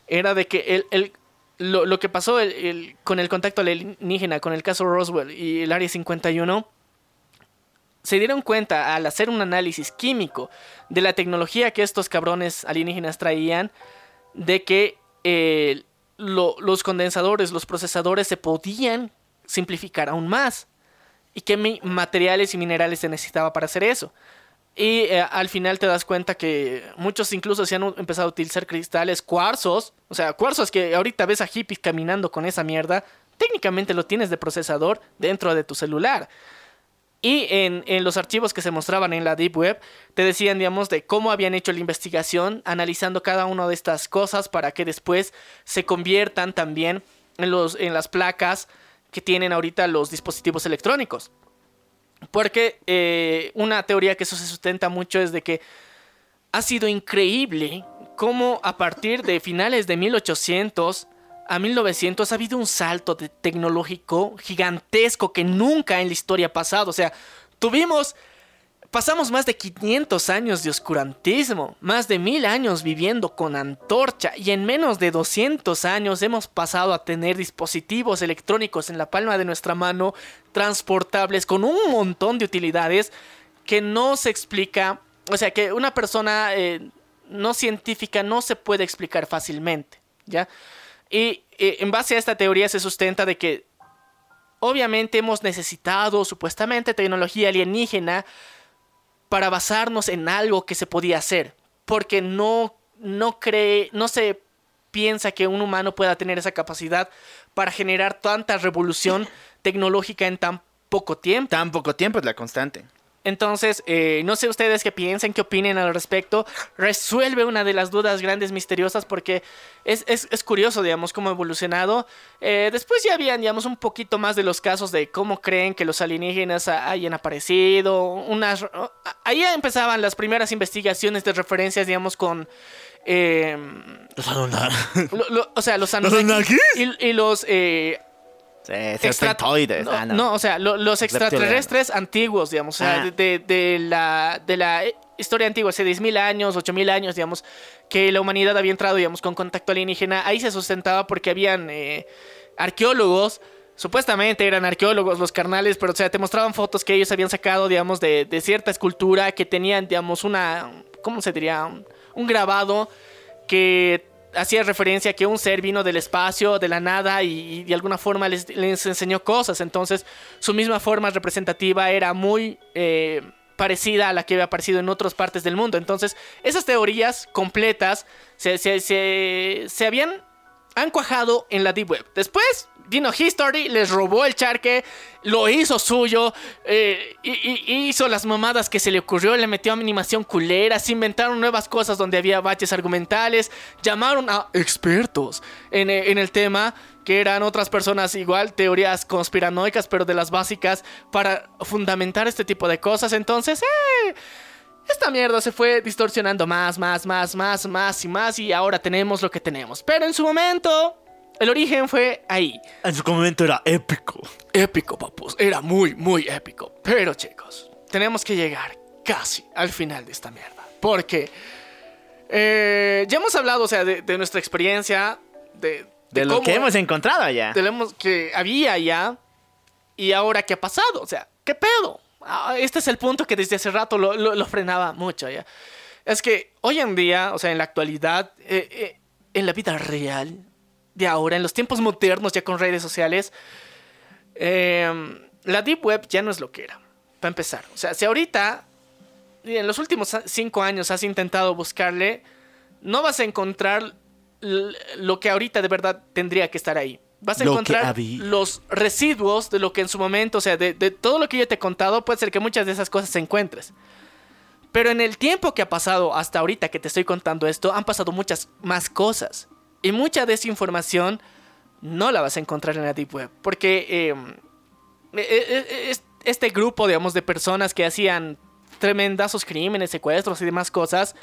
era de que el, el- lo, lo que pasó el- el- con el contacto alienígena, con el caso Roswell y el Área 51, se dieron cuenta al hacer un análisis químico de la tecnología que estos cabrones alienígenas traían, de que eh, lo- los condensadores, los procesadores se podían simplificar aún más. Y qué materiales y minerales se necesitaba para hacer eso. Y eh, al final te das cuenta que muchos incluso se han empezado a utilizar cristales cuarzos. O sea, cuarzos que ahorita ves a hippies caminando con esa mierda. Técnicamente lo tienes de procesador dentro de tu celular. Y en, en los archivos que se mostraban en la Deep Web, te decían, digamos, de cómo habían hecho la investigación, analizando cada una de estas cosas para que después se conviertan también en, los, en las placas que tienen ahorita los dispositivos electrónicos. Porque eh, una teoría que eso se sustenta mucho es de que ha sido increíble cómo a partir de finales de 1800 a 1900 ha habido un salto tecnológico gigantesco que nunca en la historia ha pasado. O sea, tuvimos, pasamos más de 500 años de oscurantismo, más de mil años viviendo con antorcha y en menos de 200 años hemos pasado a tener dispositivos electrónicos en la palma de nuestra mano, transportables con un montón de utilidades que no se explica, o sea, que una persona eh, no científica no se puede explicar fácilmente, ¿ya? Y eh, en base a esta teoría se sustenta de que obviamente hemos necesitado supuestamente tecnología alienígena para basarnos en algo que se podía hacer, porque no no cree, no se piensa que un humano pueda tener esa capacidad para generar tanta revolución tecnológica en tan poco tiempo. Tan poco tiempo es la constante. Entonces, eh, no sé ustedes qué piensen, qué opinen al respecto. Resuelve una de las dudas grandes misteriosas porque es, es, es curioso, digamos, cómo ha evolucionado. Eh, después ya habían, digamos, un poquito más de los casos de cómo creen que los alienígenas hayan aparecido. Unas, ahí empezaban las primeras investigaciones de referencias, digamos, con... Eh, los Anunnaki. o sea, los Anunnaki. Y, y, los eh, extratoides. Ah, no, o sea, los extraterrestres antiguos, digamos, o sea, ah. de, la, de la historia antigua, hace 10.000 años, 8.000 años, digamos, que la humanidad había entrado, digamos, con contacto alienígena, ahí se sustentaba porque habían eh, arqueólogos, supuestamente eran arqueólogos los carnales, pero o sea, te mostraban fotos que ellos habían sacado, digamos, de, de cierta escultura que tenían, digamos, una, ¿cómo se diría? un grabado que hacía referencia a que un ser vino del espacio, de la nada, y, de alguna forma les, enseñó cosas. Entonces, su misma forma representativa era muy eh, parecida a la que había aparecido en otras partes del mundo. Entonces, esas teorías completas se, se, habían cuajado en la Deep Web. Después Dino History les robó el charque, lo hizo suyo, eh, y, hizo las mamadas que se le ocurrió, le metió animación culera, se inventaron nuevas cosas donde había baches argumentales, llamaron a expertos en, eh, en el tema, que eran otras personas igual, teorías conspiranoicas, pero de las básicas, para fundamentar este tipo de cosas. Entonces, eh, esta mierda se fue distorsionando más, más, más, más, más y más, y ahora tenemos lo que tenemos. Pero en su momento el origen fue ahí. En su momento era épico. Épico, papus. Era muy, muy épico. Pero, chicos, tenemos que llegar casi al final de esta mierda. Porque eh, ya hemos hablado, o sea, de, nuestra experiencia, de, de, lo que hemos encontrado allá. De lo que había allá. Y ahora, ¿qué ha pasado? O sea, ¿qué pedo? Ah, este es el punto que desde hace rato lo, frenaba mucho ya. Es que hoy en día, o sea, en la actualidad, eh, eh, en la vida real, de ahora, en los tiempos modernos, ya con redes sociales, em, la Deep Web ya no es lo que era, para empezar. O sea, si ahorita, en los últimos cinco años has intentado buscarle, no vas a encontrar lo que ahorita de verdad tendría que estar ahí. Vas a encontrar los residuos de lo que en su momento, o sea, de, de todo lo que yo te he contado, puede ser que muchas de esas cosas se encuentres. Pero en el tiempo que ha pasado hasta ahorita que te estoy contando esto, han pasado muchas más cosas. Y mucha de esa información no la vas a encontrar en la Deep Web. Porque em, e, e, e, este grupo, digamos, de personas que hacían tremendos crímenes, secuestros y demás cosas,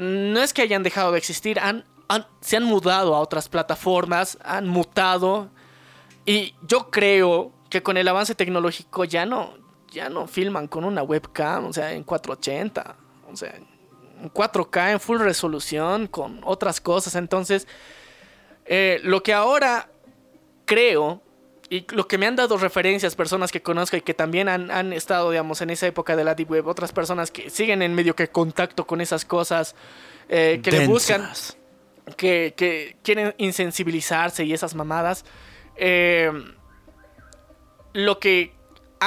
no es que hayan dejado de existir, han, se han mudado a otras plataformas, han mutado. Y yo creo que con el avance tecnológico ya no, ya no filman con una webcam, o sea, en 480. O sea, 4K en full resolución con otras cosas. Entonces, eh, lo que ahora creo y lo que me han dado referencias, personas que conozco y que también han, estado, digamos, en esa época de la Deep Web, otras personas que siguen en medio que contacto con esas cosas, eh, que le buscan, que, quieren insensibilizarse y esas mamadas. Eh, lo que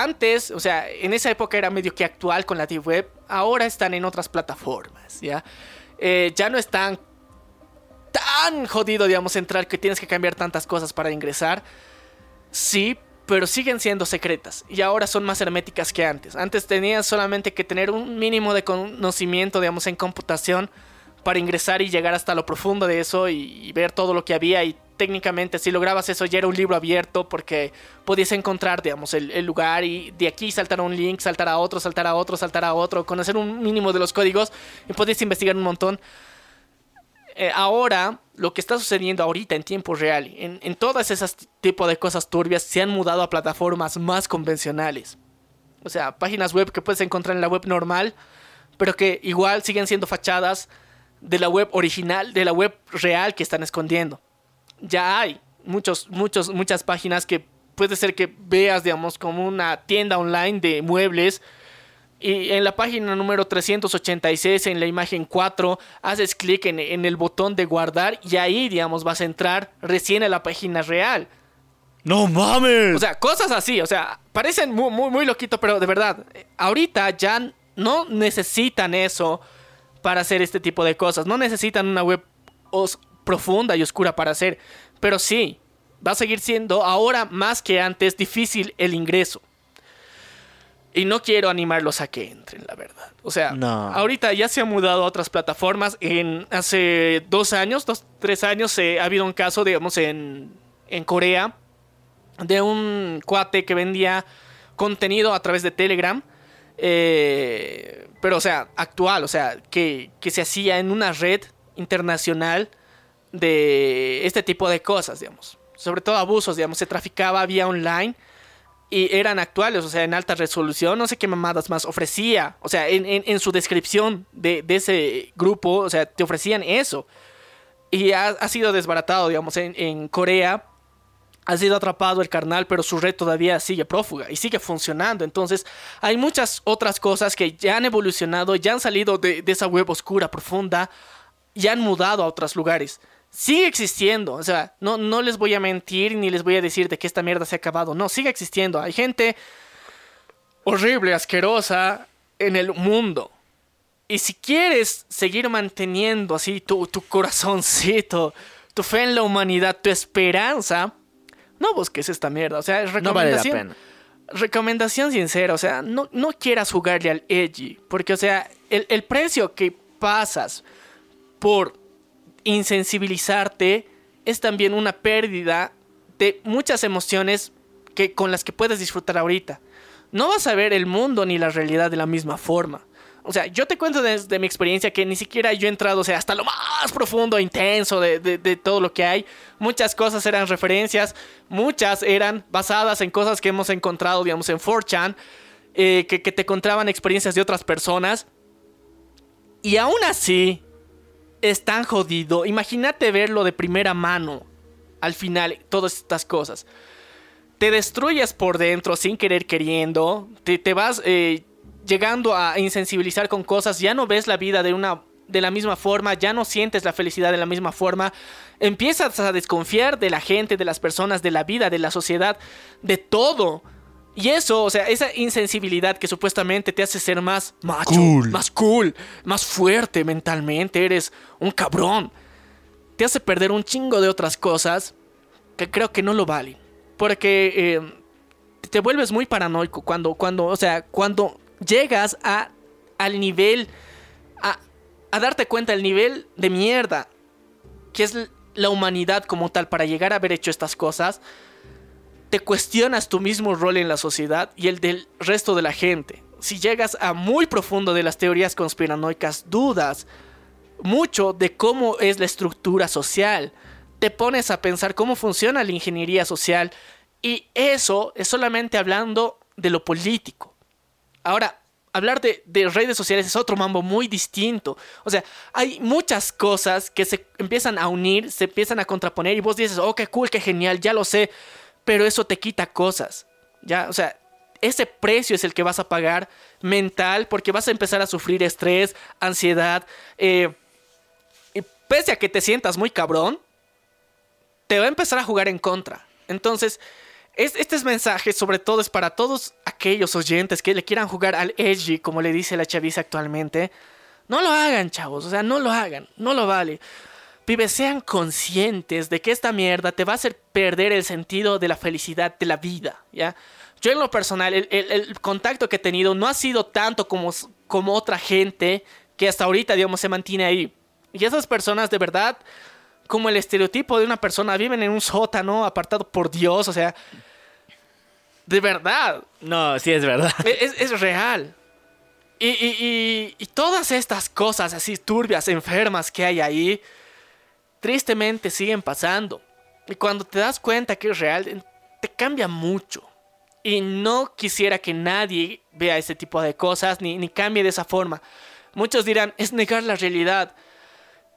antes, o sea, en esa época era medio que actual con la Deep Web, ahora están en otras plataformas, ¿ya? Eh, ya no están tan jodido, digamos, entrar que tienes que cambiar tantas cosas para ingresar. Sí, pero siguen siendo secretas y ahora son más herméticas que antes. Antes tenías solamente que tener un mínimo de conocimiento, digamos, en computación para ingresar y llegar hasta lo profundo de eso y, ver todo lo que había y técnicamente si lograbas eso ya era un libro abierto porque podías encontrar, digamos, el, lugar y de aquí saltar a un link, saltar a otro, saltar a otro, saltar a otro, conocer un mínimo de los códigos y podías investigar un montón. Eh, ahora, lo que está sucediendo ahorita en tiempo real, en, en todas esas tipos de cosas turbias, se han mudado a plataformas más convencionales. O sea, páginas web que puedes encontrar en la web normal, pero que igual siguen siendo fachadas de la web original, de la web real que están escondiendo. Ya hay muchos, muchos, muchas páginas que puede ser que veas, digamos, como una tienda online de muebles. Y en la página número 386, en la imagen 4, haces clic en, en, el botón de guardar y ahí, digamos, vas a entrar recién a la página real. ¡No mames! O sea, cosas así, o sea, parecen muy, muy, muy loquito, pero de verdad, ahorita ya no necesitan eso para hacer este tipo de cosas. No necesitan una web profunda y oscura para hacer. Pero sí, va a seguir siendo ahora más que antes difícil el ingreso. Y no quiero animarlos a que entren, la verdad. O sea, No. ahorita ya se ha mudado a otras plataformas. En, hace dos años, dos, tres años, eh, ha habido un caso, digamos, en, en Corea, de un cuate que vendía contenido a través de Telegram. eh, pero, o sea, actual, o sea, que, que se hacía en una red internacional de este tipo de cosas, digamos. Sobre todo abusos, digamos, se traficaba vía online y eran actuales, o sea, en alta resolución, no sé qué mamadas más ofrecía, o sea, en, en- en su descripción de, de ese grupo, o sea, te ofrecían eso. Y ha, ha sido desbaratado, digamos, en, en Corea. Ha sido atrapado el carnal, pero su red todavía sigue prófuga y sigue funcionando. Entonces, hay muchas otras cosas que ya han evolucionado, ya han salido de, esa web oscura, profunda, y han mudado a otros lugares. Sigue existiendo, o sea, no, no les voy a mentir ni les voy a decir de que esta mierda se ha acabado. No, sigue existiendo. Hay gente horrible, asquerosa en el mundo. Y si quieres seguir manteniendo así tu, tu corazoncito, tu fe en la humanidad, tu esperanza, no busques esta mierda. O sea, es No vale la recomendación. pena. Recomendación sincera, o sea, no, no quieras jugarle al edgy. Porque, o sea, el, el precio que pasas por insensibilizarte es también una pérdida de muchas emociones que, con las que puedes disfrutar ahorita. No vas a ver el mundo ni la realidad de la misma forma. O sea, yo te cuento desde mi experiencia que ni siquiera yo he entrado, o sea, hasta lo más profundo, intenso de, todo lo que hay. Muchas cosas eran referencias, muchas eran basadas en cosas que hemos encontrado, digamos, en 4chan, eh, que, te encontraban experiencias de otras personas. Y aún así, es tan jodido. Imagínate verlo de primera mano. Al final, todas estas cosas. Te destruyes por dentro sin querer queriendo. Te, te vas eh, llegando a insensibilizar con cosas. Ya no ves la vida de una. De la misma forma, ya no sientes la felicidad de la misma forma, empiezas a desconfiar de la gente, de las personas, de la vida, de la sociedad, de todo. Y eso, o sea, esa insensibilidad que supuestamente te hace ser más macho, Cool. más cool, más fuerte mentalmente, eres un cabrón. Te hace perder un chingo de otras cosas que creo que no lo valen. Porque eh, te vuelves muy paranoico cuando, cuando, o sea, cuando llegas a, al nivel, a, a darte cuenta del nivel de mierda que es la humanidad como tal para llegar a haber hecho estas cosas, te cuestionas tu mismo rol en la sociedad y el del resto de la gente. Si llegas a muy profundo de las teorías conspiranoicas, dudas mucho de cómo es la estructura social. Te pones a pensar cómo funciona la ingeniería social y eso es solamente hablando de lo político. Ahora, hablar de, de redes sociales es otro mambo muy distinto. O sea, hay muchas cosas que se empiezan a unir, se empiezan a contraponer y vos dices, oh, qué cool, qué genial, ya lo sé, pero eso te quita cosas. Ya, o sea, ese precio es el que vas a pagar mental porque vas a empezar a sufrir estrés, ansiedad, eh, y pese a que te sientas muy cabrón, te va a empezar a jugar en contra. Entonces, es, este es mensaje sobre todo es para todos aquellos oyentes que le quieran jugar al edgy, como le dice la chaviza actualmente. No lo hagan, chavos, o sea, no lo hagan, no lo vale. Pibes, sean conscientes de que esta mierda te va a hacer perder el sentido de la felicidad de la vida, ¿ya? Yo en lo personal, el, el- el contacto que he tenido no ha sido tanto como, como otra gente que hasta ahorita, digamos, se mantiene ahí. Y esas personas de verdad, como el estereotipo de una persona, viven en un sótano apartado por Dios, o sea, de verdad, No, sí es verdad. es, es real. Y, y- y- y todas estas cosas así turbias, enfermas que hay ahí, tristemente siguen pasando. Y cuando te das cuenta que es real, te cambia mucho. Y no quisiera que nadie vea ese tipo de cosas ni, ni cambie de esa forma. Muchos dirán, es negar la realidad.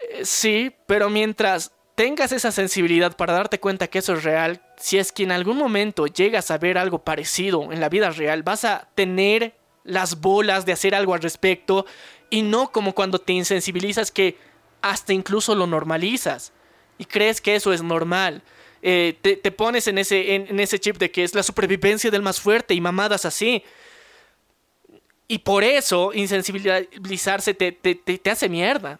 Eh, sí, pero mientras tengas esa sensibilidad para darte cuenta que eso es real, si es que en algún momento llegas a ver algo parecido en la vida real, vas a tener las bolas de hacer algo al respecto y no como cuando te insensibilizas que hasta incluso lo normalizas y crees que eso es normal. Eh, te, te pones en ese, en, ese chip de que es la supervivencia del más fuerte y mamadas así. Y por eso insensibilizarse te, te, te, te hace mierda.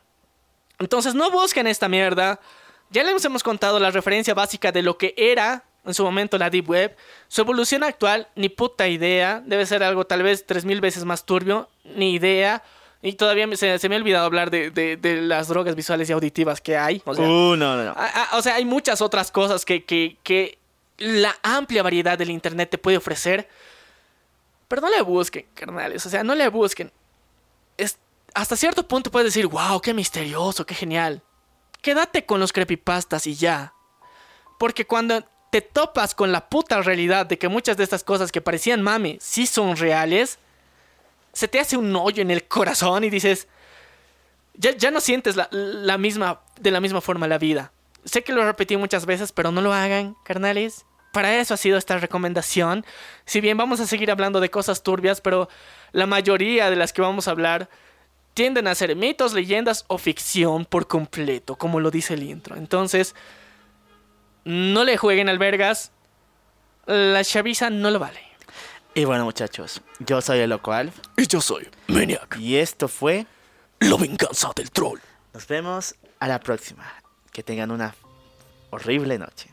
Entonces no busquen esta mierda. Ya les hemos contado la referencia básica de lo que era en su momento la Deep Web. Su evolución actual, ni puta idea. Debe ser algo tal vez 3000 veces más turbio, ni idea. Y todavía se, se me ha olvidado hablar de, de- de las drogas visuales y auditivas que hay. O sea, Uh, no, no, no. O sea, hay muchas otras cosas que, que- que la amplia variedad del Internet te puede ofrecer. Pero no le busquen, carnales. O sea, no le busquen. Es, hasta cierto punto puedes decir, wow, qué misterioso, qué genial. Quédate con los creepypastas y ya. Porque cuando te topas con la puta realidad de que muchas de estas cosas que parecían mame sí son reales, se te hace un hoyo en el corazón y dices, ya, no sientes la, la misma, de la misma forma la vida. Sé que lo repetí muchas veces, pero no lo hagan, carnales. Para eso ha sido esta recomendación. Si bien vamos a seguir hablando de cosas turbias, pero la mayoría de las que vamos a hablar tienden a ser mitos, leyendas o ficción por completo, como lo dice el intro. Entonces, no le jueguen albergas. La chaviza no lo vale. Y bueno, muchachos, yo soy el Loco Alf Y yo soy Maniac, y esto fue. la venganza del troll. Nos vemos a la próxima. Que tengan una horrible noche.